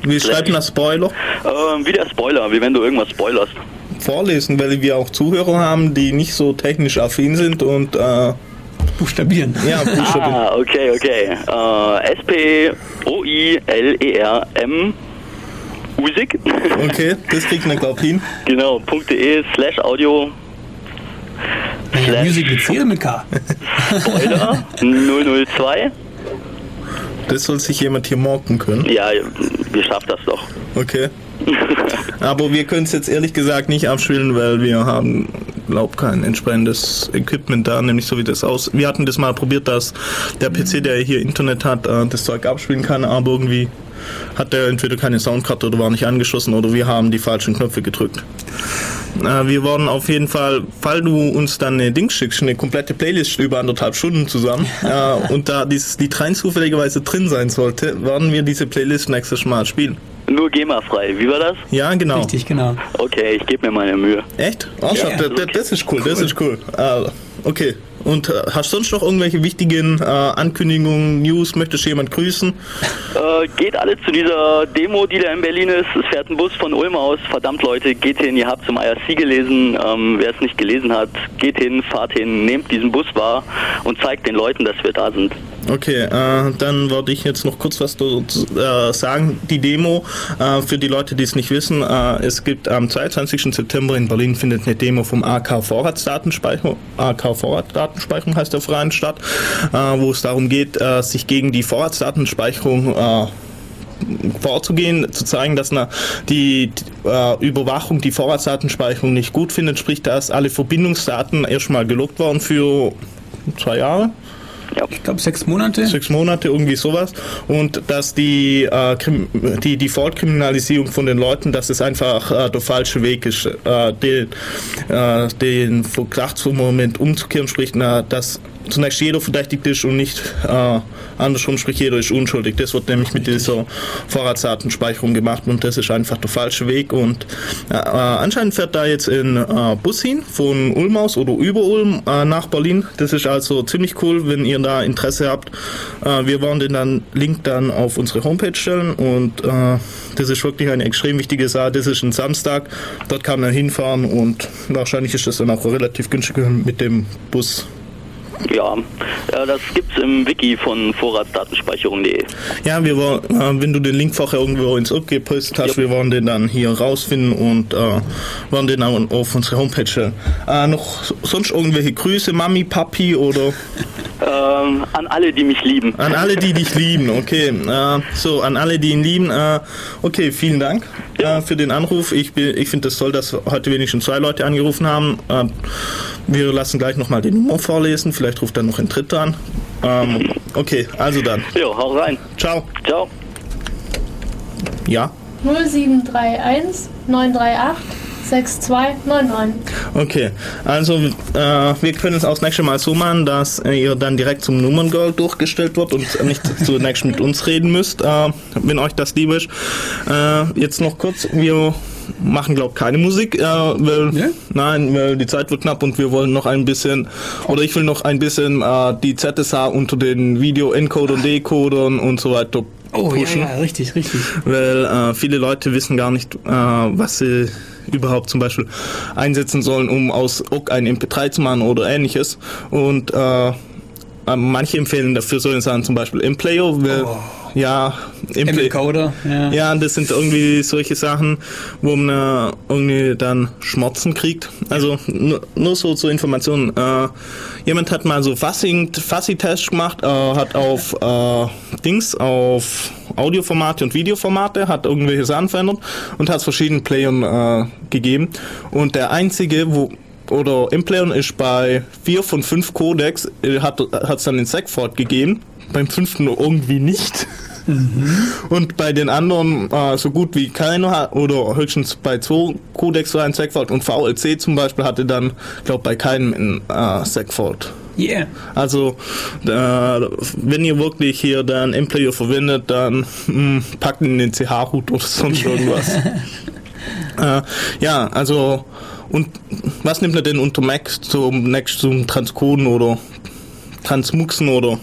Wie schreibt man das Spoiler? ähm, Wie der Spoiler, wie wenn du irgendwas spoilerst. Vorlesen, weil wir auch Zuhörer haben, die nicht so technisch affin sind und äh, Buchstabieren. ja, Buchstaben. Ah, okay, okay. Äh, S-P-O-I-L-E-R-M Musik. Okay, das kriegt man glaub hin. genau, .de slash audio Naja, slash Music mit C oder mit K? Spoiler 002. Das soll sich jemand hier morgen können. Ja, ihr schafft das doch. Okay. Aber wir können es jetzt ehrlich gesagt nicht abspielen, weil wir haben, glaub, kein entsprechendes Equipment da, nämlich so wie das aus. Wir hatten das mal probiert, dass der PC, der hier Internet hat, äh, das Zeug abspielen kann, aber irgendwie hat der entweder keine Soundkarte oder war nicht angeschlossen oder wir haben die falschen Knöpfe gedrückt. Äh, wir wollen auf jeden Fall, weil du uns dann eine Dings schickst, eine komplette Playlist über anderthalb Stunden zusammen äh, und da dieses Lied rein zufälligerweise drin sein sollte, werden wir diese Playlist nächstes Mal spielen. Nur GEMA-frei. Wie war das? Ja, genau. Richtig, genau. Okay, ich gebe mir meine Mühe. Echt? Oh, Ja. das, das ist cool, das ist cool. Ah, okay, Und äh, hast sonst noch irgendwelche wichtigen äh, Ankündigungen, News? Möchtest du jemand grüßen? Äh, geht alle zu dieser Demo, die da in Berlin ist. Es fährt ein Bus von Ulm aus. Verdammt Leute, geht hin. Ihr habt zum IRC gelesen. Ähm, Wer es nicht gelesen hat, geht hin, fahrt hin, nehmt diesen Bus wahr und zeigt den Leuten, dass wir da sind. Okay, äh, dann würde ich jetzt noch kurz was dazu äh, sagen. Die Demo, äh, für die Leute, die es nicht wissen, äh, es gibt am 22. September in Berlin findet eine Demo vom AK Vorratsdatenspeicherung, AK Vorratsdatenspeicherung heißt der Verein statt, äh, wo es darum geht, äh, sich gegen die Vorratsdatenspeicherung vorzugehen, zu zeigen, dass na, die äh, Überwachung die Vorratsdatenspeicherung nicht gut findet, sprich, dass alle Verbindungsdaten erstmal gelockt waren für zwei Jahre. Ich glaube sechs Monate. Sechs Monate, irgendwie sowas. Und dass die, äh, Krim- die Default-Kriminalisierung von den Leuten, dass es einfach äh, der falsche Weg ist, äh, den, äh, den Verdachtsmoment umzukehren, sprich, na, dass zunächst jeder verdächtigt ist und nicht äh, andersrum, sprich, jeder ist unschuldig. Das wird nämlich mit dieser Vorratsdatenspeicherung gemacht und das ist einfach der falsche Weg. Und äh, äh, anscheinend fährt da jetzt ein äh, Bus hin von Ulm aus oder über Ulm äh, nach Berlin. Das ist also ziemlich cool, wenn ihr da Interesse habt. Äh, wir werden den dann Link dann auf unsere Homepage stellen und äh, das ist wirklich eine extrem wichtige Sache. Das ist ein Samstag, dort kann man hinfahren und wahrscheinlich ist das dann auch relativ günstig mit dem Bus. Ja, das gibt's im Wiki von vorratsdatenspeicherung.de. Ja, wir wollen, äh, wenn du den Link vorher irgendwo ins Up gepostet hast, wir wollen den dann hier rausfinden und äh, wollen den auch auf unsere Homepage stellen. Äh, noch sonst irgendwelche Grüße, Mami, Papi oder Ähm, an alle, die mich lieben. an alle, die dich lieben, okay. Äh, so, an alle, die ihn lieben, äh, okay, vielen Dank äh, für den Anruf. Ich, bin- ich finde es toll, dass heute wenigstens zwei Leute angerufen haben. Äh, wir lassen gleich nochmal die Nummer vorlesen, vielleicht ruft dann noch ein Dritter an. Ähm, okay, also dann. Jo, hau rein. Ciao. Ciao. Ja. 0731 938 6299. Okay, also äh, wir können es auch das nächste Mal so machen, dass äh, ihr dann direkt zum Nummerngirl durchgestellt wird und nicht zunächst mit uns reden müsst, äh, wenn euch das lieb ist. Äh, jetzt noch kurz, wir machen glaube keine Musik, äh, weil, nein, weil die Zeit wird knapp und wir wollen noch ein bisschen, oder ich will noch ein bisschen äh, die ZSH unter den Video-Encodern, Decodern und so weiter Oh, ja, pushen. ja, richtig, richtig. Weil äh, viele Leute wissen gar nicht, äh, was sie überhaupt zum Beispiel einsetzen sollen, um aus OGG ein MP3 zu machen oder ähnliches. Und äh, äh, manche empfehlen dafür sollen sagen zum Beispiel M-Player, weil, ja, M-Play- M-Encoder, ja. ja, das sind irgendwie solche Sachen, wo man irgendwie dann Schmerzen kriegt. Also nur, nur so zur Information. Äh, jemand hat mal so Fassing, Fassi-Test gemacht, äh, hat auf äh, Dings, auf Audioformate und Videoformate, hat irgendwelche Sachen verändert und hat es verschiedenen Playern äh, gegeben. Und der einzige, wo oder Implayern ist bei vier von fünf Codecs, äh, hat es dann in Segford gegeben, beim fünften irgendwie nicht. Und bei den anderen äh, so gut wie keiner oder höchstens bei zwei Codecs war ein Segfault und VLC zum Beispiel hatte dann, glaube bei keinem ein äh, Segfault. Yeah. Also äh, wenn ihr wirklich hier dann M-Player verwendet, dann mh, packt ihn in den CH-Hut oder sonst irgendwas. äh, ja, also und was nimmt er denn unter Mac zum Next zum Transcoden oder Transmuxen oder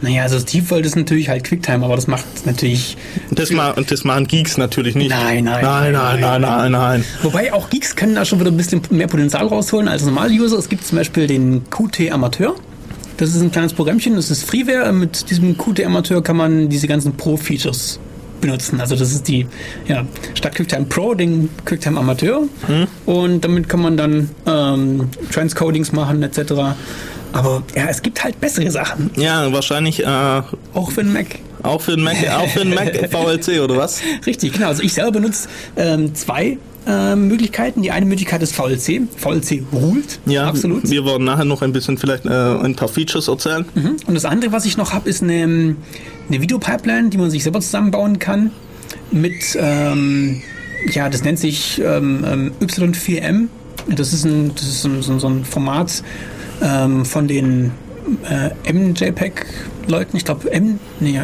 Naja, also das Default ist natürlich halt QuickTime, aber das macht natürlich. das, ma das machen Geeks natürlich nicht. Nein, nein, nein, nein, nein, nein, nein. Wobei auch Geeks können da schon wieder ein bisschen mehr Potenzial rausholen als normale User. Es gibt zum Beispiel den Qt Amateur. Das ist ein kleines Programmchen, das ist Freeware. Mit diesem Qt Amateur kann man diese ganzen Pro-Features benutzen. Also das ist die, ja, statt QuickTime Pro, den QuickTime Amateur. Und damit kann man dann ähm, Transcodings machen etc. Aber ja, es gibt halt bessere Sachen. Ja, wahrscheinlich äh, auch für den Mac. Auch für den Mac, auch für den Mac VLC oder was? Richtig, genau. Also ich selber benutze ähm, zwei ähm, Möglichkeiten. Die eine Möglichkeit ist VLC. VLC ruht. Ja, absolut. Wir wollen nachher noch ein bisschen vielleicht äh, ein paar Features erzählen. Mhm. Und das andere, was ich noch habe, ist eine, eine Videopipeline, die man sich selber zusammenbauen kann. Mit, ähm, ja, das nennt sich ähm, ähm, Y4M. Das ist ein, das ist ein, so, so ein Format ähm, von den äh, MJPEG-Leuten. Ich glaube, M, nee,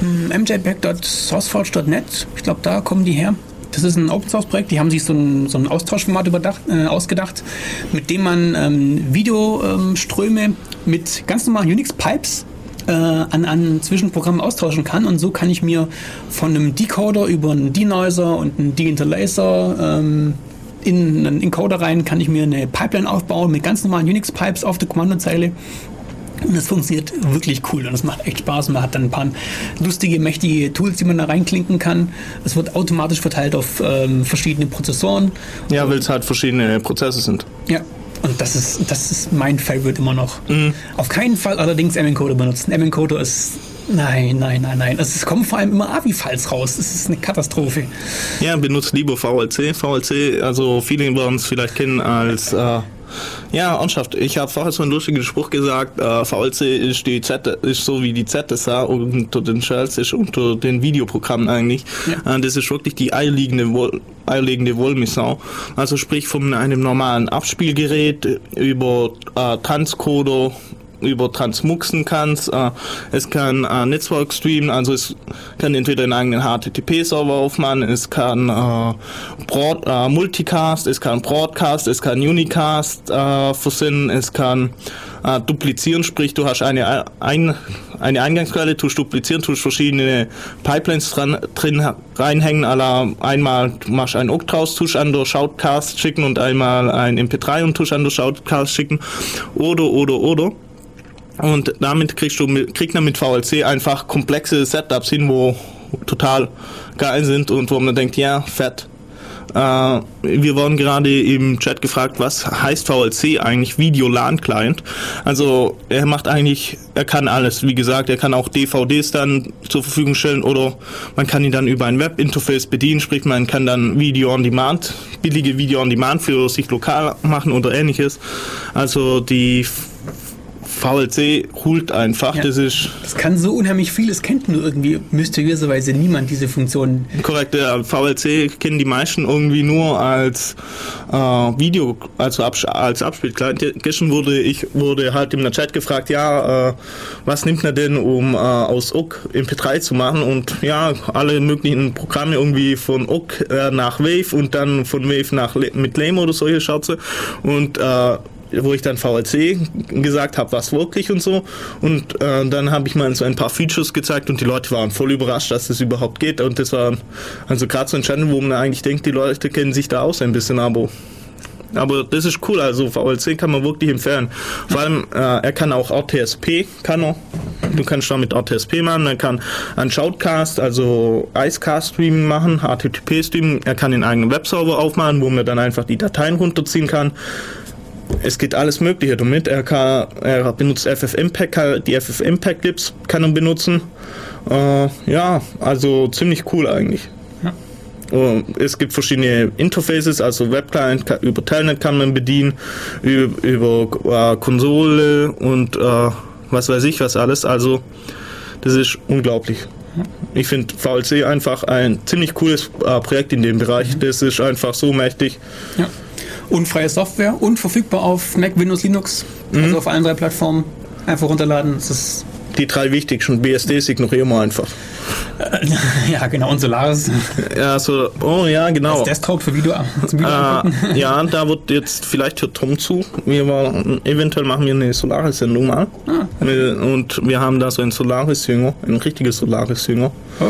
hm, mjpeg.sourceforge.net. Ich glaube, da kommen die her. Das ist ein Open Source Projekt. Die haben sich so ein, so ein Austauschformat äh, ausgedacht, mit dem man ähm, Videoströme ähm, mit ganz normalen Unix-Pipes äh, an, an Zwischenprogrammen austauschen kann. Und so kann ich mir von einem Decoder über einen Denoiser und einen Deinterlacer ähm, in einen Encoder rein, kann ich mir eine Pipeline aufbauen mit ganz normalen Unix-Pipes auf der Kommandozeile. Und das funktioniert wirklich cool und es macht echt Spaß. Man hat dann ein paar lustige, mächtige Tools, die man da reinklinken kann. Es wird automatisch verteilt auf ähm, verschiedene Prozessoren. Ja, weil es halt verschiedene Prozesse sind. Ja. Und das ist, das ist mein Favorite immer noch. Auf keinen Fall allerdings M-Encoder benutzen. M-Encoder ist. Nein, nein, nein, nein. Es kommen vor allem immer AVI-Files raus. Das ist eine Katastrophe. Ja, benutzt lieber VLC. VLC, also viele werden es vielleicht kennen als äh, ja, Ortschaft. Ich habe vorher so einen lustigen Spruch gesagt, äh, VLC ist die Z ist so wie die ZSA unter den Shells ist unter den Videoprogrammen eigentlich. Äh, das ist wirklich die eierlegende Woll eierlegende Wollmissau. Also sprich von einem normalen Abspielgerät über äh, Transcoder über Transmuxen kannst. Äh, es kann äh, Netzwerk streamen, also es kann entweder einen eigenen HTTP-Server aufmachen, es kann äh, Broad, äh, Multicast, es kann Broadcast, es kann Unicast äh, versenden, es kann äh, duplizieren, sprich du hast eine, ein, eine Eingangsquelle, tust duplizieren, tust verschiedene Pipelines dran, drin reinhängen, aller einmal machst du einen OGG draus, tust an der Shoutcast schicken und einmal ein MP3 und tust an der Shoutcast schicken oder, oder, oder. Und damit kriegst du mit, kriegt man mit VLC einfach komplexe Setups hin, wo total geil sind und wo man denkt, ja, fett. Äh, wir wurden gerade im Chat gefragt, was heißt VLC eigentlich Video LAN Client? Also er macht eigentlich, er kann alles. Wie gesagt, er kann auch DVDs dann zur Verfügung stellen oder man kann ihn dann über ein Webinterface bedienen, sprich man kann dann Video on Demand, billige Video on Demand für sich lokal machen oder ähnliches. Also die VLC holt einfach. Ja. Das ist Das kann so unheimlich viel, es kennt nur irgendwie mysteriöserweise niemand diese Funktion. korrekt. Der VLC kennen die meisten irgendwie nur als äh, Video, also Abs als Abspielkleid. Gestern wurde ich wurde halt im Chat gefragt, ja, äh, was nimmt man denn, um äh, aus OGG MP3 zu machen? Und ja, alle möglichen Programme irgendwie von OGG äh, nach Wave und dann von Wave nach Le mit Lame oder solche Schatze. Und äh, wo ich dann VLC gesagt habe, was wirklich und so. Und äh, dann habe ich mal so ein paar Features gezeigt und die Leute waren voll überrascht, dass das überhaupt geht. Und das war also gerade so ein Channel, wo man eigentlich denkt, die Leute kennen sich da aus ein bisschen, aber aber das ist cool, also VLC kann man wirklich empfehlen. Vor allem, äh, er kann auch RTSP, kann er. Du kannst damit RTSP machen, er kann einen Shoutcast, also Icecast Streaming machen, HTTP Streaming, er kann den eigenen Webserver aufmachen, wo man dann einfach die Dateien runterziehen kann. Es geht alles Mögliche damit. Er, kann, er benutzt FFmpeg, die FFmpeg-Clips kann er benutzen. Äh, ja, also ziemlich cool eigentlich. Äh, Es gibt verschiedene Interfaces, also Webclient über Telnet kann man bedienen, über, über äh, Konsole und äh, was weiß ich was alles. Also das ist unglaublich. Ich finde VLC einfach ein ziemlich cooles äh, Projekt in dem Bereich. Das ist einfach so mächtig. Ja. Und freie Software und verfügbar auf Mac, Windows, Linux, also auf allen drei Plattformen. Einfach runterladen. Das ist, Die drei wichtigsten BSDs ignorieren wir einfach. ja, genau. Und Solaris Ja, so, oh ja, genau. als Desktop für Video, zum Video. Äh, ja, da wird jetzt, vielleicht hört Tom zu. Wir waren, eventuell machen wir eine Solaris-Sendung mal. Wir- Und wir haben da so einen Solaris-Jünger, ein richtiges Solaris-Jünger. Oh,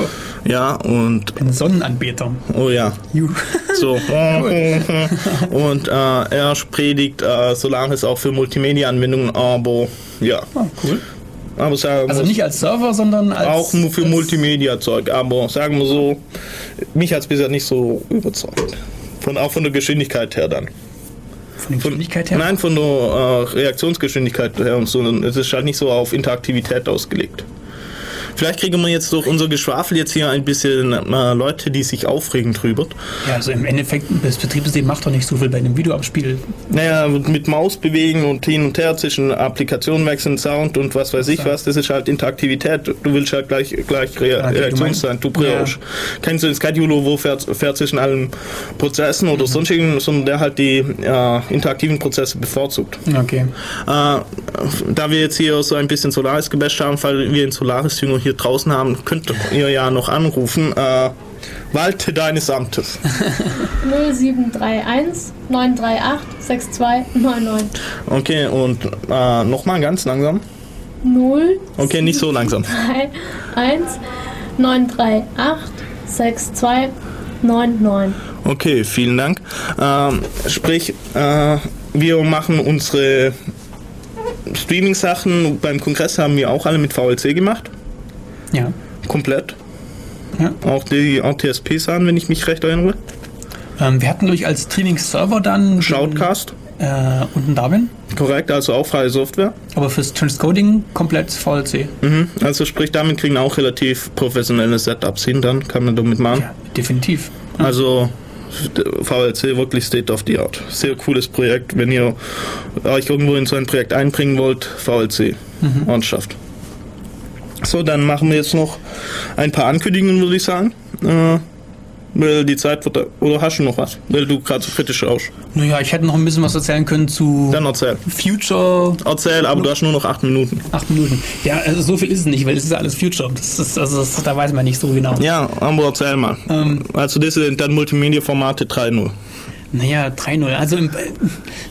Ja, und, ein Sonnenanbeter. oh ja, Ju. so. und äh, er predigt äh, Solaris auch für Multimedia-Anwendungen, aber ja. Ah, cool. Aber sagen Also nicht als Server, sondern als. auch nur für Multimedia-Zeug, aber sagen wir so, mich hat es bisher nicht so überzeugt. Von, auch von der Geschwindigkeit her dann. Von der Geschwindigkeit her. Nein, von der äh, Reaktionsgeschwindigkeit her und so. Es ist halt nicht so auf Interaktivität ausgelegt. Vielleicht kriegen wir jetzt durch unser Geschwafel jetzt hier ein bisschen äh, Leute, die sich aufregen drüber. Ja, also im Endeffekt, das Betriebssystem macht doch nicht so viel bei einem Videoabspiel. Naja, mit Maus bewegen und hin und her zwischen Applikationen wechseln, Sound und was weiß ich was, das ist halt Interaktivität. Du willst halt gleich, gleich Rea okay, du Reaktionszeit. Du meinst- brauchst. Kennst du den Scheduler, wo fährt, fährt zwischen allen Prozessen oder sonstigen, sondern der halt die äh, interaktiven Prozesse bevorzugt. Okay. Äh, da wir jetzt hier so ein bisschen Solaris gebasht haben, weil wir einen Solaris-Jünger hier draußen haben, könnt ihr ja noch anrufen. Äh, Walte deines Amtes. 0731 938 6299. Okay, und äh, nochmal ganz langsam. 0 Okay, nicht so langsam. 3 1 938 6299. Okay, vielen Dank. Ähm, sprich, äh, wir machen unsere Streaming-Sachen beim Kongress haben wir auch alle mit VLC gemacht. Ja. Komplett. Ja. Auch die ATSP-Sachen, wenn ich mich recht erinnere. Ähm, wir hatten, glaube ich, als Streaming-Server dann. Shoutcast. Äh, und einen Darwin. Korrekt, also auch freie Software. Aber fürs Transcoding komplett VLC. Mhm. Also sprich, damit kriegen auch relativ professionelle Setups hin, dann kann man damit machen. Ja, definitiv. Also VLC wirklich State of the Art. Sehr cooles Projekt. Wenn ihr euch irgendwo in so ein Projekt einbringen wollt, VLC. Mhm. Ortschaft. So, dann machen wir jetzt noch ein paar Ankündigungen, würde ich sagen. Äh, weil die Zeit wird. Oder hast du noch was? Weil du gerade so kritisch schaust. Naja, ich hätte noch ein bisschen was erzählen können zu Dann erzähl. Future. Erzähl, aber du hast nur noch acht Minuten. Acht Minuten. Ja, also so viel ist es nicht, weil es ist alles Future. Das ist, also das, da weiß man nicht so genau. Ja, aber erzähl mal. Ähm, Also das sind dann Multimedia-Formate 3.0. Naja, 3-0. Also im,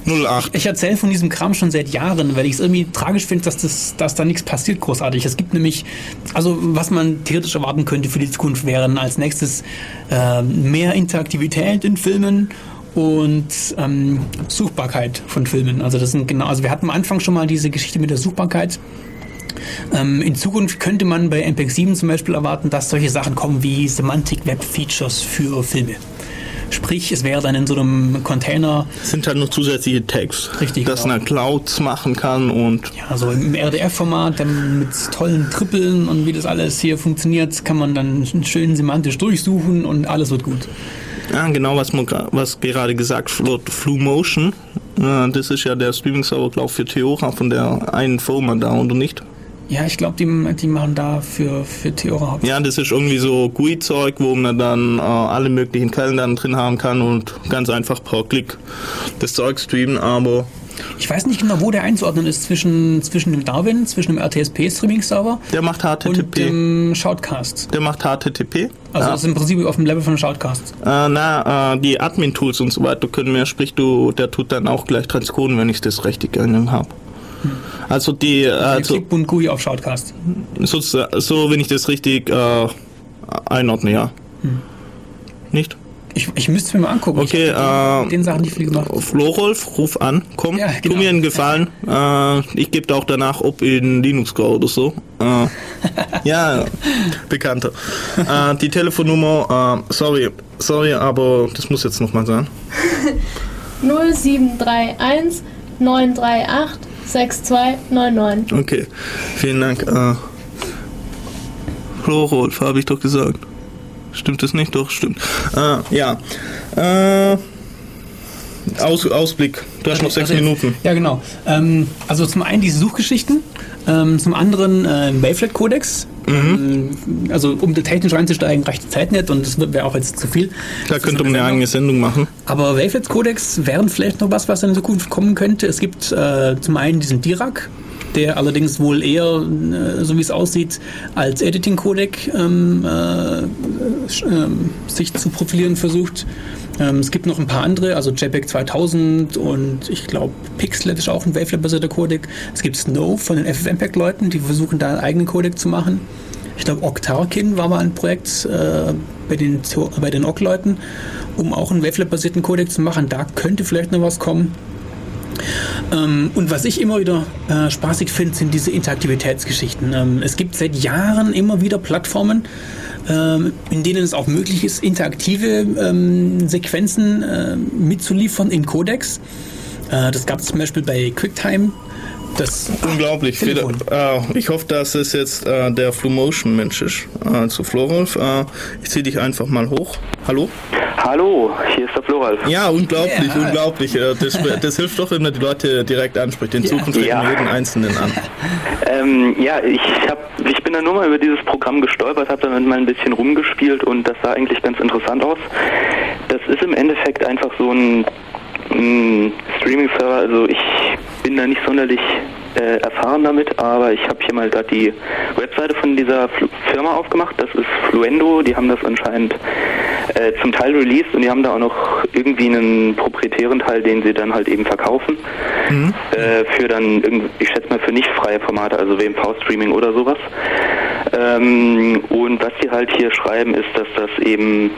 08. ich erzähle von diesem Kram schon seit Jahren, weil ich es irgendwie tragisch finde, dass, das, dass da nichts passiert großartig. Es gibt nämlich, also was man theoretisch erwarten könnte für die Zukunft wären als nächstes äh, mehr Interaktivität in Filmen und ähm, Suchbarkeit von Filmen. Also das sind genau, also wir hatten am Anfang schon mal diese Geschichte mit der Suchbarkeit. Ähm, in Zukunft könnte man bei MPEG 7 zum Beispiel erwarten, dass solche Sachen kommen wie Semantic Web Features für Filme. Sprich, es wäre dann in so einem Container Es sind halt noch zusätzliche Tags. Richtig, Dass genau. eine Clouds machen kann und Ja, so im RDF-Format, dann mit tollen Trippeln und wie das alles hier funktioniert, kann man dann schön semantisch durchsuchen und alles wird gut. Ja, genau, was, man, was gerade gesagt wird, Flumotion. Äh, das ist ja der Streaming-Server, glaube ich, für Theora von der einen Firma da, oder nicht? Ja, ich glaube, die, die machen da für, für Theora. Ja, das ist irgendwie so GUI-Zeug, wo man dann äh, alle möglichen Quellen dann drin haben kann und ganz einfach per Klick das Zeug streamen, aber Ich weiß nicht genau, wo der einzuordnen ist zwischen, zwischen dem Darwin, zwischen dem RTSP-Streaming-Server der macht und HTTP. dem Shoutcast. Der macht HTTP. Also ja. das ist im Prinzip auf dem Level von Shoutcast. Äh, na, äh, die Admin-Tools und so weiter können mehr, sprich du, der tut dann auch gleich transkoden, wenn ich das richtig erinnern habe. Also die, also Klickbund GUI auf Shoutcast. so, so wenn ich das richtig äh, einordne, ja. Nicht? Ich, ich müsste es mir mal angucken. Okay, ich hab mit äh, den Sachen nicht viel gemacht. Florolf, ruf an, komm, Ja, tu genau. mir einen Gefallen. Äh, ich gebe auch danach, ob in Linux Go oder so. Äh, ja, bekannter. Äh, die Telefonnummer, äh, sorry, sorry, aber das muss jetzt nochmal sein. 0731 938 6299. Okay, vielen Dank. Äh, Florolf, habe ich doch gesagt. Stimmt das nicht? Doch, stimmt. Äh, ja. Äh, Aus, Ausblick. Du hast noch sechs Also- Minuten. Ja, genau. Ähm, also zum einen diese Suchgeschichten, ähm, zum anderen äh, Wavelet-Codex. Ähm, also um da technisch reinzusteigen, reicht die Zeit nicht und das wäre auch jetzt zu viel. Da könnte man eine eigene Sendung machen. Aber Wavelet-Codex wären vielleicht noch was, was in Zukunft kommen könnte. Es gibt äh, zum einen diesen Dirac, der allerdings wohl eher, äh, so wie es aussieht, als Editing-Codec ähm, äh, ähm, sich zu profilieren versucht. Ähm, es gibt noch ein paar andere, also JPEG 2000 und ich glaube Pixlet ist auch ein Wavelet-basierter Codec. Es gibt Snow von den FFmpeg-Leuten, die versuchen da einen eigenen Codec zu machen. Ich glaube, Octarkin war mal ein Projekt äh, bei den, bei den OGG-Leuten, um auch einen Wavelet-basierten Codec zu machen. Da könnte vielleicht noch was kommen. Ähm, und was ich immer wieder äh, spaßig finde, sind diese Interaktivitätsgeschichten. Ähm, es gibt seit Jahren immer wieder Plattformen, ähm, in denen es auch möglich ist, interaktive Sequenzen äh, mitzuliefern in Codecs. Äh, das gab es zum Beispiel bei QuickTime. Das Unglaublich. Telefon. Wieder, äh, ich hoffe, dass es jetzt äh, der Flumotion-Mensch ist. Äh, zu Florolf. Äh, ich ziehe dich einfach mal hoch. Hallo? Hallo, hier ist der Floral. Ja, unglaublich, Ja. unglaublich. Äh, Das, das hilft doch, wenn man die Leute direkt anspricht. In Zukunft Ja. sprechen wir jeden Einzelnen an. Ähm, ja, ich, hab, ich bin da nur mal über dieses Programm gestolpert, habe damit mal ein bisschen rumgespielt und das sah eigentlich ganz interessant aus. Das ist im Endeffekt einfach so ein, ein Streaming-Server, also ich bin da nicht sonderlich äh, erfahren damit, aber ich habe hier mal gerade die Webseite von dieser Fl Firma aufgemacht. Das ist Fluendo. Die haben das anscheinend äh, zum Teil released und die haben da auch noch irgendwie einen proprietären Teil, den sie dann halt eben verkaufen. Äh, für dann, ich schätze mal, für nicht freie Formate, also WMV-Streaming oder sowas. Ähm, und was die halt hier schreiben, ist, dass das eben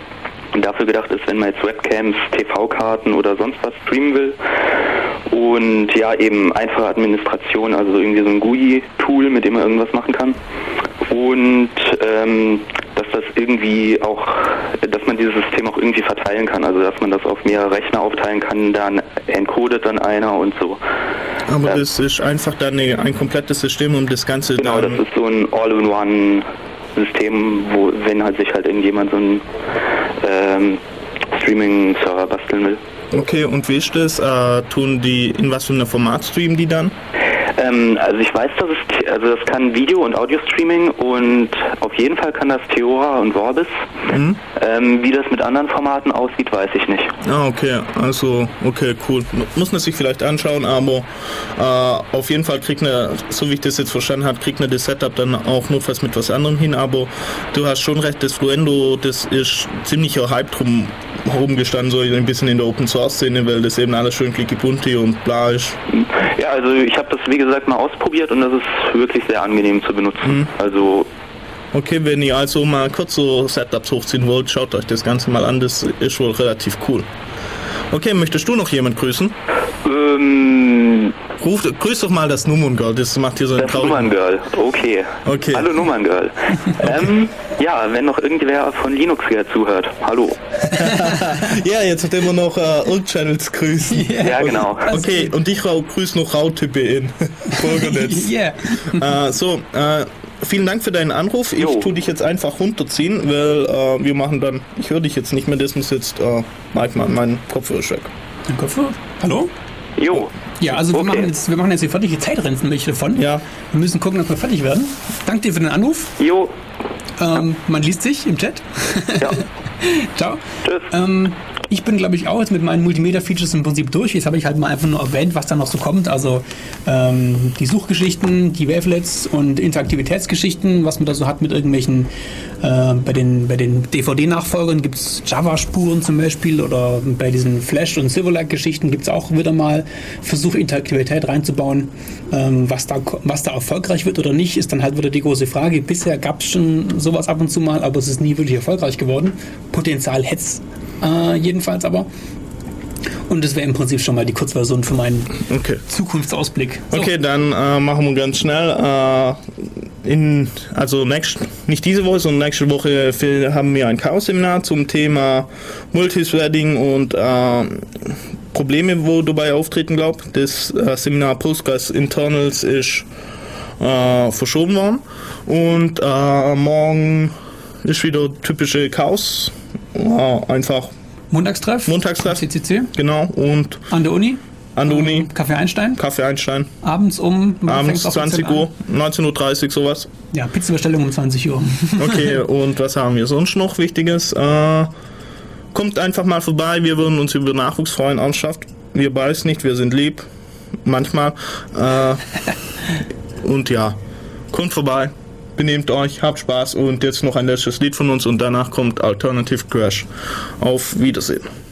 dafür gedacht ist, wenn man jetzt Webcams, TV-Karten oder sonst was streamen will. Und ja, eben einfache Administration, also so irgendwie so ein GUI-Tool, mit dem man irgendwas machen kann. Und ähm, dass das irgendwie auch, dass man dieses System auch irgendwie verteilen kann, also dass man das auf mehrere Rechner aufteilen kann, dann encodet dann einer und so. Aber das ist einfach dann ein komplettes System, um das Ganze Genau, das ist so ein All-in-One-System, wo, wenn halt sich halt irgendjemand so einen ähm, Streaming-Server basteln will. Okay, und wie ist das? Äh, tun die, in was für einem Format streamen die dann? Ähm, also ich weiß, dass es, also das kann Video- und Audio-Streaming und auf jeden Fall kann das Theora und Vorbis. Ähm, wie das mit anderen Formaten aussieht, weiß ich nicht. Ah, okay, also, okay, cool. Muss man sich vielleicht anschauen, aber äh, auf jeden Fall kriegt man, so wie ich das jetzt verstanden habe, kriegt man das Setup dann auch notfalls mit was anderem hin, aber du hast schon recht, das Fluendo, das ist ziemlicher Hype drum herumgestanden, so ein bisschen in der Open Source Szene, weil das eben alles schön clicky bunti und bla ist. Ja, also ich habe das wie gesagt mal ausprobiert und das ist wirklich sehr angenehm zu benutzen. Also Okay, wenn ihr also mal kurz so Setups hochziehen wollt, schaut euch das Ganze mal an, das ist wohl relativ cool. Okay, möchtest du noch jemand grüßen? Ähm, Ruf, grüß doch mal das Nummerngirl, das macht hier so einen Das Nummerngirl, okay. Okay. Hallo Nummerngirl. ähm, ja, wenn noch irgendwer von Linux hier zuhört, hallo. Ja, jetzt hat immer noch äh, Irk-Channels grüßen. Ja, genau. Okay, und ich Rau, grüß noch Rautippe in Bürgernetz. Yeah. äh, so, äh, vielen Dank für deinen Anruf. Ich tu dich jetzt einfach runterziehen, weil äh, wir machen dann, ich höre dich jetzt nicht mehr, das muss jetzt, äh, Mike mein Kopfhörer ist weg. Dein Kopfhörer? Hallo? Jo. Ja, also wir, machen jetzt, wir machen jetzt die fertige Zeitrennen welche davon. Ja. Wir müssen gucken, dass wir fertig werden. Danke dir für den Anruf. Jo. Ähm, man liest sich im Chat. Ja. Ciao. Tschüss. Ähm, ich bin, glaube ich, auch jetzt mit meinen Multimedia-Features im Prinzip durch. Jetzt habe ich halt mal einfach nur erwähnt, was da noch so kommt. Also ähm, die Suchgeschichten, die Wavelets und Interaktivitätsgeschichten, was man da so hat mit irgendwelchen, äh, bei den, bei den DVD-Nachfolgern gibt es Java-Spuren zum Beispiel oder bei diesen Flash- und Silverlight-Geschichten gibt es auch wieder mal Versuch, Interaktivität reinzubauen. Ähm, was, da, was da erfolgreich wird oder nicht, ist dann halt wieder die große Frage. Bisher gab es schon sowas ab und zu mal, aber es ist nie wirklich erfolgreich geworden. Potenzial hätte es äh, jedenfalls aber. Und das wäre im Prinzip schon mal die Kurzversion für meinen Okay. Zukunftsausblick. So. Okay, dann äh, machen wir ganz schnell. Äh, in, also nächst, nicht diese Woche, sondern nächste Woche haben wir ein Chaos-Seminar zum Thema Multithreading und äh, Probleme, wo dabei auftreten, glaube Das äh, Seminar Postgres Internals ist äh, verschoben worden. Und äh, morgen ist wieder typische Chaos. Äh, einfach Montagstreff. Montagstreff. CCC. Genau. Und An der Uni. an der Uni, Kaffee Einstein. Kaffee Einstein. Abends um. Abends fängt's offiziell 20 Uhr, an? 19.30 Uhr sowas. Ja, Pizzabestellung um 20 Uhr. Okay, und was haben wir sonst noch Wichtiges? Äh, kommt einfach mal vorbei, wir würden uns über Nachwuchs freuen, ernsthaft. Wir beißen nicht, wir sind lieb. Manchmal. Äh, und ja, kommt vorbei, benehmt euch, habt Spaß und jetzt noch ein letztes Lied von uns und danach kommt Alternative Crash. Auf Wiedersehen.